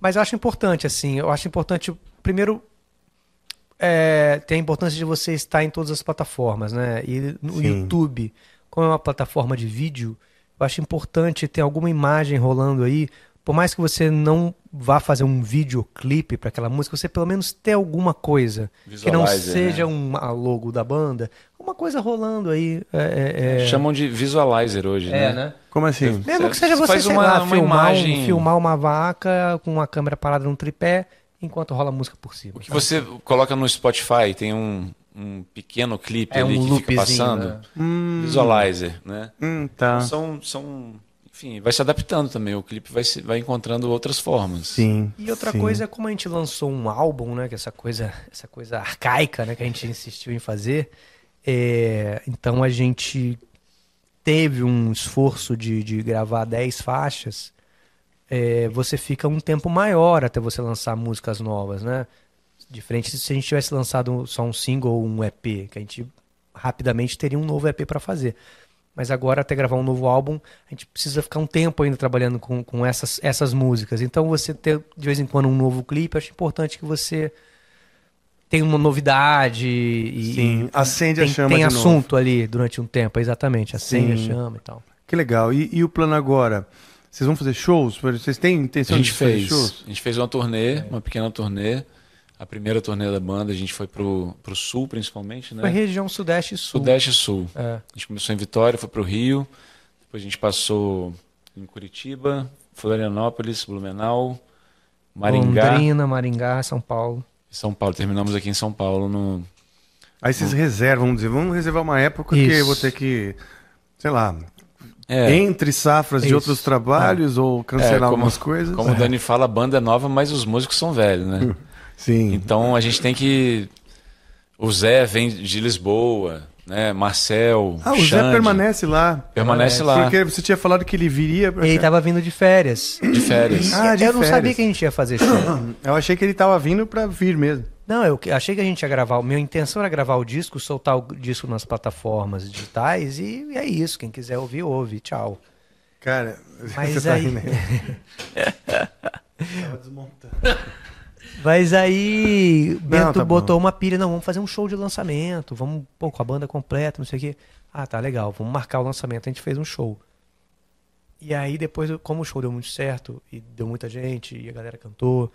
Mas eu acho importante, assim, eu acho importante, primeiro, é, tem a importância de você estar em todas as plataformas, né? E no Sim. YouTube, como é uma plataforma de vídeo, eu acho importante ter alguma imagem rolando aí. Por mais que você não vá fazer um videoclipe para aquela música, você pelo menos ter alguma coisa que não seja né? um a logo da banda, uma coisa rolando aí. É, é, é- Chamam de visualizer hoje, É, né? né? Como assim? Mesmo que seja você você, faz sei uma- lá, uma filmar, um- imagem- filmar uma vaca com uma câmera parada num tripé enquanto rola a música por cima. O que você coloca no Spotify tem um, um pequeno clipe É ali um que fica passando. né? Hum, Visualizer, né? hum, tá. São, são, enfim, vai se adaptando também. O clipe vai, se, vai encontrando outras formas. Sim. E outra sim. coisa é como a gente lançou um álbum, né? Que essa coisa, essa coisa arcaica, né? Que a gente insistiu em fazer. É, então a gente teve um esforço de, de gravar 10 faixas. É, você fica um tempo maior até você lançar músicas novas, né? Diferente se a gente tivesse lançado só um single ou um EP, que a gente rapidamente teria um novo EP para fazer. Mas agora, até gravar um novo álbum, a gente precisa ficar um tempo ainda trabalhando com, com essas, essas músicas. Então, você ter de vez em quando um novo clipe, acho importante que você tenha uma novidade e, Sim, acende a tem, chama tem assunto ali durante um tempo, exatamente. Acende Sim. a chama e tal. Que legal. E, e o plano agora? Vocês vão fazer shows? Vocês têm A intenção gente de fazer fez, shows? a gente fez uma turnê, uma pequena turnê. A primeira turnê da banda, a gente foi pro, pro sul, principalmente, né? Foi região Sudeste e Sul. Sudeste e Sul. É. A gente começou em Vitória, foi pro Rio. Depois a gente passou em Curitiba, Florianópolis, Blumenau, Maringá Londrina, Maringá, São Paulo. e São Paulo. Terminamos aqui em São Paulo no, Aí vocês reservam, vamos dizer, vamos reservar uma época que Isso. eu vou ter que, sei lá, É, entre safras de Isso. outros trabalhos ou cancelar É, como- algumas coisas. como o Dani fala, a banda é nova, mas os músicos são velhos, né? Sim. Então a gente tem que. O Zé vem de Lisboa, né? Marcel. Ah, o Zé Xande, permanece lá. Permanece lá. Porque você tinha falado que ele viria. pra Ele cá. tava vindo de férias. de férias. Ah, de eu não férias. sabia que a gente ia fazer show. Eu achei que ele tava vindo pra vir mesmo. Não, eu achei que a gente ia gravar. Minha intenção era gravar o disco, soltar o disco nas plataformas digitais e é isso. Quem quiser ouvir, ouve. Tchau. Cara, Mas você tá aí- rindo Tava desmontando. Mas aí Bento tá bom. botou uma pilha, não, vamos fazer um show de lançamento, vamos, pô, com a banda completa, não sei o quê. Ah, tá legal, vamos marcar o lançamento, a gente fez um show. E aí depois, como o show deu muito certo, e deu muita gente, e a galera cantou,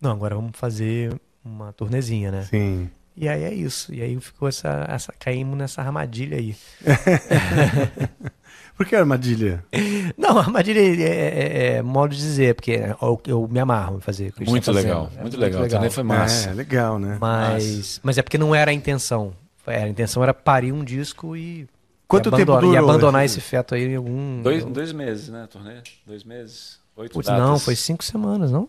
não, agora vamos fazer uma turnezinha, né? Sim. E aí é isso, e aí ficou essa, essa caímos nessa armadilha aí. Por que armadilha? Não, armadilha é, é- é modo de dizer, porque eu, eu me amarro em fazer Muito tá fazendo. legal, É muito legal. Também foi massa. É, legal, né? Mas, mas é porque não era a intenção. Era, a intenção era parir um disco e. Quanto e tempo abandonar, E durou abandonar esse- feto aí em algum. Dois, dois meses, né? Turnê? Dois meses? Oito Putz, datas. não, foi cinco semanas, não?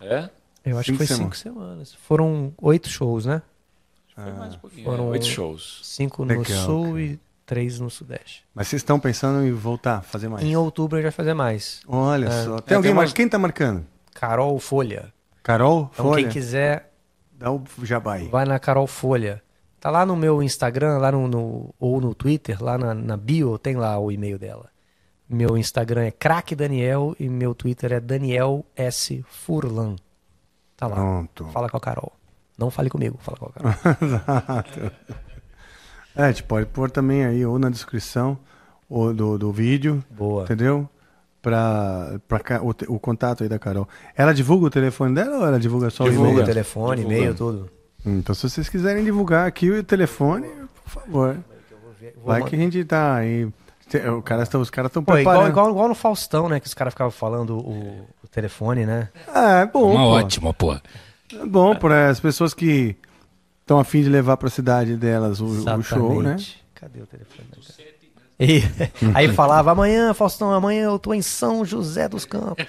É? Eu acho Cinco que foi semanas. cinco semanas. Foram oito shows, né? Foi mais um pouquinho. foram- é, Oito shows. Cinco Legal, no sul cara. e três no sudeste. Mas vocês estão pensando em voltar, fazer mais? Em outubro vai fazer mais. Olha É. só. É, Tem alguém tem mais? Quem tá marcando? Carol Folha. Carol? Então Folha? quem quiser, Dá o jabá aí. vai na Carol Folha. Tá lá no meu Instagram, lá no, no- ou no Twitter, lá na, na bio, tem lá o e-mail dela. Meu Instagram é craque Daniel e meu Twitter é Daniel S Furlan. Tá lá. Pronto. Fala com a Carol. Não fale comigo, fala com a Carol. Exato. É, a gente pode pôr também aí, ou na descrição ou do, do vídeo, Boa. entendeu? pra, pra o, o contato aí da Carol. Ela divulga o telefone dela ou ela divulga só o Divulga e-mail? telefone, Divulga. e-mail, tudo. Então, se vocês quiserem divulgar aqui o telefone, por favor. Vai que a gente tá aí. Te- O cara, tá- os caras estão Pô, igual, preparando. igual, igual no Faustão, né? Que os caras ficavam falando o, o telefone, né? Ah, é bom. Uma pô. ótima, pô. É bom para as pessoas que estão afim de levar para a cidade delas o, o show, né? Cadê o telefone? E, aí falava, amanhã, Faustão, amanhã eu tô em São José dos Campos.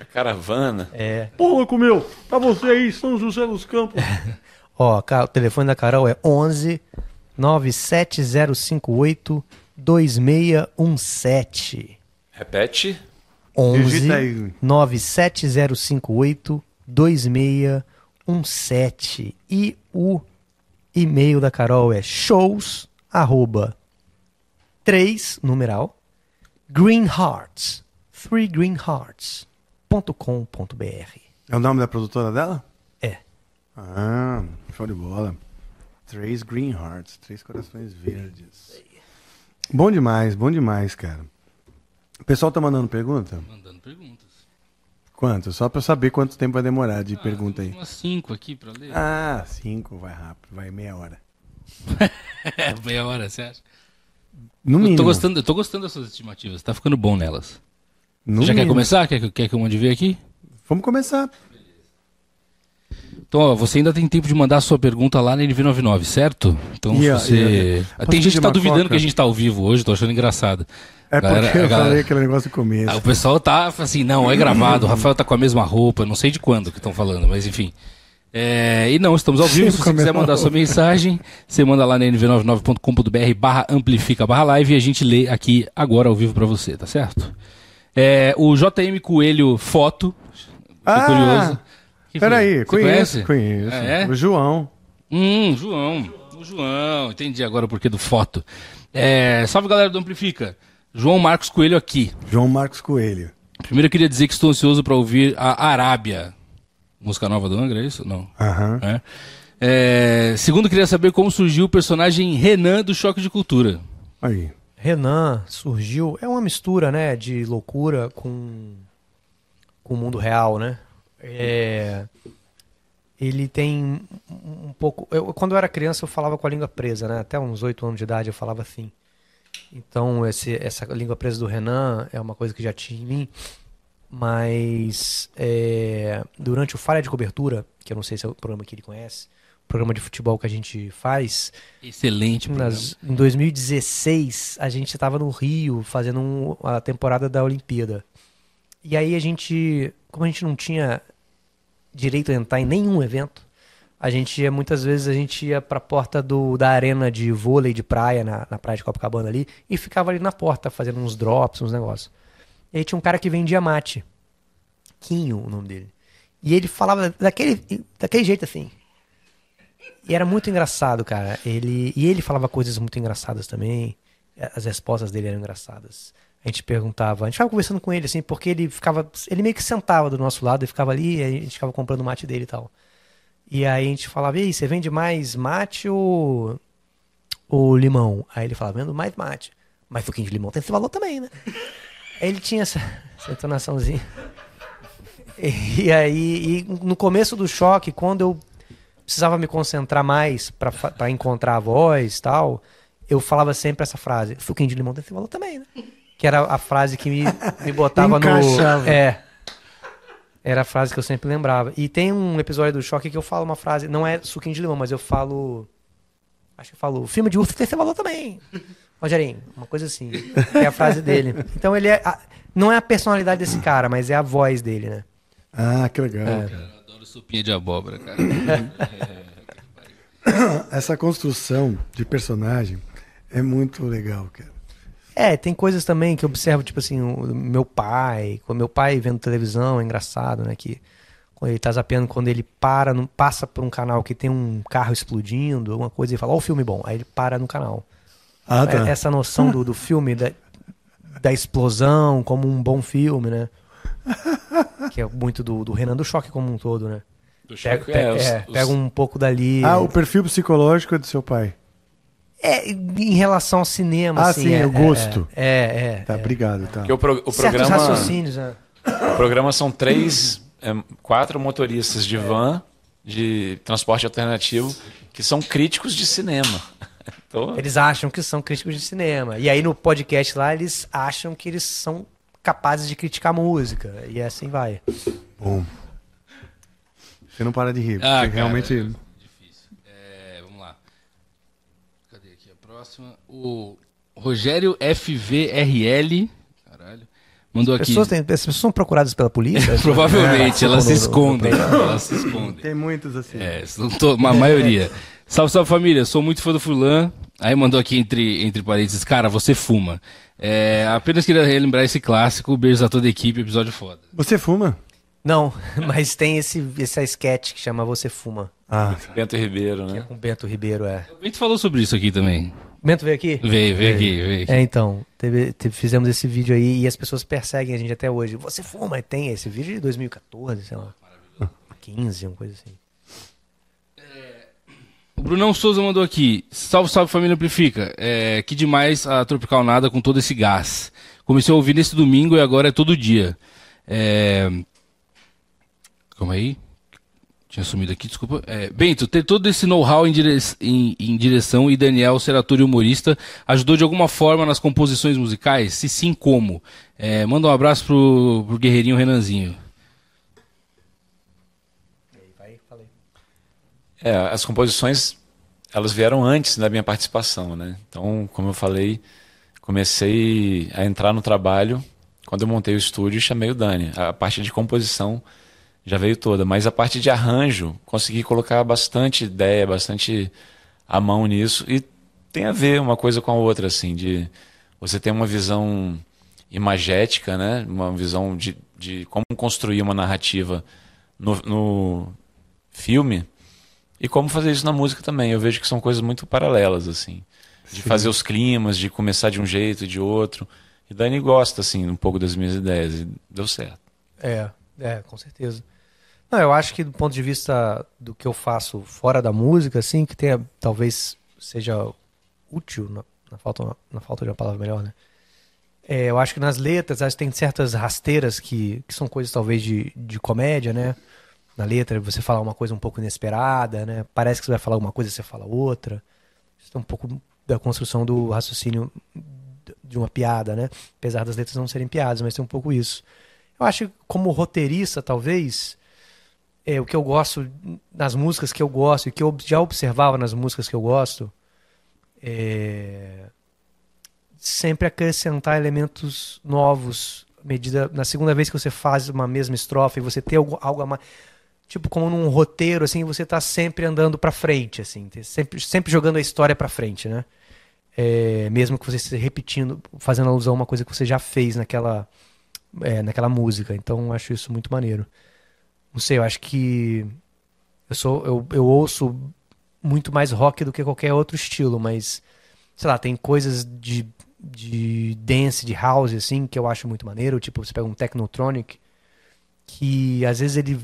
A caravana. É. Pô, louco meu, pra você aí, São José dos Campos. Ó, o telefone da Carol é 11 97058 2617. Repete. 11 Digita aí. 97058 2617. E o e-mail da Carol é shows arroba 3 numeral greenhearts 3 greenhearts.com.br. É o nome da produtora dela? É. Ah, show de bola. Três Green Hearts, três corações verdes. Bom demais, bom demais, cara. O pessoal tá mandando pergunta? Mandando perguntas. Quanto? Só pra eu saber quanto tempo vai demorar de pergunta aí. Umas cinco aqui pra ler. Ah, cinco, vai rápido, vai meia hora. Meia hora, você acha? No Eu mínimo. tô gostando, eu tô gostando das suas estimativas, tá ficando bom nelas. No Você já quer mínimo. começar? Quer, que- quer que eu mande ver aqui? Vamos começar. Então, ó, você ainda tem tempo de mandar a sua pergunta lá na NV99, certo? Então, se a- você. e Ah, Posso Tem gente que tá duvidando coca? que a gente tá ao vivo hoje, tô achando engraçado. É porque Galera- eu galera- falei aquele negócio no começo. Ah, o pessoal tá assim, não, é gravado, o Rafael tá com a mesma roupa, não sei de quando que estão falando, mas enfim. É, e não, estamos ao vivo. Se você quiser mandar sua mensagem, você manda lá na nv99.com.br barra amplifica barra live e a gente lê aqui agora ao vivo pra você, tá certo? É, o JM Coelho Foto, Ah, curioso. Peraí, conheço, conhece? conheço. Ah, é? O João. Hum, João. O João, entendi agora o porquê do foto. É, salve galera do Amplifica. João Marcos Coelho aqui. João Marcos Coelho. Primeiro eu queria dizer que estou ansioso para ouvir a Arábia. Música nova do Angra, é isso? Não. Aham. É. É, segundo, eu queria saber como surgiu o personagem Renan do Choque de Cultura. Aí. Renan surgiu, é uma mistura, né, de loucura com, com o mundo real, né? É, ele tem um pouco. Eu, quando eu era criança, eu falava com a língua presa, né? Até uns oito anos de idade eu falava assim. Então, esse, essa língua presa do Renan é uma coisa que já tinha em mim. Mas é, durante o Falha de Cobertura, que eu não sei se é o programa que ele conhece, programa de futebol que a gente faz, Excelente. programa. nas- em 2016, a gente estava no Rio fazendo um- a temporada da Olimpíada. E aí a gente, como a gente não tinha direito a entrar em nenhum evento, a gente ia, muitas vezes a gente ia pra porta do, da arena de vôlei de praia, na, na praia de Copacabana ali, e ficava ali na porta fazendo uns drops, uns negócios. E aí tinha um cara que vendia mate. Quinho, o nome dele. E ele falava daquele, daquele jeito assim. E era muito engraçado, cara. Ele, e ele falava coisas muito engraçadas também. As respostas dele eram engraçadas. A gente perguntava, a gente ficava conversando com ele, assim, porque ele ficava. Ele meio que sentava do nosso lado e ficava ali, e a gente ficava comprando mate dele e tal. E aí a gente falava, e aí, você vende mais mate ou, ou limão? Aí ele falava, vendo mais mate. Mas suquinho de limão tem esse valor também, né? Aí ele tinha essa, essa entonaçãozinha. E aí, e no começo do choque, quando eu precisava me concentrar mais pra encontrar a voz tal, eu falava sempre essa frase: suquinho de limão tem esse valor também, né? Que era a frase que me, me botava no. É. Era a frase que eu sempre lembrava. E tem um episódio do choque que eu falo uma frase, não é suquinho de limão, mas eu falo. Acho que eu falo, filme de urso tem esse valor também. Rogerinho, uma coisa assim. É a frase dele. Então ele é. a- não é a personalidade desse cara, mas é a voz dele, né? Ah, que legal. É. cara. Eu adoro sopinha de abóbora, cara. Essa construção de personagem é muito legal, cara. É, tem coisas também que eu observo, tipo assim, o meu pai, com meu pai vendo televisão, é engraçado, né? Que quando ele tá zapeando, quando ele para, não passa por um canal que tem um carro explodindo, alguma coisa, e fala, ó, o filme bom. Aí ele para no canal. Ah, tá. É- Essa noção do, do filme, da, da explosão, como um bom filme, né? Que é muito do, do Renan do Choque como um todo, né? Do Pega, choque, pega- é, os- é, os- pega um pouco dali. Ah, o perfil psicológico é do seu pai. É, em relação ao cinema, Ah, assim. sim, é, o gosto. É, é. é, Tá, é. obrigado, tá. Porque o, pro- o programa, raciocínios, né? o programa são três, é, quatro motoristas de van de transporte alternativo que são críticos de cinema. Então, Eles acham que são críticos de cinema. E aí no podcast lá, eles acham que eles são capazes de criticar música. E assim vai. Bom. Você não para de rir, Ah, realmente... Difícil. É, vamos lá. Cadê aqui a próxima? O Rogério FVRL. Caralho. Mandou As aqui. pessoas, têm, as pessoas são procuradas pela polícia? Provavelmente, É, elas se escondem. Elas se escondem. Tem muitos assim. É, não tô- uma maioria. Salve, salve família, sou muito fã do Fulan. Aí mandou aqui entre, entre parênteses, cara, você fuma. É, apenas queria relembrar esse clássico, beijos a toda a equipe, episódio foda. Você fuma? Não, mas tem esse, esse sketch que chama Você Fuma. Ah, Bento Ribeiro, Que é né? com o Bento Ribeiro, é. A gente falou sobre isso aqui também. Bento veio aqui? Veio, veio aqui, veio aqui. É, então, teve- teve- fizemos esse vídeo aí e as pessoas perseguem a gente até hoje. Você fuma, e tem esse vídeo de 2014, sei lá. 15, uma coisa assim. O Brunão Souza mandou aqui. Salve, salve família Amplifica. É, que demais a Tropical Nada com todo esse gás. Comecei a ouvir nesse domingo e agora é todo dia. É... Calma aí. Tinha sumido aqui, desculpa. É, Bento, ter todo esse know-how em, dire- em- em direção e Daniel ser ator e humorista ajudou de alguma forma nas composições musicais? Se sim, como? É, manda um abraço pro, pro guerreirinho Renanzinho. É, as composições, elas vieram antes da minha participação, né? Então, como eu falei, comecei a entrar no trabalho quando eu montei o estúdio e chamei o Dani. A parte de composição já veio toda, mas a parte de arranjo, consegui colocar bastante ideia, bastante a mão nisso e tem a ver uma coisa com a outra, assim, de você ter uma visão imagética, né? Uma visão de, de como construir uma narrativa no, no filme e como fazer isso na música também. Eu vejo que são coisas muito paralelas, assim. De fazer os climas, de começar de um jeito e de outro. E Dani gosta, assim, um pouco das minhas ideias. E deu certo. É, é, com certeza. Não, eu acho que do ponto de vista do que eu faço fora da música, assim, que tenha, talvez seja útil, na, na falta, na falta de uma palavra melhor, né? É, eu acho que nas letras, acho que tem certas rasteiras que, que são coisas talvez de, de comédia, né? Na letra, você fala uma coisa um pouco inesperada, né? Parece que você vai falar uma coisa e você fala outra. Isso é um pouco da construção do raciocínio de uma piada, né? Apesar das letras não serem piadas, mas tem um pouco isso. Eu acho que como roteirista, talvez, é, o que eu gosto nas músicas que eu gosto e que eu já observava nas músicas que eu gosto, é sempre acrescentar elementos novos medida na segunda vez que você faz uma mesma estrofe você tem algo, algo a mais tipo como num roteiro assim você está sempre andando para frente assim sempre sempre jogando a história para frente né? É, mesmo que você esteja repetindo fazendo alusão a uma coisa que você já fez naquela é, naquela música. Então acho isso muito maneiro não sei eu acho que eu sou eu, eu ouço muito mais rock do que qualquer outro estilo mas sei lá tem coisas de de dance, de house, assim, que eu acho muito maneiro. Tipo, você pega um Technotronic, que às vezes ele,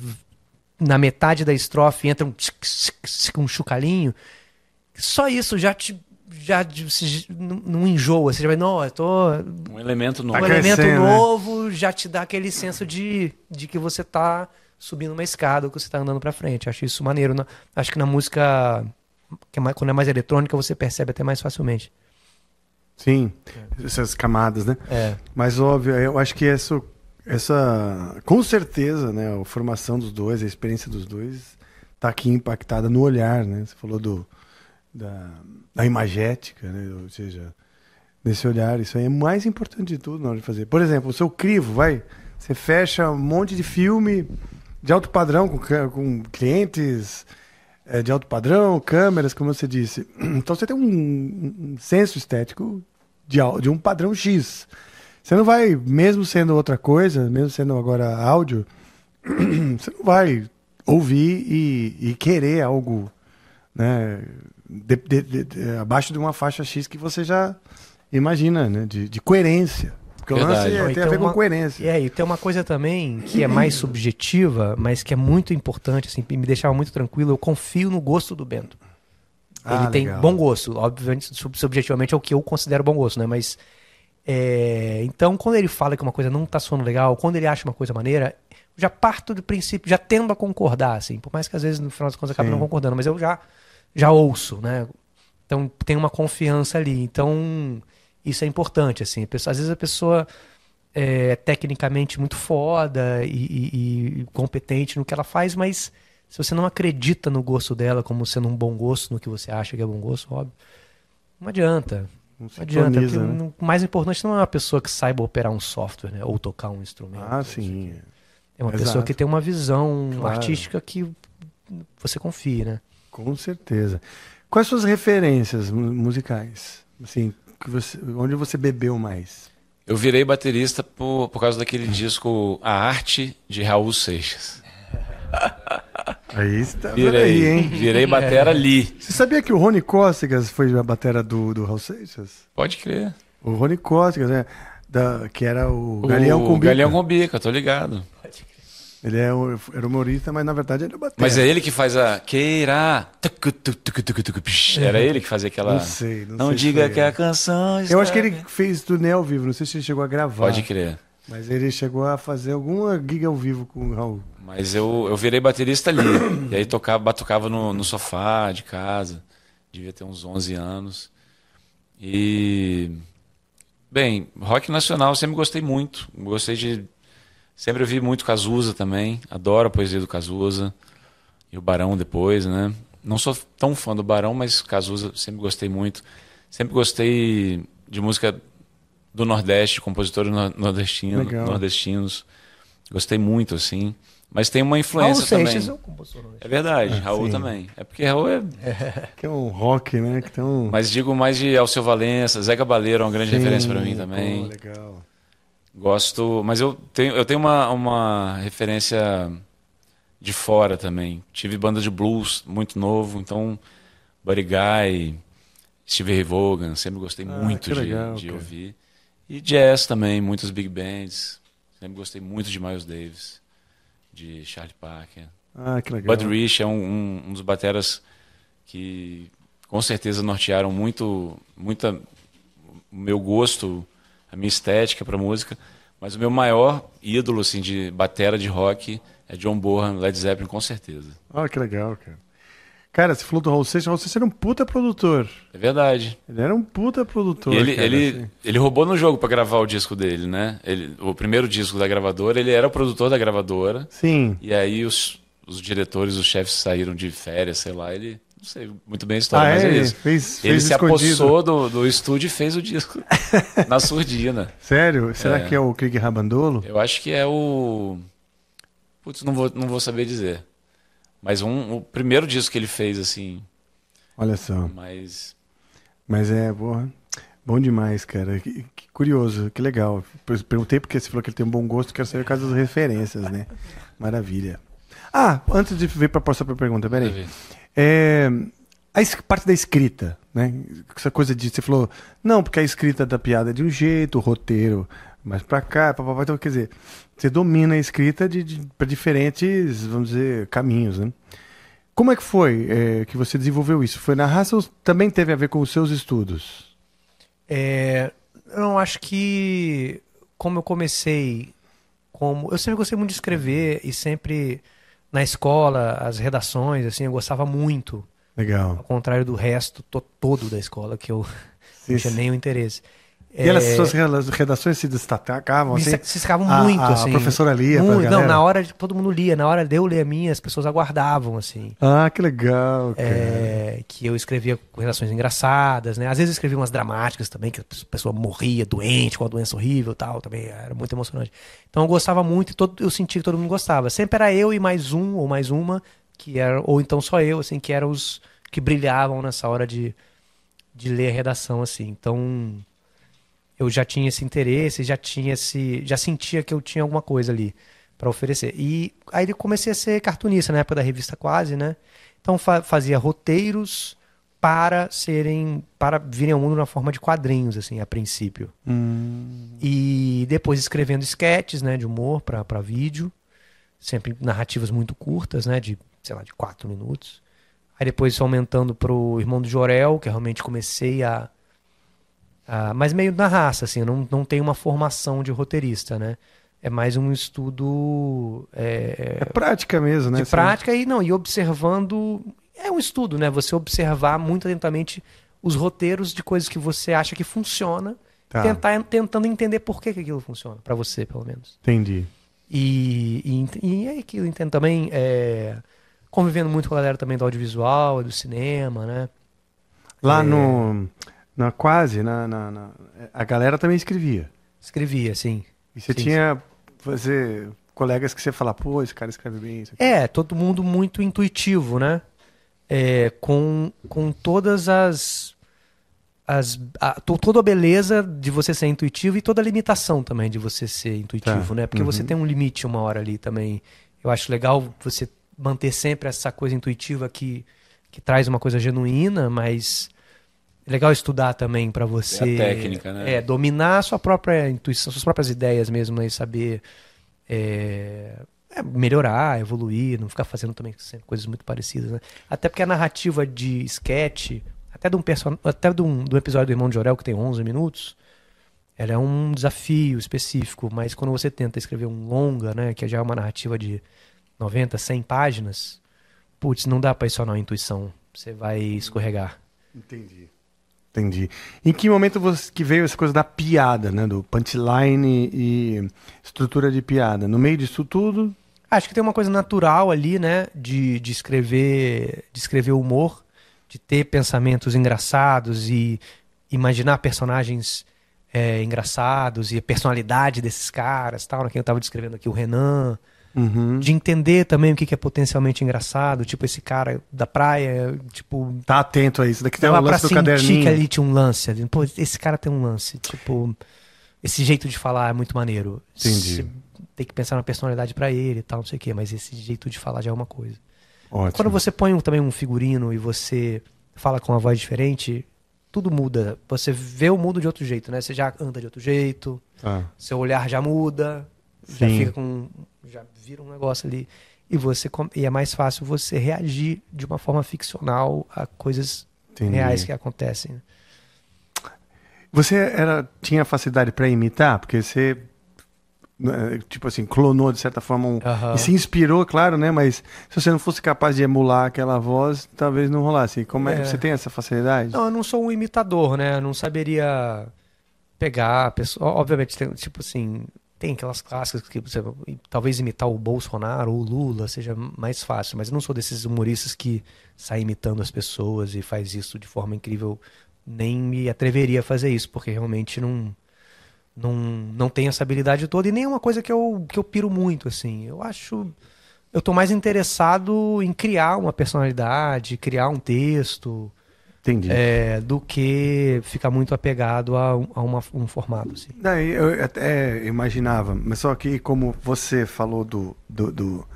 na metade da estrofe, entra um, tsk, tsk, tsk, um chucalinho. Só isso já te. Já se- não enjoa. Você já vai, não, eu tô. Um elemento novo. Um Tá elemento crescendo, né? novo já te dá aquele senso de, de que você tá subindo uma escada ou que você tá andando pra frente. Acho isso maneiro. Na- acho que na música, que é mais- quando é mais eletrônica, você percebe até mais facilmente. sim. Essas camadas, né? É. Mas óbvio, eu acho que essa, essa com certeza, né, a formação dos dois, a experiência dos dois tá aqui impactada no olhar, né? Você falou do da, da imagética, né? Ou seja, nesse olhar, isso aí é mais importante de tudo na hora de fazer. Por exemplo, o seu crivo, vai, você fecha um monte de filme de alto padrão com, com clientes é, de alto padrão, câmeras, como você disse. Então você tem um, um senso estético de, de um padrão X. Você não vai, mesmo sendo outra coisa, mesmo sendo agora áudio, você não vai ouvir e, e querer algo né, de- de- de- abaixo de uma faixa X que você já imagina, né, de coerência. Porque o lance Verdade. é- tem e a ver com uma- coerência. E aí, tem uma coisa também que é mais subjetiva, mas que é muito importante, assim, e me deixava muito tranquilo. Eu confio no gosto do Bento. Ah, ele tem bom gosto. Obviamente, sub- subjetivamente é o que eu considero bom gosto, né? Mas. é, então, quando ele fala que uma coisa não tá soando legal, quando ele acha uma coisa maneira, eu já parto do princípio, já tendo a concordar, assim. Por mais que às vezes no final das contas eu acabe não concordando, mas eu já, já ouço, né? Então tem uma confiança ali. Então, isso é importante, assim. Pessoa- às vezes a pessoa é tecnicamente muito foda e, e- e competente no que ela faz, mas se você não acredita no gosto dela como sendo um bom gosto, no que você acha que é bom gosto, óbvio, não adianta. Não Não adianta. né? O mais importante não é uma pessoa que saiba operar um software, né? Ou tocar um instrumento. Ah, sim. É uma Exato. pessoa que tem uma visão Claro. artística que você confie, né? Com certeza. Quais suas referências mu- musicais? Assim, que você, onde você bebeu mais? Eu virei baterista por, por causa daquele disco A Arte de Raul Seixas. Aí está. Virei, Peraí, hein? virei batera ali. Você sabia que o Rony Cócegas foi a batera do, do Raul Seixas? Pode crer. O Rony Cócegas, né? Da, que era o Galeão o com Bica. Galeão com Bica, tô ligado. Ele é, o- era humorista, mas na verdade ele é batera. Mas é ele que faz a queira. psh. Era ele que fazia aquela. Não sei, não, Não sei se diga que ele. a canção. Eu está- acho que ele fez turnê ao vivo, não sei se ele chegou a gravar. Pode crer. Mas ele chegou a fazer alguma giga ao vivo com o Raul. Mas eu, eu virei baterista ali. e aí tocava, batucava no, no sofá de casa. Devia ter uns 11 anos. E. Bem, rock nacional eu sempre gostei muito. Gostei de. Sempre ouvi muito Cazuza também. Adoro a poesia do Cazuza. E o Barão depois, né? Não sou tão fã do Barão, mas Cazuza sempre gostei muito. Sempre gostei de música do Nordeste, compositores no- nordestino, Legal. nordestinos. Gostei muito, assim. Mas tem uma Raul influência Seixas é também. o compositor. né? É verdade, Raul sim. também. É porque Raul é. Que é um rock, né? Que tem um... Mas digo mais de Alceu Valença, Zé Cabaleiro é uma grande Sim, referência para mim também. legal. Gosto. Mas eu tenho, eu tenho uma, uma referência de fora também. Tive banda de blues muito novo, então Buddy Guy, Steve Ray Vaughan, sempre gostei Ah, muito de, legal, de ouvir. E jazz também, muitos big bands. Sempre gostei muito de Miles Davis, de Charlie Parker. Ah, que legal. Bud Rich é um, um- um dos bateras que com certeza nortearam muito, muita, o meu gosto, a minha estética para música. Mas o meu maior ídolo assim, de batera de rock é John Bonham, Led Zeppelin, com certeza. Ah, que legal, cara. Cara, você falou do Raul Seixas, o Raul Seixas era um puta produtor. É verdade. Ele era um puta produtor, E ele, cara, ele, assim. ele roubou no jogo para gravar o disco dele, né? Ele, o primeiro disco da gravadora, ele era o produtor da gravadora. Sim. E aí os, os diretores, os chefes saíram de férias, sei lá, ele. Não sei muito bem a história, Ah, mas é? é Ele isso. fez, Ele fez se escondido. apossou do, do estúdio e fez o disco na surdina. Sério? Será É. que é o Krieg Rabandolo? Eu acho que é o. Putz, não vou, não vou saber dizer. Mas um, o primeiro disco que ele fez, assim. Olha só. Mas. Mas é, porra. Bom demais, cara. Que, que curioso, que legal. Per- Perguntei porque você falou que ele tem um bom gosto, quero saber por causa das referências, né? Maravilha. Ah, antes de ver para a próxima pergunta, peraí. É, a parte da escrita, né? Essa coisa de você falou, não, porque a escrita da piada é de um jeito, o roteiro mais pra cá, papapá, então quer dizer, você domina a escrita de, de para diferentes, vamos dizer, caminhos, né? Como é que foi é, que você desenvolveu isso? Foi na raça ou também teve a ver com os seus estudos? É, eu não acho que como eu comecei como eu sempre gostei muito de escrever e sempre na escola as redações assim eu gostava muito. Ao Legal. contrário do resto to- todo da escola que eu não tinha nenhum interesse E elas, É, suas redações se destacavam? Assim? se escavam A- muito a assim professora lia muito, não na hora todo mundo lia na hora de eu ler a minha as pessoas aguardavam assim Ah, que legal, é, que eu escrevia redações engraçadas, né? Às vezes eu escrevia umas dramáticas também, que a pessoa morria doente, com uma doença horrível e tal, também era muito emocionante. Então eu gostava muito e todo, eu sentia que todo mundo gostava. Sempre era eu e mais um ou mais uma, que era, ou então só eu, assim, que eram os que brilhavam nessa hora de, de ler a redação, assim. Então eu já tinha esse interesse, já tinha esse, já sentia que eu tinha alguma coisa ali para oferecer. E aí eu comecei a ser cartunista na época da revista Quase, né? Então fa- fazia roteiros para serem para virem ao mundo na forma de quadrinhos assim, a princípio. Hum, E depois escrevendo sketches, né, de humor para vídeo, sempre narrativas muito curtas, né, de, sei lá, de quatro minutos. Aí depois aumentando pro Irmão do Jorel, que eu realmente comecei a. a mas meio na raça, assim, eu não, não tenho uma formação de roteirista, né? É mais um estudo. é, É prática mesmo, né? de prática e não e observando é um estudo né você observar muito atentamente os roteiros de coisas que você acha que funciona Tá. tentar tentando entender por que, que aquilo funciona pra você pelo menos Entendi. e, e, e é aquilo entendo também é, convivendo muito com a galera também do audiovisual do cinema né Lá É. no. Na quase, na, na- na- a galera também escrevia. escrevia assim E você Sim, tinha você, colegas que você fala, pô, esse cara escreve bem. Isso aqui. É, todo mundo muito intuitivo, né? É, com, com todas as. as a, to- toda a beleza de você ser intuitivo e toda a limitação também de você ser intuitivo, Tá. né? Porque você Uhum. tem um limite uma hora ali também. Eu acho legal você manter sempre essa coisa intuitiva que, que traz uma coisa genuína, mas é legal estudar também para você. técnica, né? É, dominar a sua própria intuição, suas próprias ideias mesmo, né? E saber é, é, melhorar, evoluir, não ficar fazendo também sempre coisas muito parecidas, né? Até porque a narrativa de sketch, até de um, person... até de um, do episódio do Irmão de Jorel, que tem 11 minutos, ela é um desafio específico, mas quando você tenta escrever um longa, né, que já é uma narrativa de 90, 100 páginas, putz, não dá pra ir só na intuição, você vai escorregar. Entendi. Entendi. Em que momento você, que veio essa coisa da piada, né? Do punchline e estrutura de piada? No meio disso tudo, Acho que tem uma coisa natural ali, né, de, de escrever, de escrever humor, de ter pensamentos engraçados e imaginar personagens é, engraçados e a personalidade desses caras, tal, né, eu estava descrevendo aqui o Renan, uhum. de entender também o que que é potencialmente engraçado, tipo esse cara da praia, tipo tá atento a isso. Daqui tem pra lance do caderninho. que ali tinha um lance. ali. Pô, esse cara tem um lance. Tipo, esse jeito de falar é muito maneiro. Entendi. Você tem que pensar na personalidade pra ele e tal, não sei o quê, mas esse jeito de falar já é uma coisa. Ótimo. Quando você põe um- também um figurino e você fala com uma voz diferente, tudo muda. Você vê o mundo de outro jeito, né? Você já anda de outro jeito, Tá. seu olhar já muda, já Sim. fica com. Já vira um negócio ali. E, você, e é mais fácil você reagir de uma forma ficcional a coisas Entendi. reais que acontecem. Você era, tinha facilidade para imitar? Porque você, né, tipo assim, clonou de certa forma um, e se inspirou, claro, né? Mas se você não fosse capaz de emular aquela voz, talvez não rolasse. Como é, É. você tem essa facilidade? Não, eu não sou um imitador, né? Eu não saberia pegar a pessoa. Obviamente, tem, tipo assim, tem aquelas clássicas que você, talvez imitar o Bolsonaro ou o Lula seja mais fácil, mas eu não sou desses humoristas que sai imitando as pessoas e faz isso de forma incrível. Nem me atreveria a fazer isso, porque realmente não. Não, não tenho essa habilidade toda e nem é uma coisa que eu, que eu piro muito, assim. Eu acho. Eu tô mais interessado em criar uma personalidade, criar um texto, Entendi. é, do que ficar muito apegado a, um- a uma- um formato. Assim. Daí eu até imaginava, mas só que como você falou do do, do,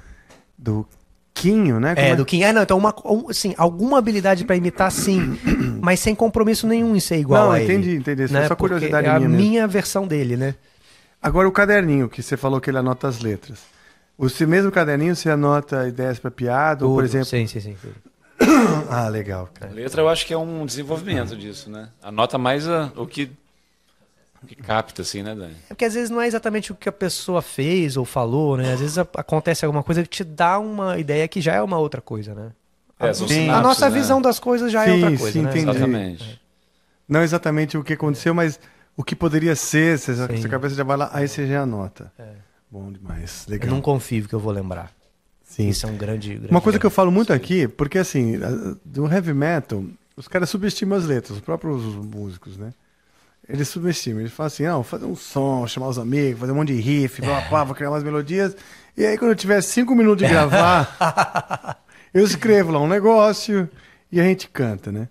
do Quinho, né? Como É, do Kim. Ah, não, então uma, um, assim, alguma habilidade pra imitar, sim, mas sem compromisso nenhum em ser igual Não, a ele. entendi, entendi. Né? foi só Porque curiosidade é a minha mesmo. minha versão dele, né? Agora o caderninho, que você falou que ele anota as letras. O mesmo caderninho você anota ideias para piada, ou por Tudo. exemplo. Sim, sim, sim. Ah, legal. cara. Letra eu acho que é um desenvolvimento disso, né? Anota mais a- o que, o que capta, assim, né, Dani? É porque às vezes não é exatamente o que a pessoa fez ou falou, né? Às vezes a- acontece alguma coisa que te dá uma ideia que já é uma outra coisa, né? É, são Sim. a sinapses, nossa né? visão das coisas já é Sim, outra coisa, sim, né? entendi. Exatamente. Não exatamente o que aconteceu, mas o que poderia ser, você, Sim. sua cabeça já vai lá, aí você já anota. É. Bom demais, Eu legal. não confio que eu vou lembrar. Sim. Isso é um grande. grande Uma coisa que eu falo muito aqui, porque assim, do heavy metal, os caras subestimam as letras, os próprios músicos, né? Eles subestimam, eles falam assim, não, fazer um som, chamar os amigos, fazer um monte de riff, blá, blá, vou criar umas melodias. E aí quando eu tiver cinco minutos de gravar, eu escrevo lá um negócio e a gente canta, né?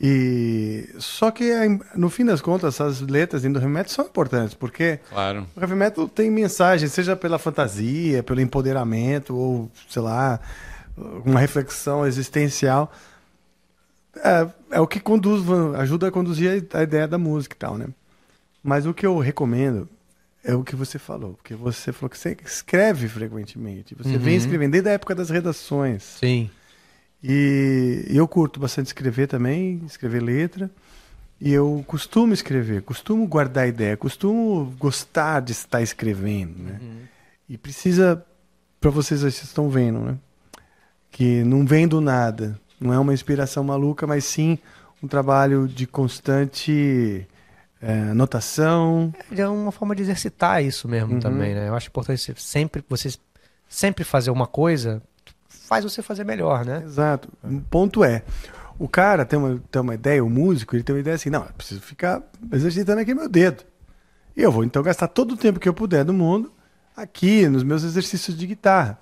E só que aí, no fim das contas, essas letras do heavy metal são importantes, porque Claro. o heavy metal tem mensagem, seja pela fantasia, pelo empoderamento, ou, sei lá, uma reflexão existencial. É, é o que conduz, ajuda a conduzir a ideia da música e tal, né? Mas o que eu recomendo é o que você falou, porque você falou que você escreve frequentemente, você vem Uhum. escrevendo desde a época das redações. Sim. E eu curto bastante escrever também, escrever letra. E eu costumo escrever, costumo guardar ideia, costumo gostar de estar escrevendo, né? Uhum. E precisa, para vocês vocês estão vendo, né? Que não vem do nada, não é uma inspiração maluca, mas sim um trabalho de constante é, anotação. É uma forma de exercitar isso mesmo Uhum. também, né? Eu acho importante sempre, você sempre fazer uma coisa, faz você fazer melhor, né? Exato. Um ponto é, o cara tem uma, tem uma ideia, o músico, ele tem uma ideia assim, não, eu preciso ficar exercitando aqui meu dedo. E eu vou então gastar todo o tempo que eu puder do mundo aqui, nos meus exercícios de guitarra.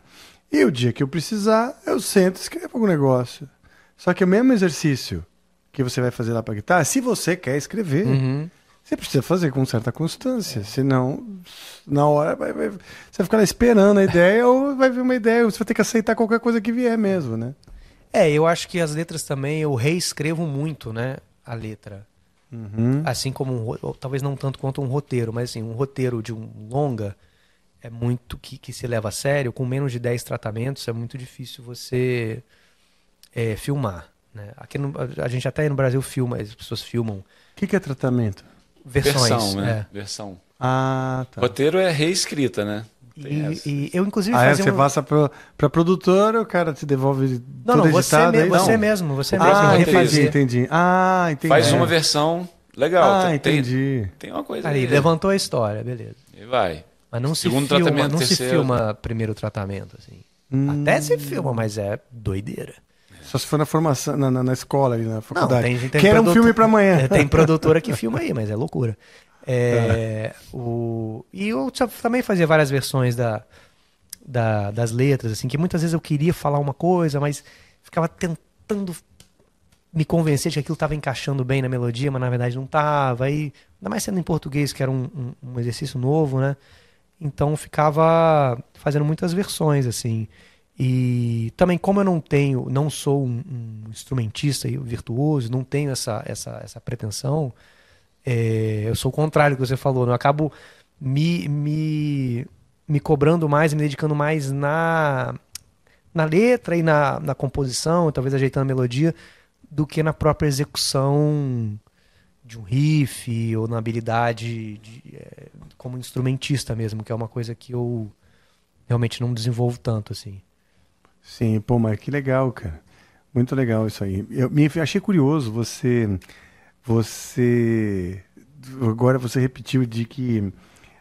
E o dia que eu precisar, eu sento e escrevo algum negócio. Só que o mesmo exercício que você vai fazer lá para guitarra, se você quer escrever, Uhum. Você precisa fazer com certa constância. Senão, na hora, vai, vai- você vai ficar lá esperando a ideia ou vai vir uma ideia, você vai ter que aceitar qualquer coisa que vier mesmo, né? É, eu acho que as letras também eu reescrevo muito, né? A letra. Uhum. Assim como um, ou talvez não tanto quanto um roteiro, mas assim, um roteiro de um longa é muito que, que se leva a sério, com menos de 10 tratamentos, é muito difícil você é, filmar. Né? Aqui no, a gente até no Brasil filma, as pessoas filmam O que, que é tratamento? Versões. Versão, né? é. Versão. Ah, tá. Roteiro é reescrita, né? E, e eu, inclusive, Ah, é, você um... passa pro, pra produtora, o cara te devolve Não, tudo não, você, editado, me- é isso? você Não. mesmo, você Ah, mesmo Ah, entendi, entendi. Ah, entendi. Faz É. uma versão legal. Ah, tem, entendi. Tem uma coisa Aí, ali. levantou a história, beleza. E vai. Mas não se Segundo filma, tratamento, não se terceiro. filma primeiro tratamento, assim. Hum. Até se filma, mas é doideira. Só se for na formação, na, na, na escola, ali, na Não, faculdade. tem, tem que era um filme pra amanhã. É, Tem produtora que filma aí, mas é loucura. É, o, e eu também fazia várias versões da, da- das letras, assim, que muitas vezes eu queria falar uma coisa, mas ficava tentando me convencer de que aquilo estava encaixando bem na melodia, mas na verdade não estava. Ainda mais sendo em português, que era um, um- um exercício novo, né? Então ficava fazendo muitas versões, assim. E também, como eu não tenho, não sou um, um instrumentista virtuoso, não tenho essa, essa, essa pretensão, é, eu sou o contrário do que você falou, né? eu acabo me, me, me cobrando mais, me dedicando mais na, na letra e na, na composição, talvez ajeitando a melodia, do que na própria execução de um riff ou na habilidade de, é, como instrumentista mesmo, que é uma coisa que eu realmente não desenvolvo tanto assim. Sim, pô, mas que legal, cara. Muito legal isso aí. Eu me achei curioso você você agora você repetiu de que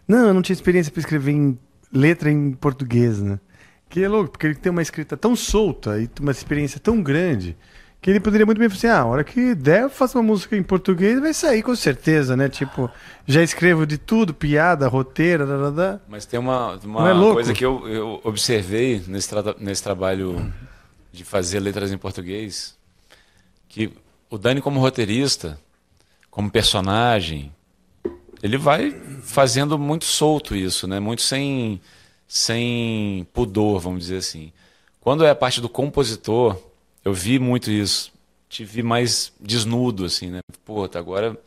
não, eu não tinha experiência para escrever em letra em português, né? Que é louco, porque ele tem uma escrita tão solta e uma experiência tão grande que ele poderia muito bem falar assim, ah, a hora que der, eu faço uma música em português, vai sair com certeza, né? Tipo, já escrevo de tudo, piada, roteiro, da. Mas tem uma, uma é coisa que eu, eu observei nesse, trata- nesse trabalho de fazer letras em português, que o Dani como roteirista, como personagem, ele vai fazendo muito solto isso, né? Muito sem, sem pudor, vamos dizer assim. Quando é a parte do compositor, eu vi muito isso. Te vi mais desnudo, assim, né? Pô, tá, agora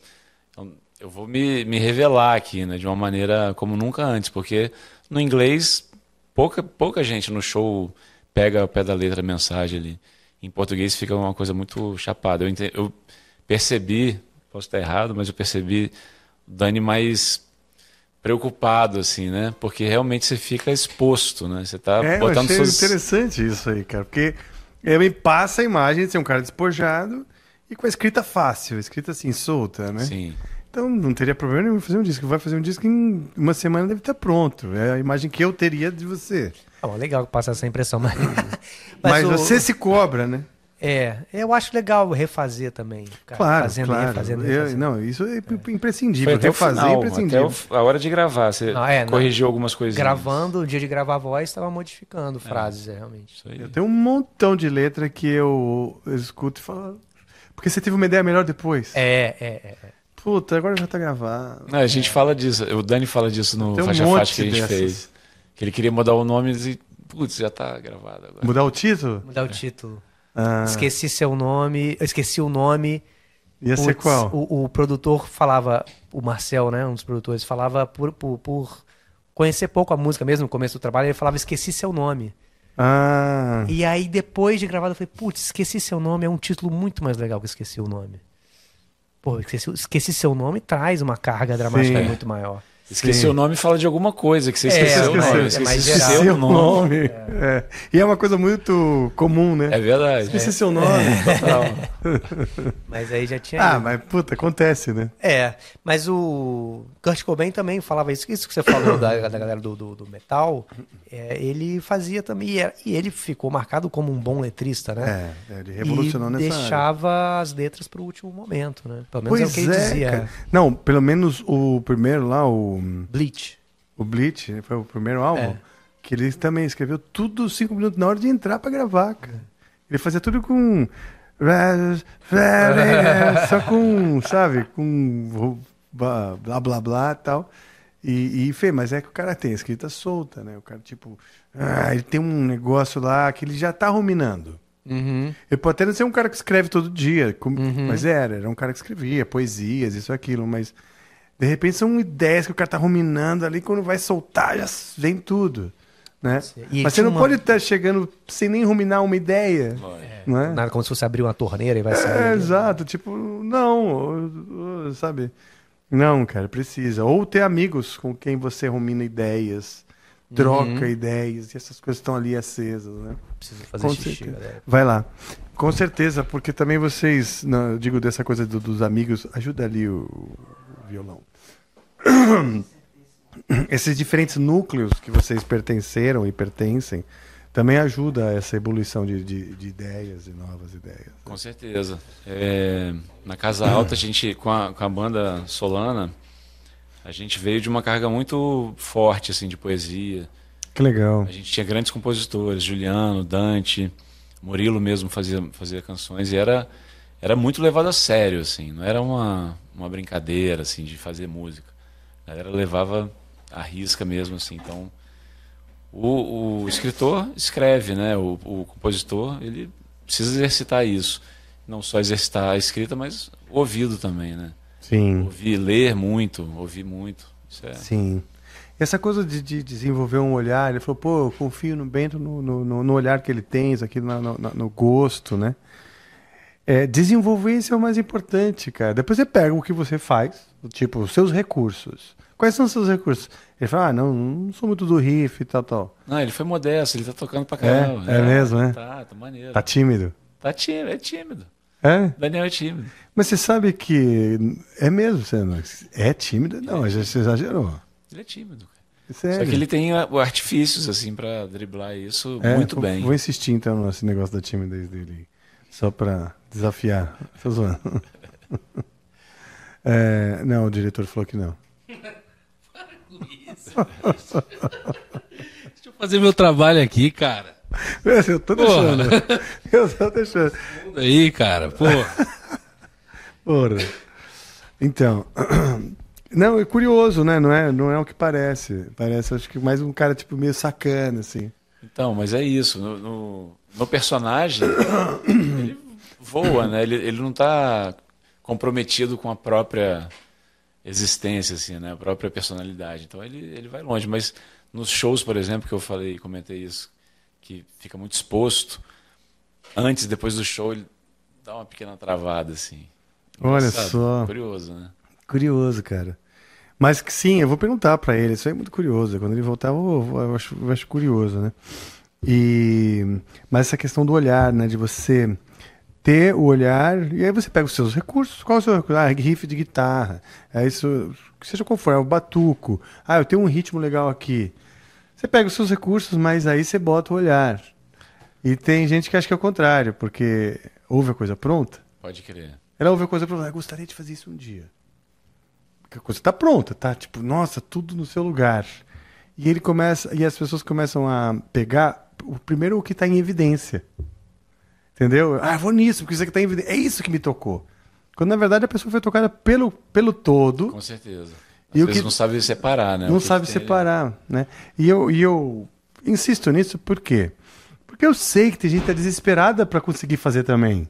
eu- eu vou me, me revelar aqui, né? De uma maneira como nunca antes, porque no inglês pouca, pouca gente no show pega ao pé da letra a mensagem ali. Em português fica uma coisa muito chapada. Eu, ente- eu percebi, posso estar errado, mas eu percebi o Dani mais preocupado, assim, né? Porque realmente você fica exposto, né? Você tá É, eu botando achei suas... interessante isso aí, cara, porque ele me passa a imagem de ser um cara despojado e com a escrita fácil, escrita assim, solta, né? Sim. Então não teria problema nenhum em fazer um disco. Vai fazer um disco em uma semana deve estar pronto. É a imagem que eu teria de você. Ah, legal que passa essa impressão, mas, Mas, o- você se cobra, né? É, eu acho legal refazer também. ficar Claro, fazendo claro. refazendo. e Eu- refazendo. não, isso é Foi imprescindível. até o Refazer é final, imprescindível. até a hora de gravar. Você Não, é, não. corrigiu algumas coisinhas. Gravando, o dia de gravar a voz, estava modificando frases, é, realmente. Isso aí. Eu tenho um montão de letra que eu, escuto e falo. Porque você teve uma ideia melhor depois. É, é, é. é. Puta, agora já tá gravado. Não, a gente fala disso, o Dani fala disso no Tem um Faixa monte Faixa que a gente dessas. fez. Que ele queria mudar o nome e, putz, já tá gravado agora. Mudar o título? Mudar o título. Ah, Esqueci seu nome. Esqueci o nome. ia ser Putz, qual? O, o produtor falava, o Marcel, né? Um dos produtores, falava por, por, por conhecer pouco a música mesmo, no começo do trabalho, ele falava, esqueci seu nome. Ah. E aí, depois de gravado, eu falei, putz, esqueci seu nome, é um título muito mais legal que esqueci o nome. Pô, esqueci, esqueci seu nome traz uma carga dramática Sim. muito maior. Esqueci Sim. o nome e fala de alguma coisa que você É, esqueceu o mas- nome. é Esqueci mais o nome. nome. É. E é uma coisa muito comum, né? É verdade. Esqueci seu nome. Total. Mas aí já tinha. Ah, ido. mas puta, acontece, né? É, mas o Kurt Cobain também falava isso. Isso que você falou da, da galera do, do, do metal, é, ele fazia também. E, era- e ele ficou marcado como um bom letrista, né? É, ele revolucionou e nessa área. deixava as letras pro último momento, né? Pelo menos é o Pois que ele é, dizia. cara. Não, pelo menos o primeiro lá, o, Bleach. o Bleach, foi o primeiro álbum, É. que ele também escreveu tudo cinco minutos na hora de entrar pra gravar, cara. Ele fazia tudo com... Só com, sabe, com blá blá blá, e tal. E, e Fê, mas é que o cara tem a escrita solta, né? O cara, tipo, ah, ele tem um negócio lá que ele já tá ruminando. Uhum. Ele pode até não ser um cara que escreve todo dia, como- mas era, era um cara que escrevia poesias, isso aquilo, mas de repente são ideias que o cara tá ruminando ali, quando vai soltar já vem tudo, né? E mas você não uma- pode estar chegando sem nem ruminar uma ideia, não é? Nada como se fosse abrir uma torneira e vai sair. É, exato, tipo, não, sabe? Não, cara, precisa. Ou ter amigos com quem você rumina ideias, troca ideias, e essas coisas estão ali acesas, né? Preciso fazer Com xixi, certeza. galera. Vai lá. Com certeza, porque também vocês, não, eu digo dessa coisa do- dos amigos, ajuda ali o, o violão. Esses diferentes núcleos que vocês pertenceram e pertencem também ajuda essa evolução de, de, de ideias e novas ideias. Com certeza. É, na Casa Alta, a gente, com a, com a banda Solana, a gente veio de uma carga muito forte, assim, de poesia. Que legal. A gente tinha grandes compositores, Juliano, Dante, Murilo mesmo fazia, fazia canções e era, era muito levado a sério, assim, não era uma, uma brincadeira, assim, de fazer música. A galera levava a risca mesmo, assim, então... O, o escritor escreve, né? O, o compositor, ele precisa exercitar isso. Não só exercitar a escrita, mas o ouvido também, né? Sim. Ouvir, ler muito, ouvir muito. É... Sim. Essa coisa de, de desenvolver um olhar, ele falou, pô, eu confio no Bento no, no, no- olhar que ele tem, isso aqui no, no, no gosto, né? É, desenvolver isso é o mais importante, cara. Depois você pega o que você faz, tipo, os seus recursos. Quais são os seus recursos? Ele fala, ah, não, não sou muito do riff e tal, tal. Não, ele foi modesto, ele tá tocando pra É? caramba. É mesmo, é? Tá, tá maneiro. Tá tímido? Tá tímido, é tímido. É? Daniel é tímido. Mas você sabe que é mesmo, você não, é tímido? Não, já você exagerou. Ele é tímido. Sério. Só que ele tem ah, artifícios, assim, pra driblar isso É, muito vou- bem. Vou insistir então nesse negócio da timidez dele. Só pra desafiar. Tô zoando. É, não, o diretor falou que não. Deixa eu fazer meu trabalho aqui, cara. Eu tô Porra. deixando. Eu tô deixando. Muda aí, cara. Pô. Porra. Então. Não, é curioso, né? Não é, não é o que parece. Parece, acho que mais um cara, tipo, meio sacana, assim. Então, mas é isso. No, no, no personagem, ele voa, né? Ele, ele não tá comprometido com a própria existência, assim, né? A própria personalidade. Então ele, ele vai longe. Mas nos shows, por exemplo, que eu falei, comentei isso, que fica muito exposto, antes, depois do show, ele dá uma pequena travada, assim. Olha só. Curioso, né? Curioso, cara. Mas que sim, eu vou perguntar pra ele. Isso aí é muito curioso. Quando ele voltar, eu, eu acho, eu acho curioso, né? E mas essa questão do olhar, né? De você ter o olhar e aí você pega os seus recursos. Qual é o seu recurso? Ah, riff de guitarra. É isso, seja qual for, é o batuco. Ah, eu tenho um ritmo legal aqui. Você pega os seus recursos, mas aí você bota o olhar. E tem gente que acha que é o contrário, porque ouve a coisa pronta. Pode crer. Ela ouve a coisa pronta. Eu gostaria de fazer isso um dia. Porque a coisa tá pronta, tá? Tipo, nossa, tudo no seu lugar. E ele começa, e as pessoas começam a pegar o primeiro o que está em evidência. Entendeu? Ah, vou nisso, porque isso aqui tá em evidência. É isso que me tocou. Quando na verdade a pessoa foi tocada pelo, pelo todo, Com certeza. Às E o vezes que- não sabe separar, né? O não que sabe que tem ali. separar, né? E eu, e eu insisto nisso por quê? Porque eu sei que tem gente que tá desesperada para conseguir fazer também.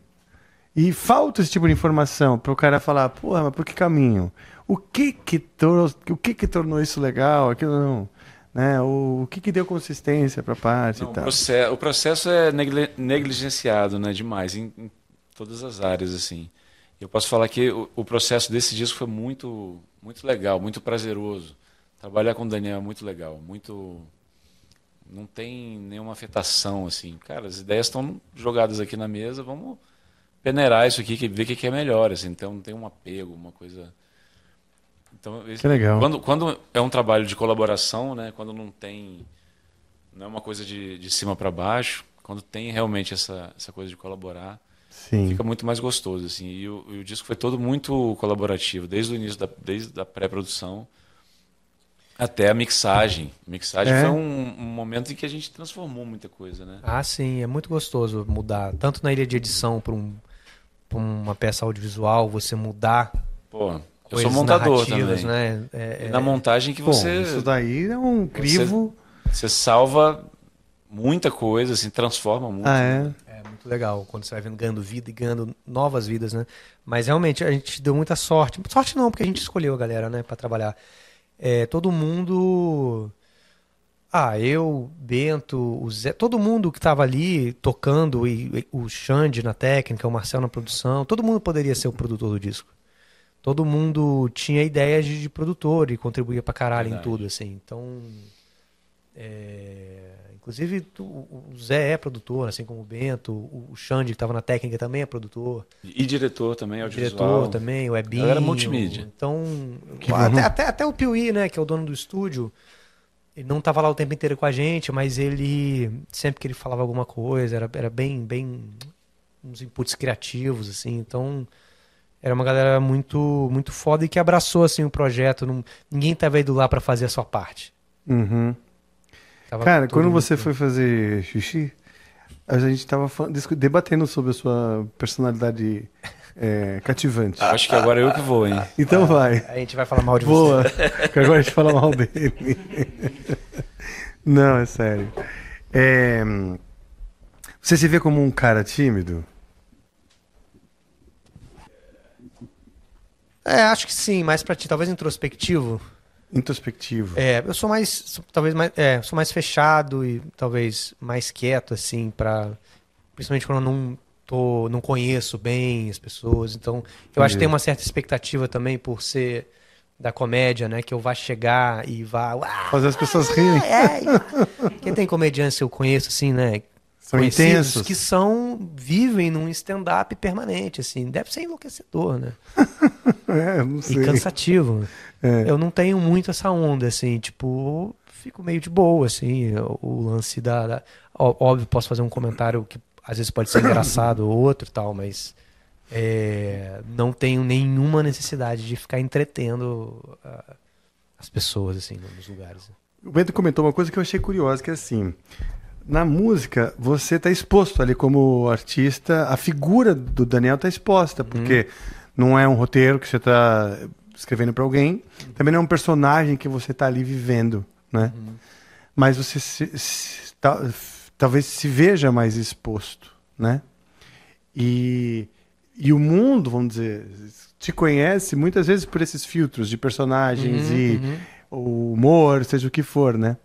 E falta esse tipo de informação para o cara falar, porra, mas por que caminho? O que que, o que que tornou isso legal? Aquilo não. Né? O, o que, que deu consistência para a parte Não, e o, tal. processo, o processo é negli- negligenciado, né? Demais, em, em todas as áreas, assim. Eu posso falar que o, o processo desse disco foi muito, muito legal, muito prazeroso. Trabalhar com o Daniel é muito legal, muito... Não tem nenhuma afetação, assim. Cara, as ideias estão jogadas aqui na mesa, vamos peneirar isso aqui, ver o que que é melhor, assim. Então não tem um apego, uma coisa... Então, Que legal. Quando, quando é um trabalho de colaboração, né? Quando não tem não é uma coisa de, de cima para baixo. Quando tem realmente essa, essa coisa de colaborar, Sim. fica muito mais gostoso. Assim. E, o, e o disco foi todo muito colaborativo, desde o início, da, desde a pré-produção até a mixagem. A mixagem É. foi um, um momento em que a gente transformou muita coisa, né? Ah, sim, é muito gostoso mudar. Tanto na ilha de edição para um, uma peça audiovisual, você mudar. Pô, eu sou montador também. Né? É, é- na montagem que Bom, você, isso daí é um crivo. você salva muita coisa, assim, transforma muito. Ah, né? é? É muito legal quando você vai vendo ganhando vida e ganhando novas vidas, né? Mas realmente a gente deu muita sorte. Sorte não, porque a gente escolheu a galera, né, para trabalhar. É, todo mundo. Ah, eu, Bento, o Zé, todo mundo que tava ali tocando, e, e o Xande na técnica, o Marcel na produção, todo mundo poderia ser o produtor do disco. Todo mundo tinha ideias de, de produtor e contribuía pra caralho em Verdade. tudo, assim. Então. é, inclusive, tu- o Zé é produtor, assim como o Bento, o o Xande, que estava na técnica, também é produtor. E diretor também, O audiovisual. diretor também, o Ebinho. Galera multimídia. Então, Que até, até, até o Piuí, né, que é o dono do estúdio, ele não tava lá o tempo inteiro com a gente, mas ele, sempre que ele falava alguma coisa, era, era bem, bem, uns inputs criativos, assim, então... Era uma galera muito, muito foda e que abraçou, assim, o projeto. Não, ninguém tava indo lá para fazer a sua parte. Uhum. Tava Cara, quando você foi fazer xixi, a gente tava debatendo sobre a sua personalidade é, cativante. Acho que agora eu que vou, hein? Então vai. A gente vai falar mal de Boa. você. Que agora a gente fala mal dele. Não, é sério. É, Você se vê como um cara tímido? É, acho que sim, mais pra ti, talvez introspectivo. Introspectivo. É, eu sou mais, sou- talvez mais, é, sou mais fechado e talvez mais quieto assim para principalmente quando eu não tô, não conheço bem as pessoas. Então, eu acho que tem uma certa expectativa também por ser da comédia, né, que eu vá chegar e vá, "Uau, Fazer as pessoas rirem. é, quem tem comediantes que eu conheço assim, né, São conhecidos, intensos. que são vivem num stand-up permanente assim, deve ser enlouquecedor, né? É, não E sei. cansativo. É. Eu não tenho muito essa onda, assim, tipo, fico meio de boa, assim, o, lance da, da- Óbvio, posso fazer um comentário que às vezes pode ser engraçado ou outro e tal, mas é, não tenho nenhuma necessidade de ficar entretendo ah, as pessoas, assim, nos lugares. O Bento comentou uma coisa que eu achei curiosa, que é assim, na música você está exposto ali como artista, a figura do Daniel está exposta, porque não é um roteiro que você está escrevendo para alguém, também não é um personagem que você está ali vivendo, né? Mas você se- se- ta- talvez se veja mais exposto, né? E, e o mundo, vamos dizer, te conhece muitas vezes por esses filtros de personagens Uhum, e uhum. o humor, seja o que for, né?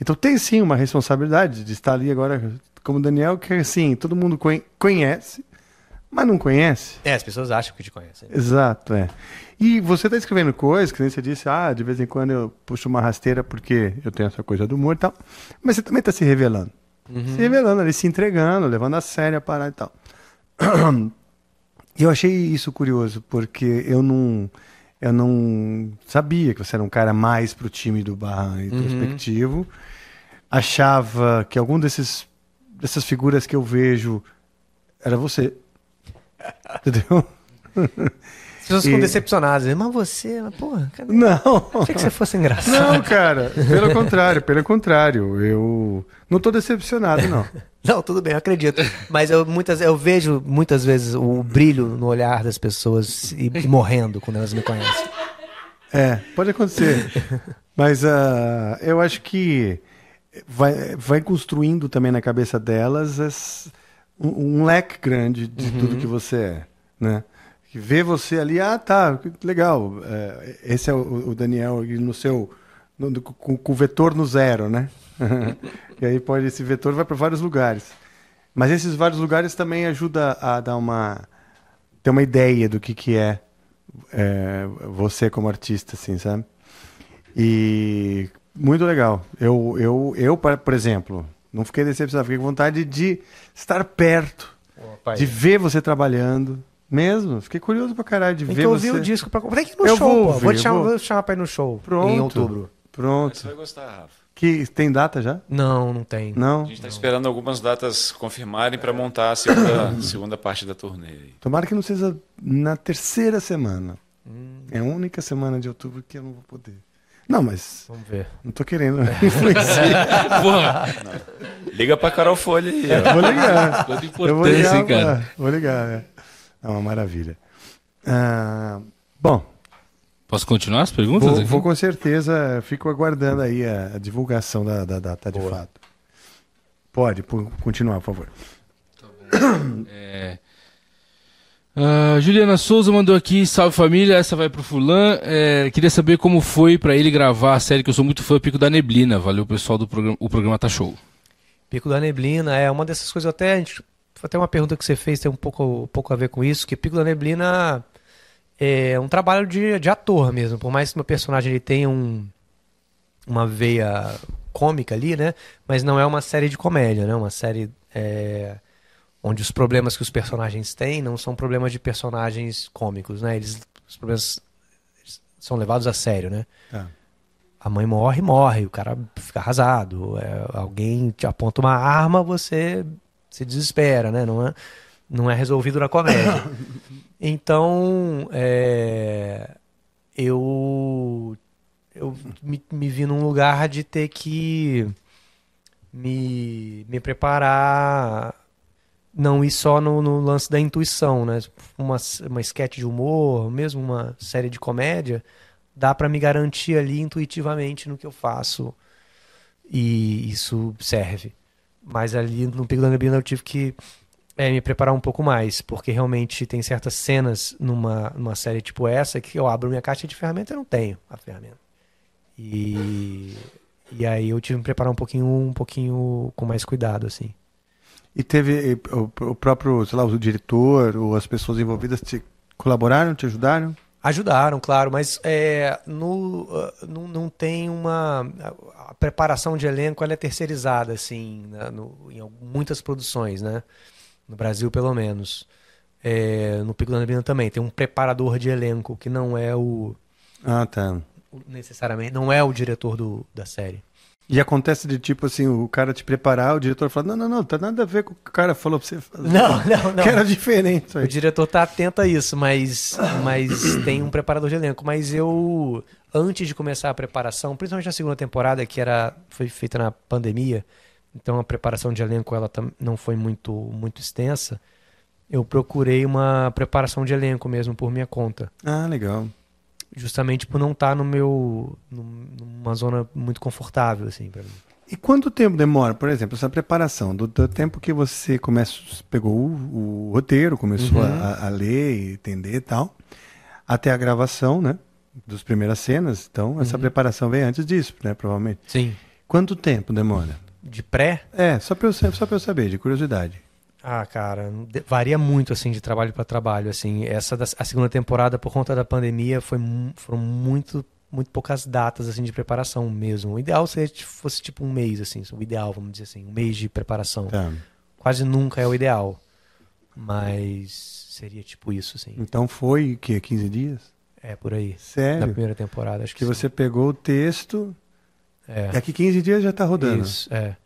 Então tem sim uma responsabilidade de estar ali agora como Daniel, que assim, todo mundo conhe- conhece, mas não conhece. É, as pessoas acham que te conhecem. Exato, é. E você está escrevendo coisas, que nem você disse, ah, de vez em quando eu puxo uma rasteira porque eu tenho essa coisa do humor e tal. Mas você também está se revelando. Se revelando ali, se entregando, levando a sério a parada e tal. E eu achei isso curioso, porque eu não, eu não sabia que você era um cara mais pro time do barra introspectivo. Achava que algum desses dessas figuras que eu vejo era você. Entendeu? As pessoas ficam E- decepcionadas. Mas você, mas, porra, cadê? Não. Achei que você fosse engraçado. Não, cara, pelo contrário, pelo contrário. Eu não tô decepcionado, não. Não, tudo bem, eu acredito. Mas eu, muitas, eu vejo muitas vezes o brilho no olhar das pessoas e, e morrendo quando elas me conhecem. É, pode acontecer. Mas ah, eu acho que vai, vai construindo também na cabeça delas esse- um, um leque grande de tudo que você é, né? Que vê você ali, ah, tá, legal. é, esse é o, o Daniel no seu no- no- com, com o vetor no zero, né? e aí pode esse vetor vai para vários lugares. Mas esses vários lugares também ajuda a dar uma ter uma ideia do que que é, é, você como artista, assim, sabe? E muito legal. Eu, eu, eu, por exemplo, não fiquei decepcionado, fiquei com vontade de estar perto, de ver você trabalhando. Mesmo, fiquei curioso pra caralho de Tem ver que ouvir você. o disco pra. Tem que ir no Eu show, vou ouvir, Vou te eu chamar, vou. vou te chamar pra ir no show Pronto. em outubro. Pronto. Você vai gostar, Rafa. Que tem data já? Não, não tem. Não. A gente está esperando algumas datas confirmarem para montar a segunda, segunda parte da turnê. Tomara que não seja na terceira semana. Hum, É a única semana de outubro que eu não vou poder. Não, mas vamos ver. não tô querendo influenciar. Porra, Liga pra Carol Folha aí, ó. vou ligar. quanta Eu vou ligar, hein, cara. pra- vou ligar. É É uma maravilha. Ah, bom, Posso continuar as perguntas vou, aqui? vou com certeza, fico aguardando aí a, a divulgação da, da data de fato. Pode, por- continuar, por favor. É. Ah, Juliana Souza mandou aqui, salve família, essa vai pro Fulan. É, queria saber como foi pra ele gravar a série que eu sou muito fã, Pico da Neblina. Valeu, pessoal do programa. O programa tá show. Pico da Neblina é uma dessas coisas até. a gente- até uma pergunta que você fez, tem um pouco, um pouco a ver com isso, que Pico da Neblina é um trabalho de, de ator mesmo. Por mais que meu personagem ele tenha um, uma veia cômica ali, né? Mas não é uma série de comédia, né? Uma série é, onde os problemas que os personagens têm não são problemas de personagens cômicos, né? Eles, os problemas são levados a sério, né? Tá. A mãe morre, morre, o cara fica arrasado. É, alguém te aponta uma arma, você se desespera, né? Não é, não é resolvido na comédia. Então, é, eu, eu me, me vi num lugar de ter que me, me preparar, não ir só no, no lance da intuição, né? Uma, uma sketch de humor, mesmo uma série de comédia, dá para me garantir ali intuitivamente no que eu faço e isso serve. Mas ali no Pico da Neblina eu tive que é, me preparar um pouco mais, porque realmente tem certas cenas numa, numa série tipo essa que eu abro minha caixa de ferramenta e não tenho a ferramenta. E, e aí eu tive que me preparar um pouquinho, um pouquinho com mais cuidado, assim. E teve eh, o, o próprio, sei lá, o diretor ou as pessoas envolvidas te colaboraram, te ajudaram? Ajudaram, claro, mas é, no, ah, não, tem uma. A, preparação de elenco ela é terceirizada, assim, né, no- em muitas produções, né? No Brasil, pelo menos. É, no Pico da Neblina também. Tem um preparador de elenco que não é o. Ah, tá. o- necessariamente. Não é o diretor do, da série. E acontece de tipo assim, o cara te preparar, o diretor fala, não, não, não, tá nada a ver com o que o cara falou pra você fazer. Não, não, não. Que era diferente isso O aí. diretor tá atento a isso, mas, mas tem um preparador de elenco. Mas eu, antes de começar a preparação, principalmente na segunda temporada, que era, foi feita na pandemia, então a preparação de elenco ela não foi muito, muito extensa, eu procurei uma preparação de elenco mesmo por minha conta. Ah, legal. Justamente por não estar no meu, num- numa zona muito confortável, assim, pra mim. E quanto tempo demora, por exemplo, essa preparação? Do, do tempo que você começa, pegou o, o roteiro, começou Uhum. a, a ler e entender e tal, até a gravação, né? Das primeiras cenas. Então, essa Uhum. preparação vem antes disso, né? Provavelmente. Sim. Quanto tempo demora? De pré, É, só pra eu, só pra eu saber, de curiosidade. Ah, cara, varia muito assim de trabalho para trabalho, assim. Essa da, a segunda temporada por conta da pandemia foi foram muito muito poucas datas assim de preparação mesmo. O ideal seria que fosse tipo um mês assim, o ideal, vamos dizer assim, um mês de preparação. Tá. Quase nunca é o ideal. Mas seria tipo isso assim. Então foi o quê? 15 dias? É por aí. Na Sério? primeira temporada, acho que, Que você pegou o texto, sim. é. daqui 15 dias já tá rodando. Isso, é.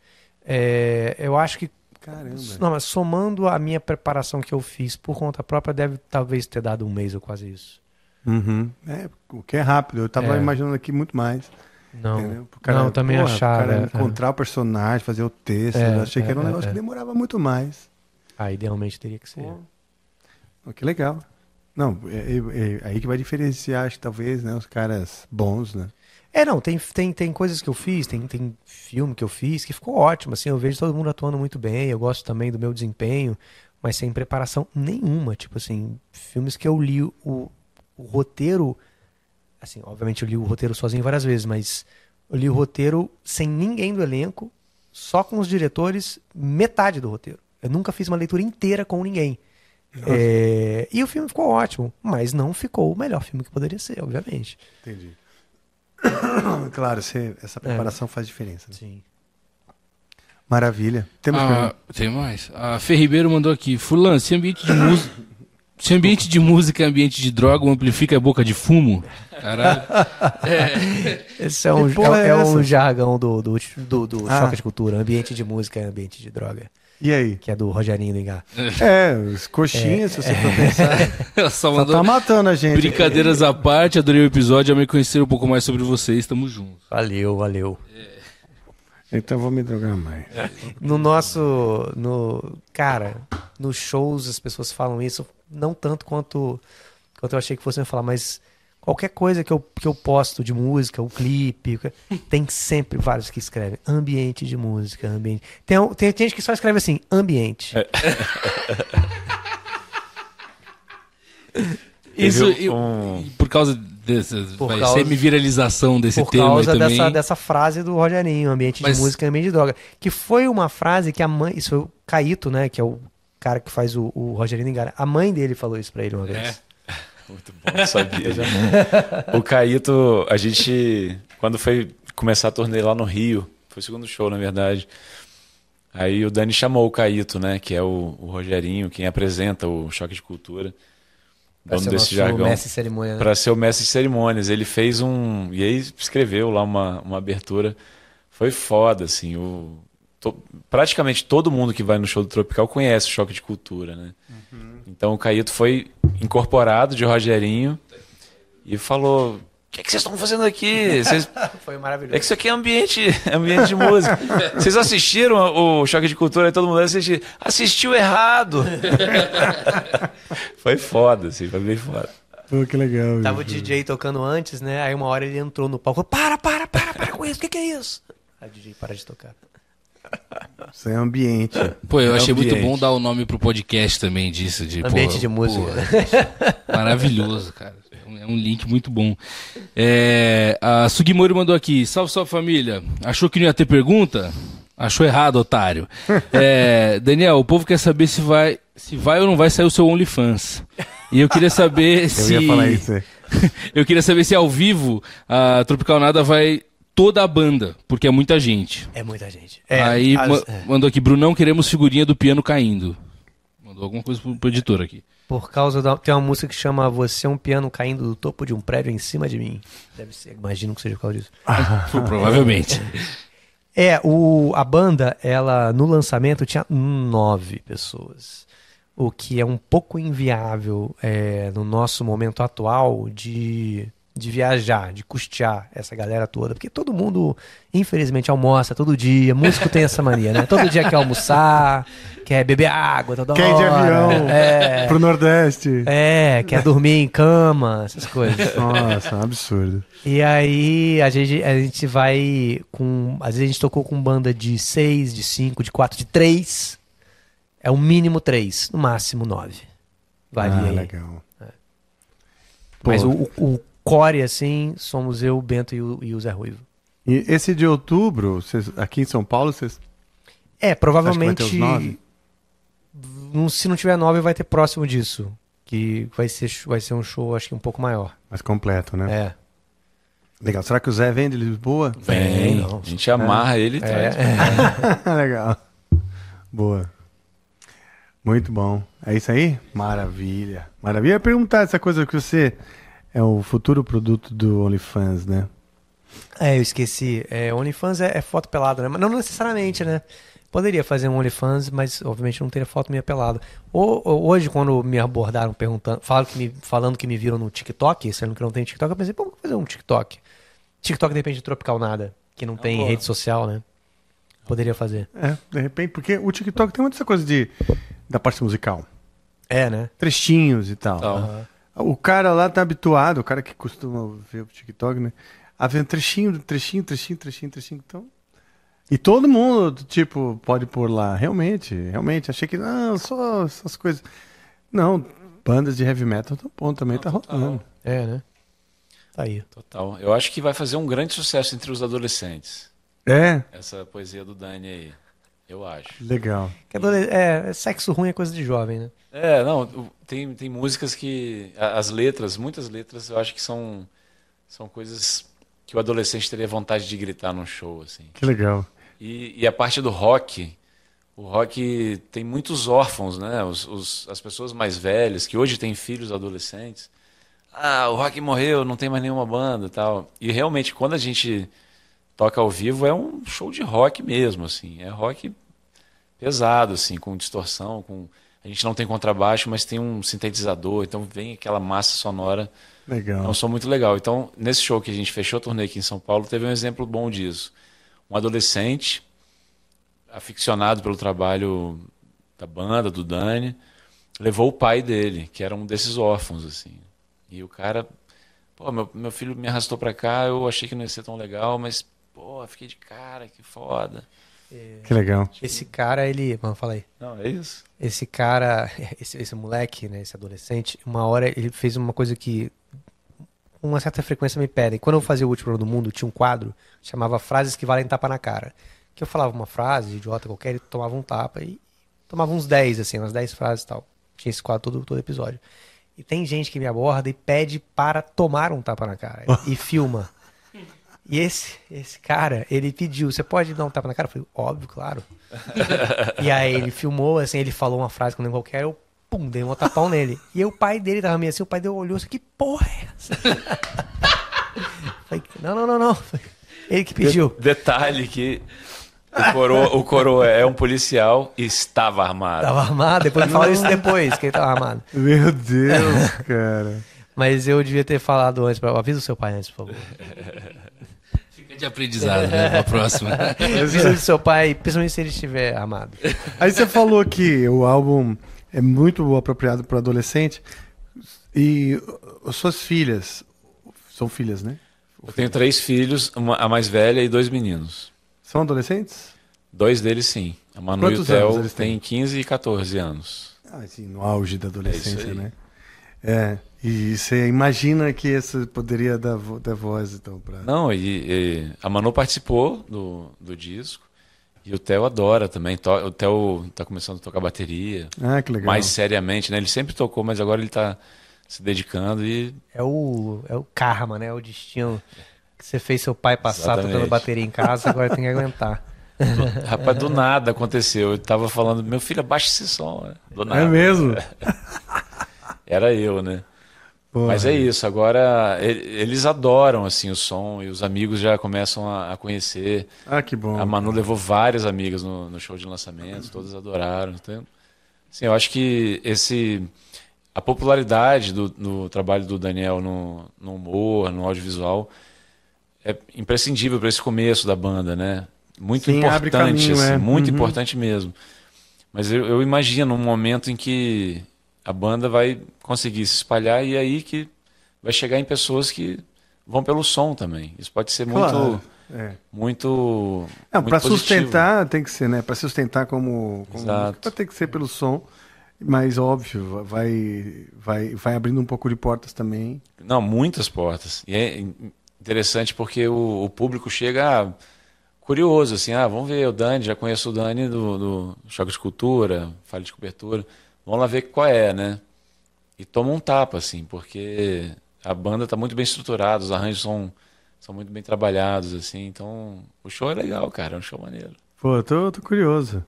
É, eu acho que Caramba. não, mas somando a minha preparação que eu fiz por conta própria deve talvez ter dado um mês ou quase isso. Uhum. É, o que é rápido. Eu tava É. imaginando aqui muito mais. Não. Pro não, eu também porra, achava. O cara é. encontrar o personagem, fazer o texto. É, eu achei que era um é, negócio é, que é. demorava muito mais. Ah, idealmente teria que ser. Oh, que legal. Não, é, é- é aí que vai diferenciar, acho que talvez, né? Os caras bons, né? É, não, tem, tem, tem coisas que eu fiz, tem, tem filme que eu fiz que ficou ótimo, assim, eu vejo todo mundo atuando muito bem, eu gosto também do meu desempenho, mas sem preparação nenhuma, tipo assim, filmes que eu li o, o roteiro, assim, obviamente eu li o roteiro sozinho várias vezes, mas Eu li o roteiro sem ninguém do elenco, só com os diretores, metade do roteiro. Eu nunca fiz uma leitura inteira com ninguém. É, e o filme ficou ótimo, mas não ficou o melhor filme que poderia ser, obviamente. Entendi. claro, você- essa preparação faz diferença. né? Sim. Maravilha. Temos Ah, tem mais. A Fê Ribeiro mandou aqui. Furlan, se ambiente de música. Se ambiente de música é ambiente de droga, o amplifica é boca de fumo? Caralho. Esse é um, é, é é um jargão do, do, do, do Ah. Choque de Cultura. Ambiente de música é ambiente de droga. E aí? Que é do Rogerinho do Engar. É, os coxinhas, se você for pensar. Ela só Só mandou tá matando a gente. brincadeiras à parte. Adorei o episódio. Amei conhecer um pouco mais sobre vocês. Tamo juntos. Valeu, valeu. Então eu vou me drogar mais. No nosso. No, cara, nos shows as pessoas falam isso, não tanto quanto, quanto eu achei que fossem falar, mas qualquer coisa que eu, que eu posto de música, um clipe, tem sempre vários que escrevem ambiente de música, ambiente. Tem, tem, tem gente que só escreve assim, ambiente. Isso Teve e- um- por causa dessa Por causa- semi-viralização desse Por termo causa também. dessa, dessa frase do Rogerinho, ambiente Mas- de música, ambiente de droga. Que foi uma frase que a mãe. Isso foi o Caíto, né? Que é o cara que faz o, o Rogerinho Engara. A mãe dele falou isso pra ele uma vez. Muito bom, sabia. o Caíto, a gente, quando foi começar a turnê lá no Rio, foi o segundo show, na verdade. Aí o Dani chamou o Caíto, né? Que é o, o Rogerinho, quem apresenta o Choque de Cultura. Pra Dono desse jargão. mestre cerimônia, né? Para ser o mestre de cerimônias. Ele fez um. E aí escreveu lá uma, uma abertura. Foi foda, assim. O, to- praticamente todo mundo que vai no show do Tropical conhece o choque de cultura, né? Então o Caíto foi incorporado de Rogerinho e falou: O que, é que vocês estão fazendo aqui? Vocês- Foi maravilhoso. É que isso aqui é ambiente, ambiente de música. Vocês assistiram o Choque de Cultura e todo mundo assistiu? Assistiu errado. foi foda, assim, foi bem foda. Pô, que legal. Tava o. DJ tocando antes, né? Aí uma hora ele entrou no palco. Para, para, para, para com isso. O que, que é isso? Aí o DJ para de tocar. Isso é ambiente. Pô, eu É achei muito ambiente. bom dar o nome pro podcast também disso. De, pô, Ambiente de música. pô, maravilhoso, cara. É um- É link muito bom. É, a Sugimori mandou aqui. Salve, salve família. Achou que não ia ter pergunta? Achou errado, otário. É, Daniel, o povo quer saber se vai, se vai ou não vai sair o seu OnlyFans. E eu queria saber Eu se. ia falar isso aí. eu queria saber se ao vivo a Tropical Nada vai toda a banda, porque é muita gente. É muita gente. Aí as- ma- é. mandou aqui, Brunão, queremos figurinha do piano caindo. Mandou alguma coisa pro, pro editor aqui. Por causa da. Tem uma música que chama Você é um piano caindo do topo de um prédio em cima de mim. Deve ser, imagino que seja por causa disso. Provavelmente. É, o, a banda, ela no lançamento tinha nove pessoas. O que é um pouco inviável é, no nosso momento atual de, de viajar, de custear essa galera toda. Porque todo mundo, infelizmente, almoça todo dia. Músico tem essa mania, né? Todo dia quer almoçar, quer beber água toda Quer ir de hora. avião É, pro Nordeste. é, quer dormir em cama, essas coisas. Nossa, um absurdo. E aí a gente, a gente vai com. Às vezes a gente tocou com banda de seis, de cinco, de quatro, de três. É o mínimo três, no máximo nove. Varia ah, aí. legal. Mas Pô. o, o core, assim, somos eu, o Bento e o, e o Zé Ruivo. E esse de outubro, vocês- aqui em São Paulo, vocês É, provavelmente. não- se não tiver nove, vai ter próximo disso. Que vai ser, vai ser um show, acho que um pouco maior. mais completo, né? É. Legal. Será que o Zé vem de Lisboa? Vem, não. a gente amarra ele e traz. É. legal. Boa. Muito bom. É isso aí? Maravilha. Maravilha. Eu ia perguntar essa coisa que você é o futuro produto do OnlyFans, né? É, eu esqueci. É, OnlyFans é, é foto pelada, né? Mas não necessariamente, né? Poderia fazer um OnlyFans, mas obviamente não teria foto minha pelada. Ou, ou hoje, quando me abordaram perguntando, falaram que me, falando que me viram no TikTok, sendo que não tem TikTok, eu pensei, pô, vou fazer um TikTok. TikTok depende de Tropical Nada, que não tem boa. rede social, né? Poderia fazer. É, de repente, porque o TikTok tem muita essa coisa de da parte musical. É, né? Trechinhos e tal. Tal. Aham. O cara lá tá habituado, o cara que costuma ver o TikTok, né? A ver um trechinho, trechinho, trechinho, trechinho, trechinho. Então. E todo mundo, tipo, pode pôr lá. Realmente, realmente. Achei que, não, só essas coisas. Não, bandas de heavy metal tão bom, também tá rolando. É, né? Tá aí. Total. Eu acho que vai fazer um grande sucesso entre os adolescentes. É? Essa poesia do Dani aí. Eu acho. Legal. Que adole- É, sexo ruim é coisa de jovem, né? É, não, tem, tem músicas que. As letras, muitas letras, eu acho que são, são coisas que o adolescente teria vontade de gritar num show, assim. Que legal. E, e a parte do rock, o rock tem muitos órfãos, né? Os, os- as pessoas mais velhas, que hoje têm filhos adolescentes. Ah, o rock morreu, não tem mais nenhuma banda e tal. E realmente, quando a gente toca ao vivo, é um show de rock mesmo, assim. É rock pesado, assim, com distorção, com... A gente não tem contrabaixo, mas tem um sintetizador, então vem aquela massa sonora é Legal. um som muito legal. Então, nesse show que a gente fechou a turnê aqui em São Paulo, teve um exemplo bom disso. Um adolescente, aficionado pelo trabalho da banda, do Dani, levou o pai dele, que era um desses órfãos, assim. E o cara, pô, meu, meu filho me arrastou pra cá, eu achei que não ia ser tão legal, mas, pô, fiquei de cara, que foda. Que legal. Esse cara, ele. Mano, fala aí. Não, é isso. Esse cara, esse, esse moleque, né, esse adolescente, uma hora ele fez uma coisa que com uma certa frequência me pedem. Quando eu fazia o último Programa do mundo, tinha um quadro que chamava Frases que valem tapa na cara. Que eu falava uma frase idiota qualquer, ele tomava um tapa e tomava uns 10, assim, umas 10 frases e tal. Tinha esse quadro todo, todo episódio. E tem gente que me aborda e pede para tomar um tapa na cara. e filma. E esse, esse cara, ele pediu, você pode dar um tapa na cara? Eu falei, óbvio, claro. e aí ele filmou, assim, ele falou uma frase que eu não lembro qual que era, eu, pum, dei um tapão nele. E aí o pai dele tava meio assim, o pai dele olhou assim, que porra é essa? falei, não, não, não, não. Ele que pediu. Detalhe que o coroa, o coroa é um policial e estava armado. Tava armado, depois ele falou isso depois, que ele tava armado. Meu Deus, cara. Mas eu devia ter falado antes, pra... avisa o seu pai antes, por favor. Fica de aprendizado, né? Pra próxima. Avisa o seu pai, principalmente se ele estiver armado. Aí você falou que o álbum é muito apropriado para adolescente. E as suas filhas, são filhas, né? Eu tenho três filhos, uma- a mais velha e dois meninos. São adolescentes? Dois deles sim. A Manu Quantos e o Theo têm? têm 15 e 14 anos. Ah, assim, no auge da É adolescência, aí. né? É. E você imagina que essa poderia dar, vo- dar voz, então, pra. Não, e, e a Manu participou do, do disco. E o Theo adora também. O Theo tá começando a tocar bateria. Ah, que legal. Mais seriamente, né? Ele sempre tocou, mas agora ele tá se dedicando e É o, é o karma, né? É o destino que você fez seu pai passar Exatamente. tocando bateria em casa, agora tem que aguentar. Rapaz, do nada aconteceu. Eu tava falando, meu filho, abaixa esse som. né? Do nada. É mesmo? Era eu, né? Pô, Mas é isso, agora eles adoram assim o som e os amigos já começam a, conhecer. Ah, que bom. A Manu levou várias amigas no, no show de lançamento, todas adoraram. Então, assim, eu acho que esse a popularidade do, do trabalho do Daniel no, no humor, no audiovisual, é imprescindível para esse começo da banda, né? Muito Sim, importante, caminho, assim, é. muito Uhum. importante mesmo. Mas eu, eu imagino um momento em que a banda vai conseguir se espalhar e é aí que vai chegar em pessoas que vão pelo som também. Isso pode ser muito Claro. É. muito Não, muito para sustentar tem que ser, né? Para sustentar como, como Exato. tem que ser pelo som, mas óbvio, vai vai vai abrindo um pouco de portas também. Não, muitas portas. E é in- interessante porque o, o público chega ah, curioso, assim, ah, vamos ver o Dani, já conheço o Dani do, do Choque de Cultura, Falha de Cobertura, vamos lá ver qual é, né? E toma um tapa, assim, porque a banda está muito bem estruturada, os arranjos são, são muito bem trabalhados, assim, então o show é legal, cara, é um show maneiro. Pô, eu tô, tô curioso.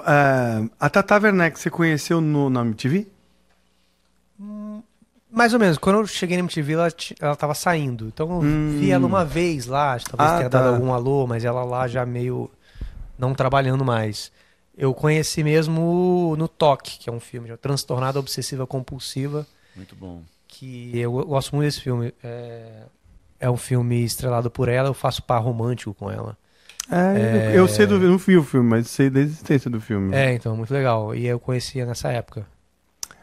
Ah, a Tata Werneck você conheceu no, na MTV? Mais ou menos, quando eu cheguei na MTV, ela, ela tava saindo. Então eu Hum. vi ela uma vez lá, acho que talvez Ah, tenha tá. dado algum alô, mas ela lá já meio não trabalhando mais. Eu conheci mesmo no Toque, que é um filme, já, Transtornada Obsessiva Compulsiva, Muito bom. que eu gosto muito desse filme. É, é um filme estrelado por ela, eu faço par romântico com ela. É, Eu sei do, não vi o filme, mas sei da existência do filme. É, então, muito legal. E eu conhecia nessa época.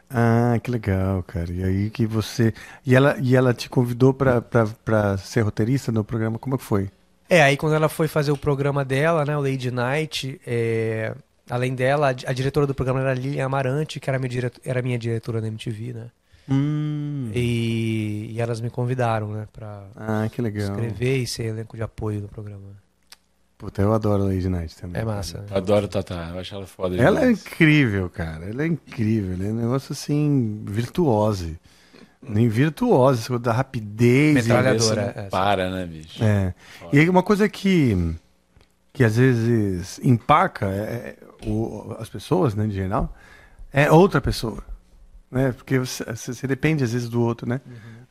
Ah, que legal, cara. E aí que você e ela e ela te convidou pra ser roteirista no programa? Como é que foi? É, aí quando ela foi fazer o programa dela, né, o Lady Night, é, além dela, a, a diretora do programa era a Lilian Amarante, que era minha, dire- era minha diretora da MTV, né? Hum. E, e elas me convidaram, né, pra Ah, que legal. escrever e ser elenco de apoio do programa. Puta, eu adoro Lady Night também. É massa. Eu adoro Tatá, eu acho ela foda Ela é demais. incrível, cara. Ela é incrível. Ela é um negócio assim, virtuose. Nem virtuose, da rapidez. e- Metralhadora. É. para, né, bicho? É. E aí uma coisa que, que às vezes empaca é, o- as pessoas, né, de geral, é outra pessoa. Né? Porque você, você- depende às vezes do outro, né?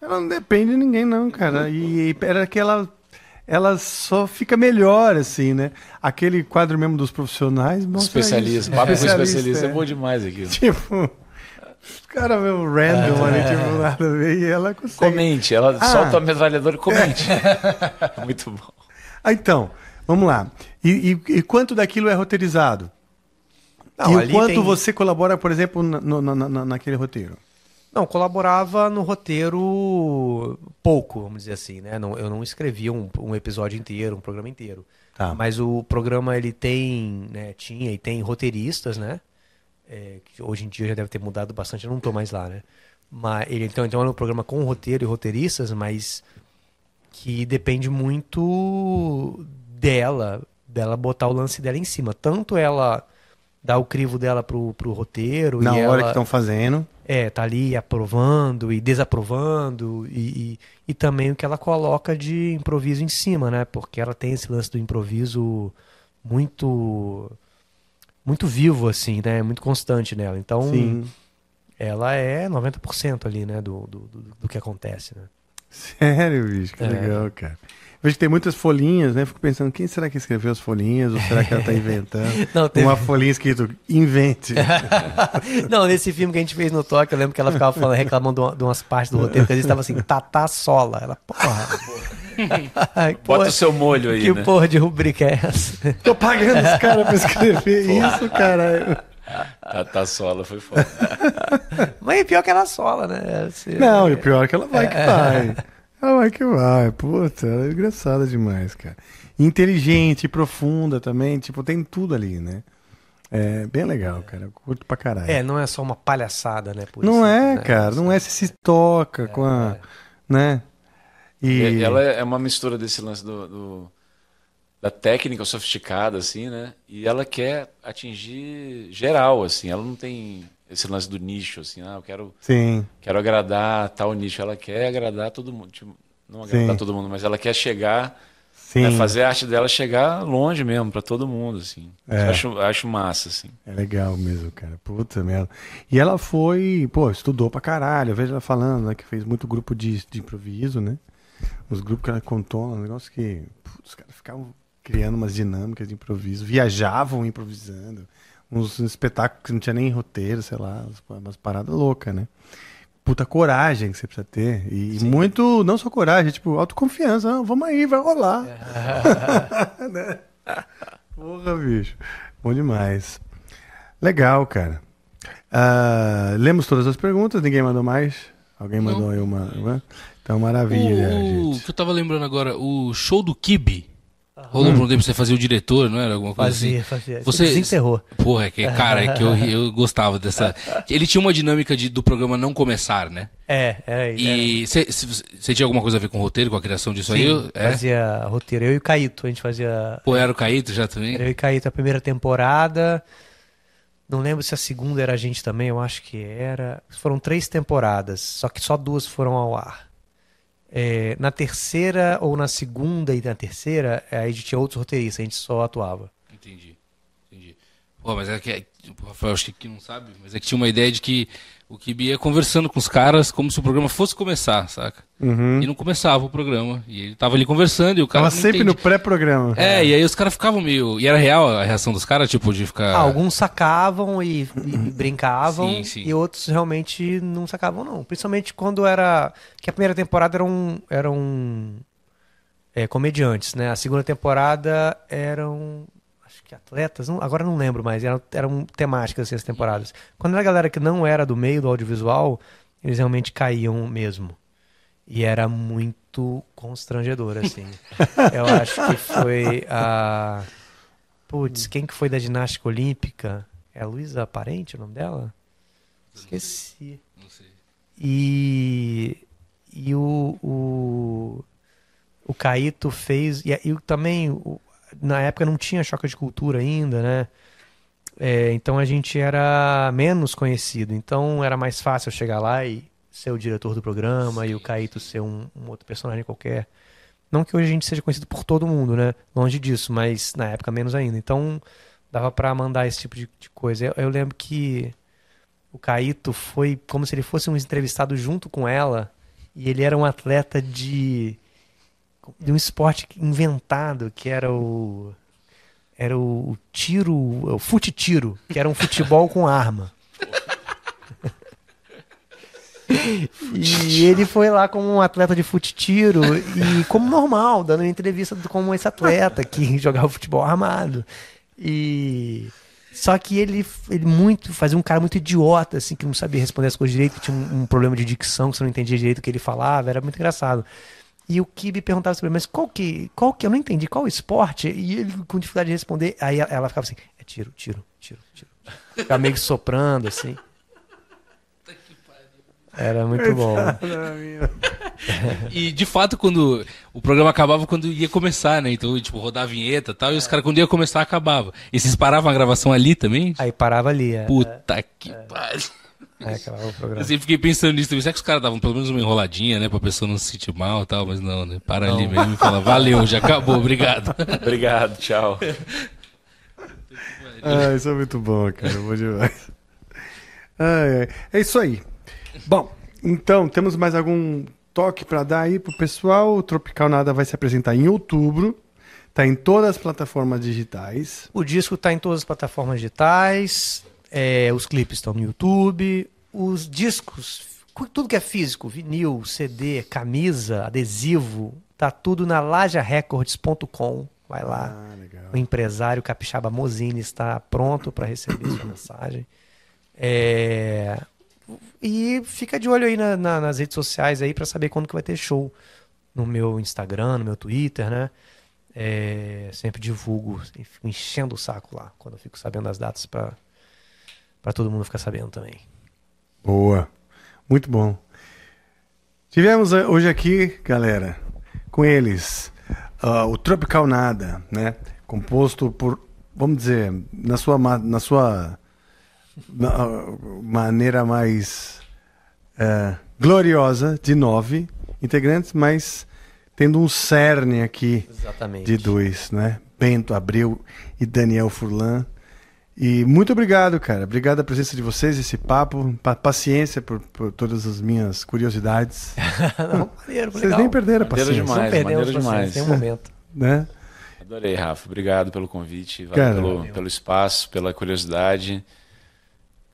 Ela não depende de ninguém, não, cara. E, era que ela, ela só fica melhor, assim, né? Aquele quadro mesmo dos profissionais. Especialista, isso. papo com especialista é é. bom demais aqui. Tipo, os caras meio random ali, tipo, nada a ver, e ela consegue. Comente, ela Ah. solta a metralhadora e comente. Muito bom. Ah, então, vamos lá. E, e- e quanto daquilo é roteirizado? Não, e o quanto tem- você colabora, por exemplo, na, no- na- na- naquele roteiro? Não, colaborava no roteiro pouco, vamos dizer assim, né? Não, eu não escrevia um, um episódio inteiro, um programa inteiro. Tá. Mas o programa ele tem, né, tinha e tem roteiristas, né? É, que hoje em dia já deve ter mudado bastante, eu não tô mais lá, né? Mas ele então, então é um programa com roteiro e roteiristas, mas que depende muito dela, dela botar o lance dela em cima. Tanto ela dar o crivo dela pro, pro roteiro Na hora ela, que estão fazendo. é, tá ali aprovando e desaprovando e, e, e também o que ela coloca de improviso em cima, né? Porque ela tem esse lance do improviso muito muito vivo assim, né? Muito constante nela. Então, Sim. ela é 90% ali, né, do, do, do, do que acontece, né? Sério, bicho, que É. legal, cara. Vejo que tem muitas folhinhas, né? Fico pensando, quem será que escreveu as folhinhas? Ou será que ela tá inventando? Não, teve- Uma folhinha escrito invente. Não, nesse filme que a gente fez no toque, eu lembro que ela ficava falando, reclamando de uma- de umas partes do roteiro, que às vezes estava assim, Tatá Sola. Ela, porra. Ai, Bota porra, o seu molho aí, que né? porra de rubrica é essa? Tô pagando os caras pra escrever isso, caralho. Tatá Sola foi foda. Mas é pior que ela sola, né? Se- Não, e pior é que ela vai que vai. Ela vai que vai. Puta, ela é engraçada demais, cara. Inteligente, profunda também. Tipo, tem tudo ali, né? É bem legal, cara. Eu curto pra caralho. É, não é só uma palhaçada, né? por não isso, é, né? cara. Não é se se toca com a. Né? E. E Ela é uma mistura desse lance do, do- da técnica sofisticada, assim, né? E ela quer atingir geral, assim. Ela não tem esse lance do nicho, assim. Ah, eu quero, Sim. quero agradar tal nicho. Ela quer agradar todo mundo. Tipo, não agradar Sim. todo mundo, mas ela quer chegar, Sim. né, fazer a arte dela chegar longe mesmo, pra todo mundo, assim. É. Eu acho, acho massa, assim. É legal mesmo, cara. Puta merda. E ela foi, pô, estudou pra caralho. Eu vejo ela falando, né, que fez muito grupo de, de improviso, né? Os grupos que ela contou, um negócio que putz, os caras ficavam criando umas dinâmicas de improviso, viajavam improvisando, uns espetáculos que não tinha nem roteiro, sei lá, umas, paradas loucas, né? Puta coragem que você precisa ter. E, e muito, não só coragem, tipo, autoconfiança. Não, vamos aí, vai rolar. Né? Porra, bicho. Bom demais. Legal, cara. Ah, lemos todas as perguntas, ninguém mandou mais? Alguém Não. mandou aí uma. Então, maravilha, o, o gente. que eu tava lembrando agora, o show do Kibe. Rolou por um tempo você fazia o diretor, não era? Alguma coisa Fazia, assim? fazia. Você- desenterrou. Porra, é que, cara, é que eu, eu gostava dessa. Ele tinha uma dinâmica de, do programa não começar, né? É, era isso. E você tinha alguma coisa a ver com o roteiro, com a criação disso aí? Sim, É? fazia roteiro. Eu e o Caíto, a gente fazia. Pô, era o Caíto já também? Eu e o Caíto a primeira temporada. Não lembro se a segunda era a gente também, eu acho que era. Foram três temporadas, só que só duas foram ao ar. É, na terceira ou na segunda e na terceira, aí a gente tinha outros roteiristas, a gente só atuava. Entendi. Entendi. Pô, mas é que. O Rafael acho que não sabe, mas é que tinha uma ideia de que o Kibi ia conversando com os caras como se o programa fosse começar, saca? Uhum. E não começava o programa. E ele tava ali conversando e o cara. Tava não sempre no entendia. pré-programa. É, e aí os caras ficavam meio. E era real a reação dos caras, tipo, de ficar. Ah, alguns sacavam e, e brincavam, Sim, sim. e outros realmente não sacavam, não. Principalmente quando era. Que a primeira temporada eram, eram é, comediantes, né? A segunda temporada eram. Que atletas, não- agora não lembro mais, eram, eram temáticas assim, as temporadas. Quando era a galera que não era do meio do audiovisual, eles realmente caíam mesmo. E era muito constrangedor, assim. Eu acho que foi a. Putz, quem que foi da ginástica olímpica? É a Luísa Parente o nome dela? Esqueci. Não sei. E, e o, o, o Caíto fez. E, e também, o, na época não tinha choque de cultura ainda, né? É, então a gente era menos conhecido. Então era mais fácil eu chegar lá e ser o diretor do programa Sim. e o Caíto ser um, um, outro personagem qualquer. Não que hoje a gente seja conhecido por todo mundo, né? Longe disso, mas na época menos ainda. Então dava para mandar esse tipo de, de coisa. Eu, eu, lembro que o Caíto foi como se ele fosse um entrevistado junto com ela e ele era um atleta de, de um esporte inventado que era o era o, tiro, o fute-tiro, que era um futebol com arma. e ele foi lá como um atleta de fute-tiro e como normal, dando entrevista como esse atleta que jogava futebol armado. E só que ele, ele muito fazia um cara muito idiota, assim, que não sabia responder as coisas direito, que tinha um, um problema de dicção, que você não entendia direito o que ele falava, era muito engraçado. E o Kibi perguntava sobre mas qual que, qual que, eu não entendi, qual o esporte? E ele com dificuldade de responder, aí ela ficava assim, é tiro, tiro, tiro, tiro. Ficava meio que soprando, assim. Era muito bom. e de fato, quando o programa acabava, quando ia começar, né? Então, tipo, rodar a vinheta e tal, e os caras, quando ia começar, acabava. E vocês paravam a gravação ali também? Aí parava ali, é. Puta é, que é. pariu. É, acabava o programa. Eu sempre fiquei pensando nisso também. Será que os caras davam pelo menos uma enroladinha, né? Pra pessoa não se sentir mal e tal, mas não, né? Para não. ali mesmo e fala, valeu, já acabou, obrigado. obrigado, tchau. ah, isso é muito bom, cara. Bom demais. Ah, é. é isso aí. Bom, então, temos mais algum toque para dar aí pro pessoal? O Tropical Nada vai se apresentar em outubro. Tá em todas as plataformas digitais. O disco tá em todas as plataformas digitais. É, os clipes estão no YouTube. Os discos, tudo que é físico, vinil, CD, camisa, adesivo, tá tudo na lajarecords.com. Vai lá. Ah, o empresário Capixaba Mozini está pronto para receber sua mensagem. É, e fica de olho aí na, na, nas redes sociais aí para saber quando que vai ter show. No meu Instagram, no meu Twitter, né? É, sempre divulgo, fico enchendo o saco lá quando eu fico sabendo as datas para todo mundo ficar sabendo também. Boa, muito bom. Tivemos eh, hoje aqui, galera, com eles, uh, o Tropical Nada, né? Composto por, vamos dizer, na sua, na sua maneira mais é, gloriosa de nove integrantes, mas tendo um cerne aqui Exatamente. de dois, né? Bento Abreu e Daniel Furlan. E muito obrigado, cara. Obrigado a presença de vocês, esse papo, pa paciência por, por, todas as minhas curiosidades. Não, maneiro, Vocês nem perderam a paciência. Demais, Não perdemos demais. Tem um momento. Né? Adorei, Rafa. Obrigado pelo convite, cara, pelo, pelo espaço, pela curiosidade.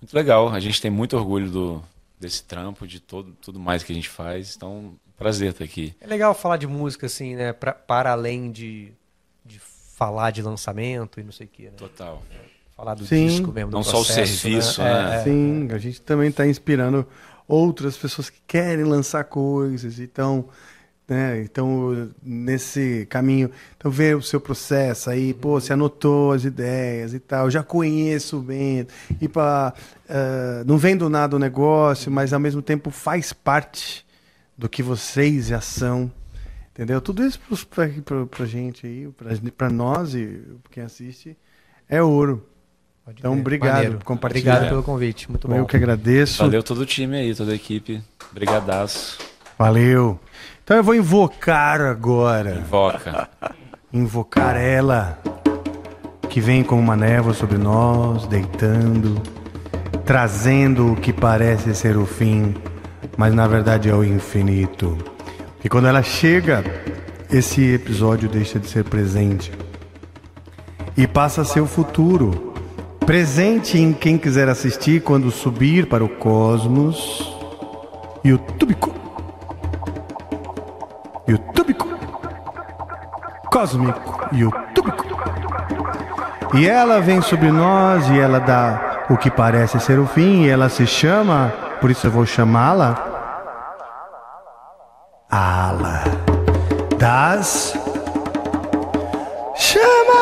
Muito legal. A gente tem muito orgulho do, desse trampo, de todo, tudo mais que a gente faz. Então, prazer estar aqui. É legal falar de música, assim, né? Pra, para além de, de falar de lançamento e não sei o quê. Né? Total. Falar do Sim. disco mesmo. não processo, só o serviço, né? né? É, Sim, a gente também está inspirando outras pessoas que querem lançar coisas. Então, né? Então, nesse caminho, então ver o seu processo aí, pô, você anotou as ideias e tal, já conheço bem, e para uh, eh, não vendo nada o negócio, mas ao mesmo tempo faz parte do que vocês já são, entendeu? Tudo isso para a gente aí, para nós e quem assiste, é ouro. Então, obrigado Maneiro. por compartilhar. Obrigado pelo convite, muito bom. Eu que agradeço. Valeu todo o time aí, toda a equipe. Brigadaço. Valeu. Então eu vou invocar agora. Invoca. Invocar ela, que vem como uma névoa sobre nós, deitando, trazendo o que parece ser o fim, mas na verdade é o infinito. E quando ela chega, esse episódio deixa de ser presente e passa a ser o futuro. Presente em quem quiser assistir quando subir para o cosmos. O túbico Youtubico. Cósmico. Youtubico. E ela vem sobre nós e ela dá o que parece ser o fim. E ela se chama, por isso eu vou chamá-la Ala. Das Chama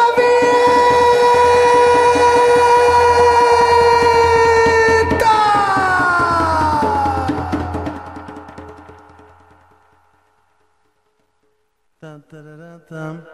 them.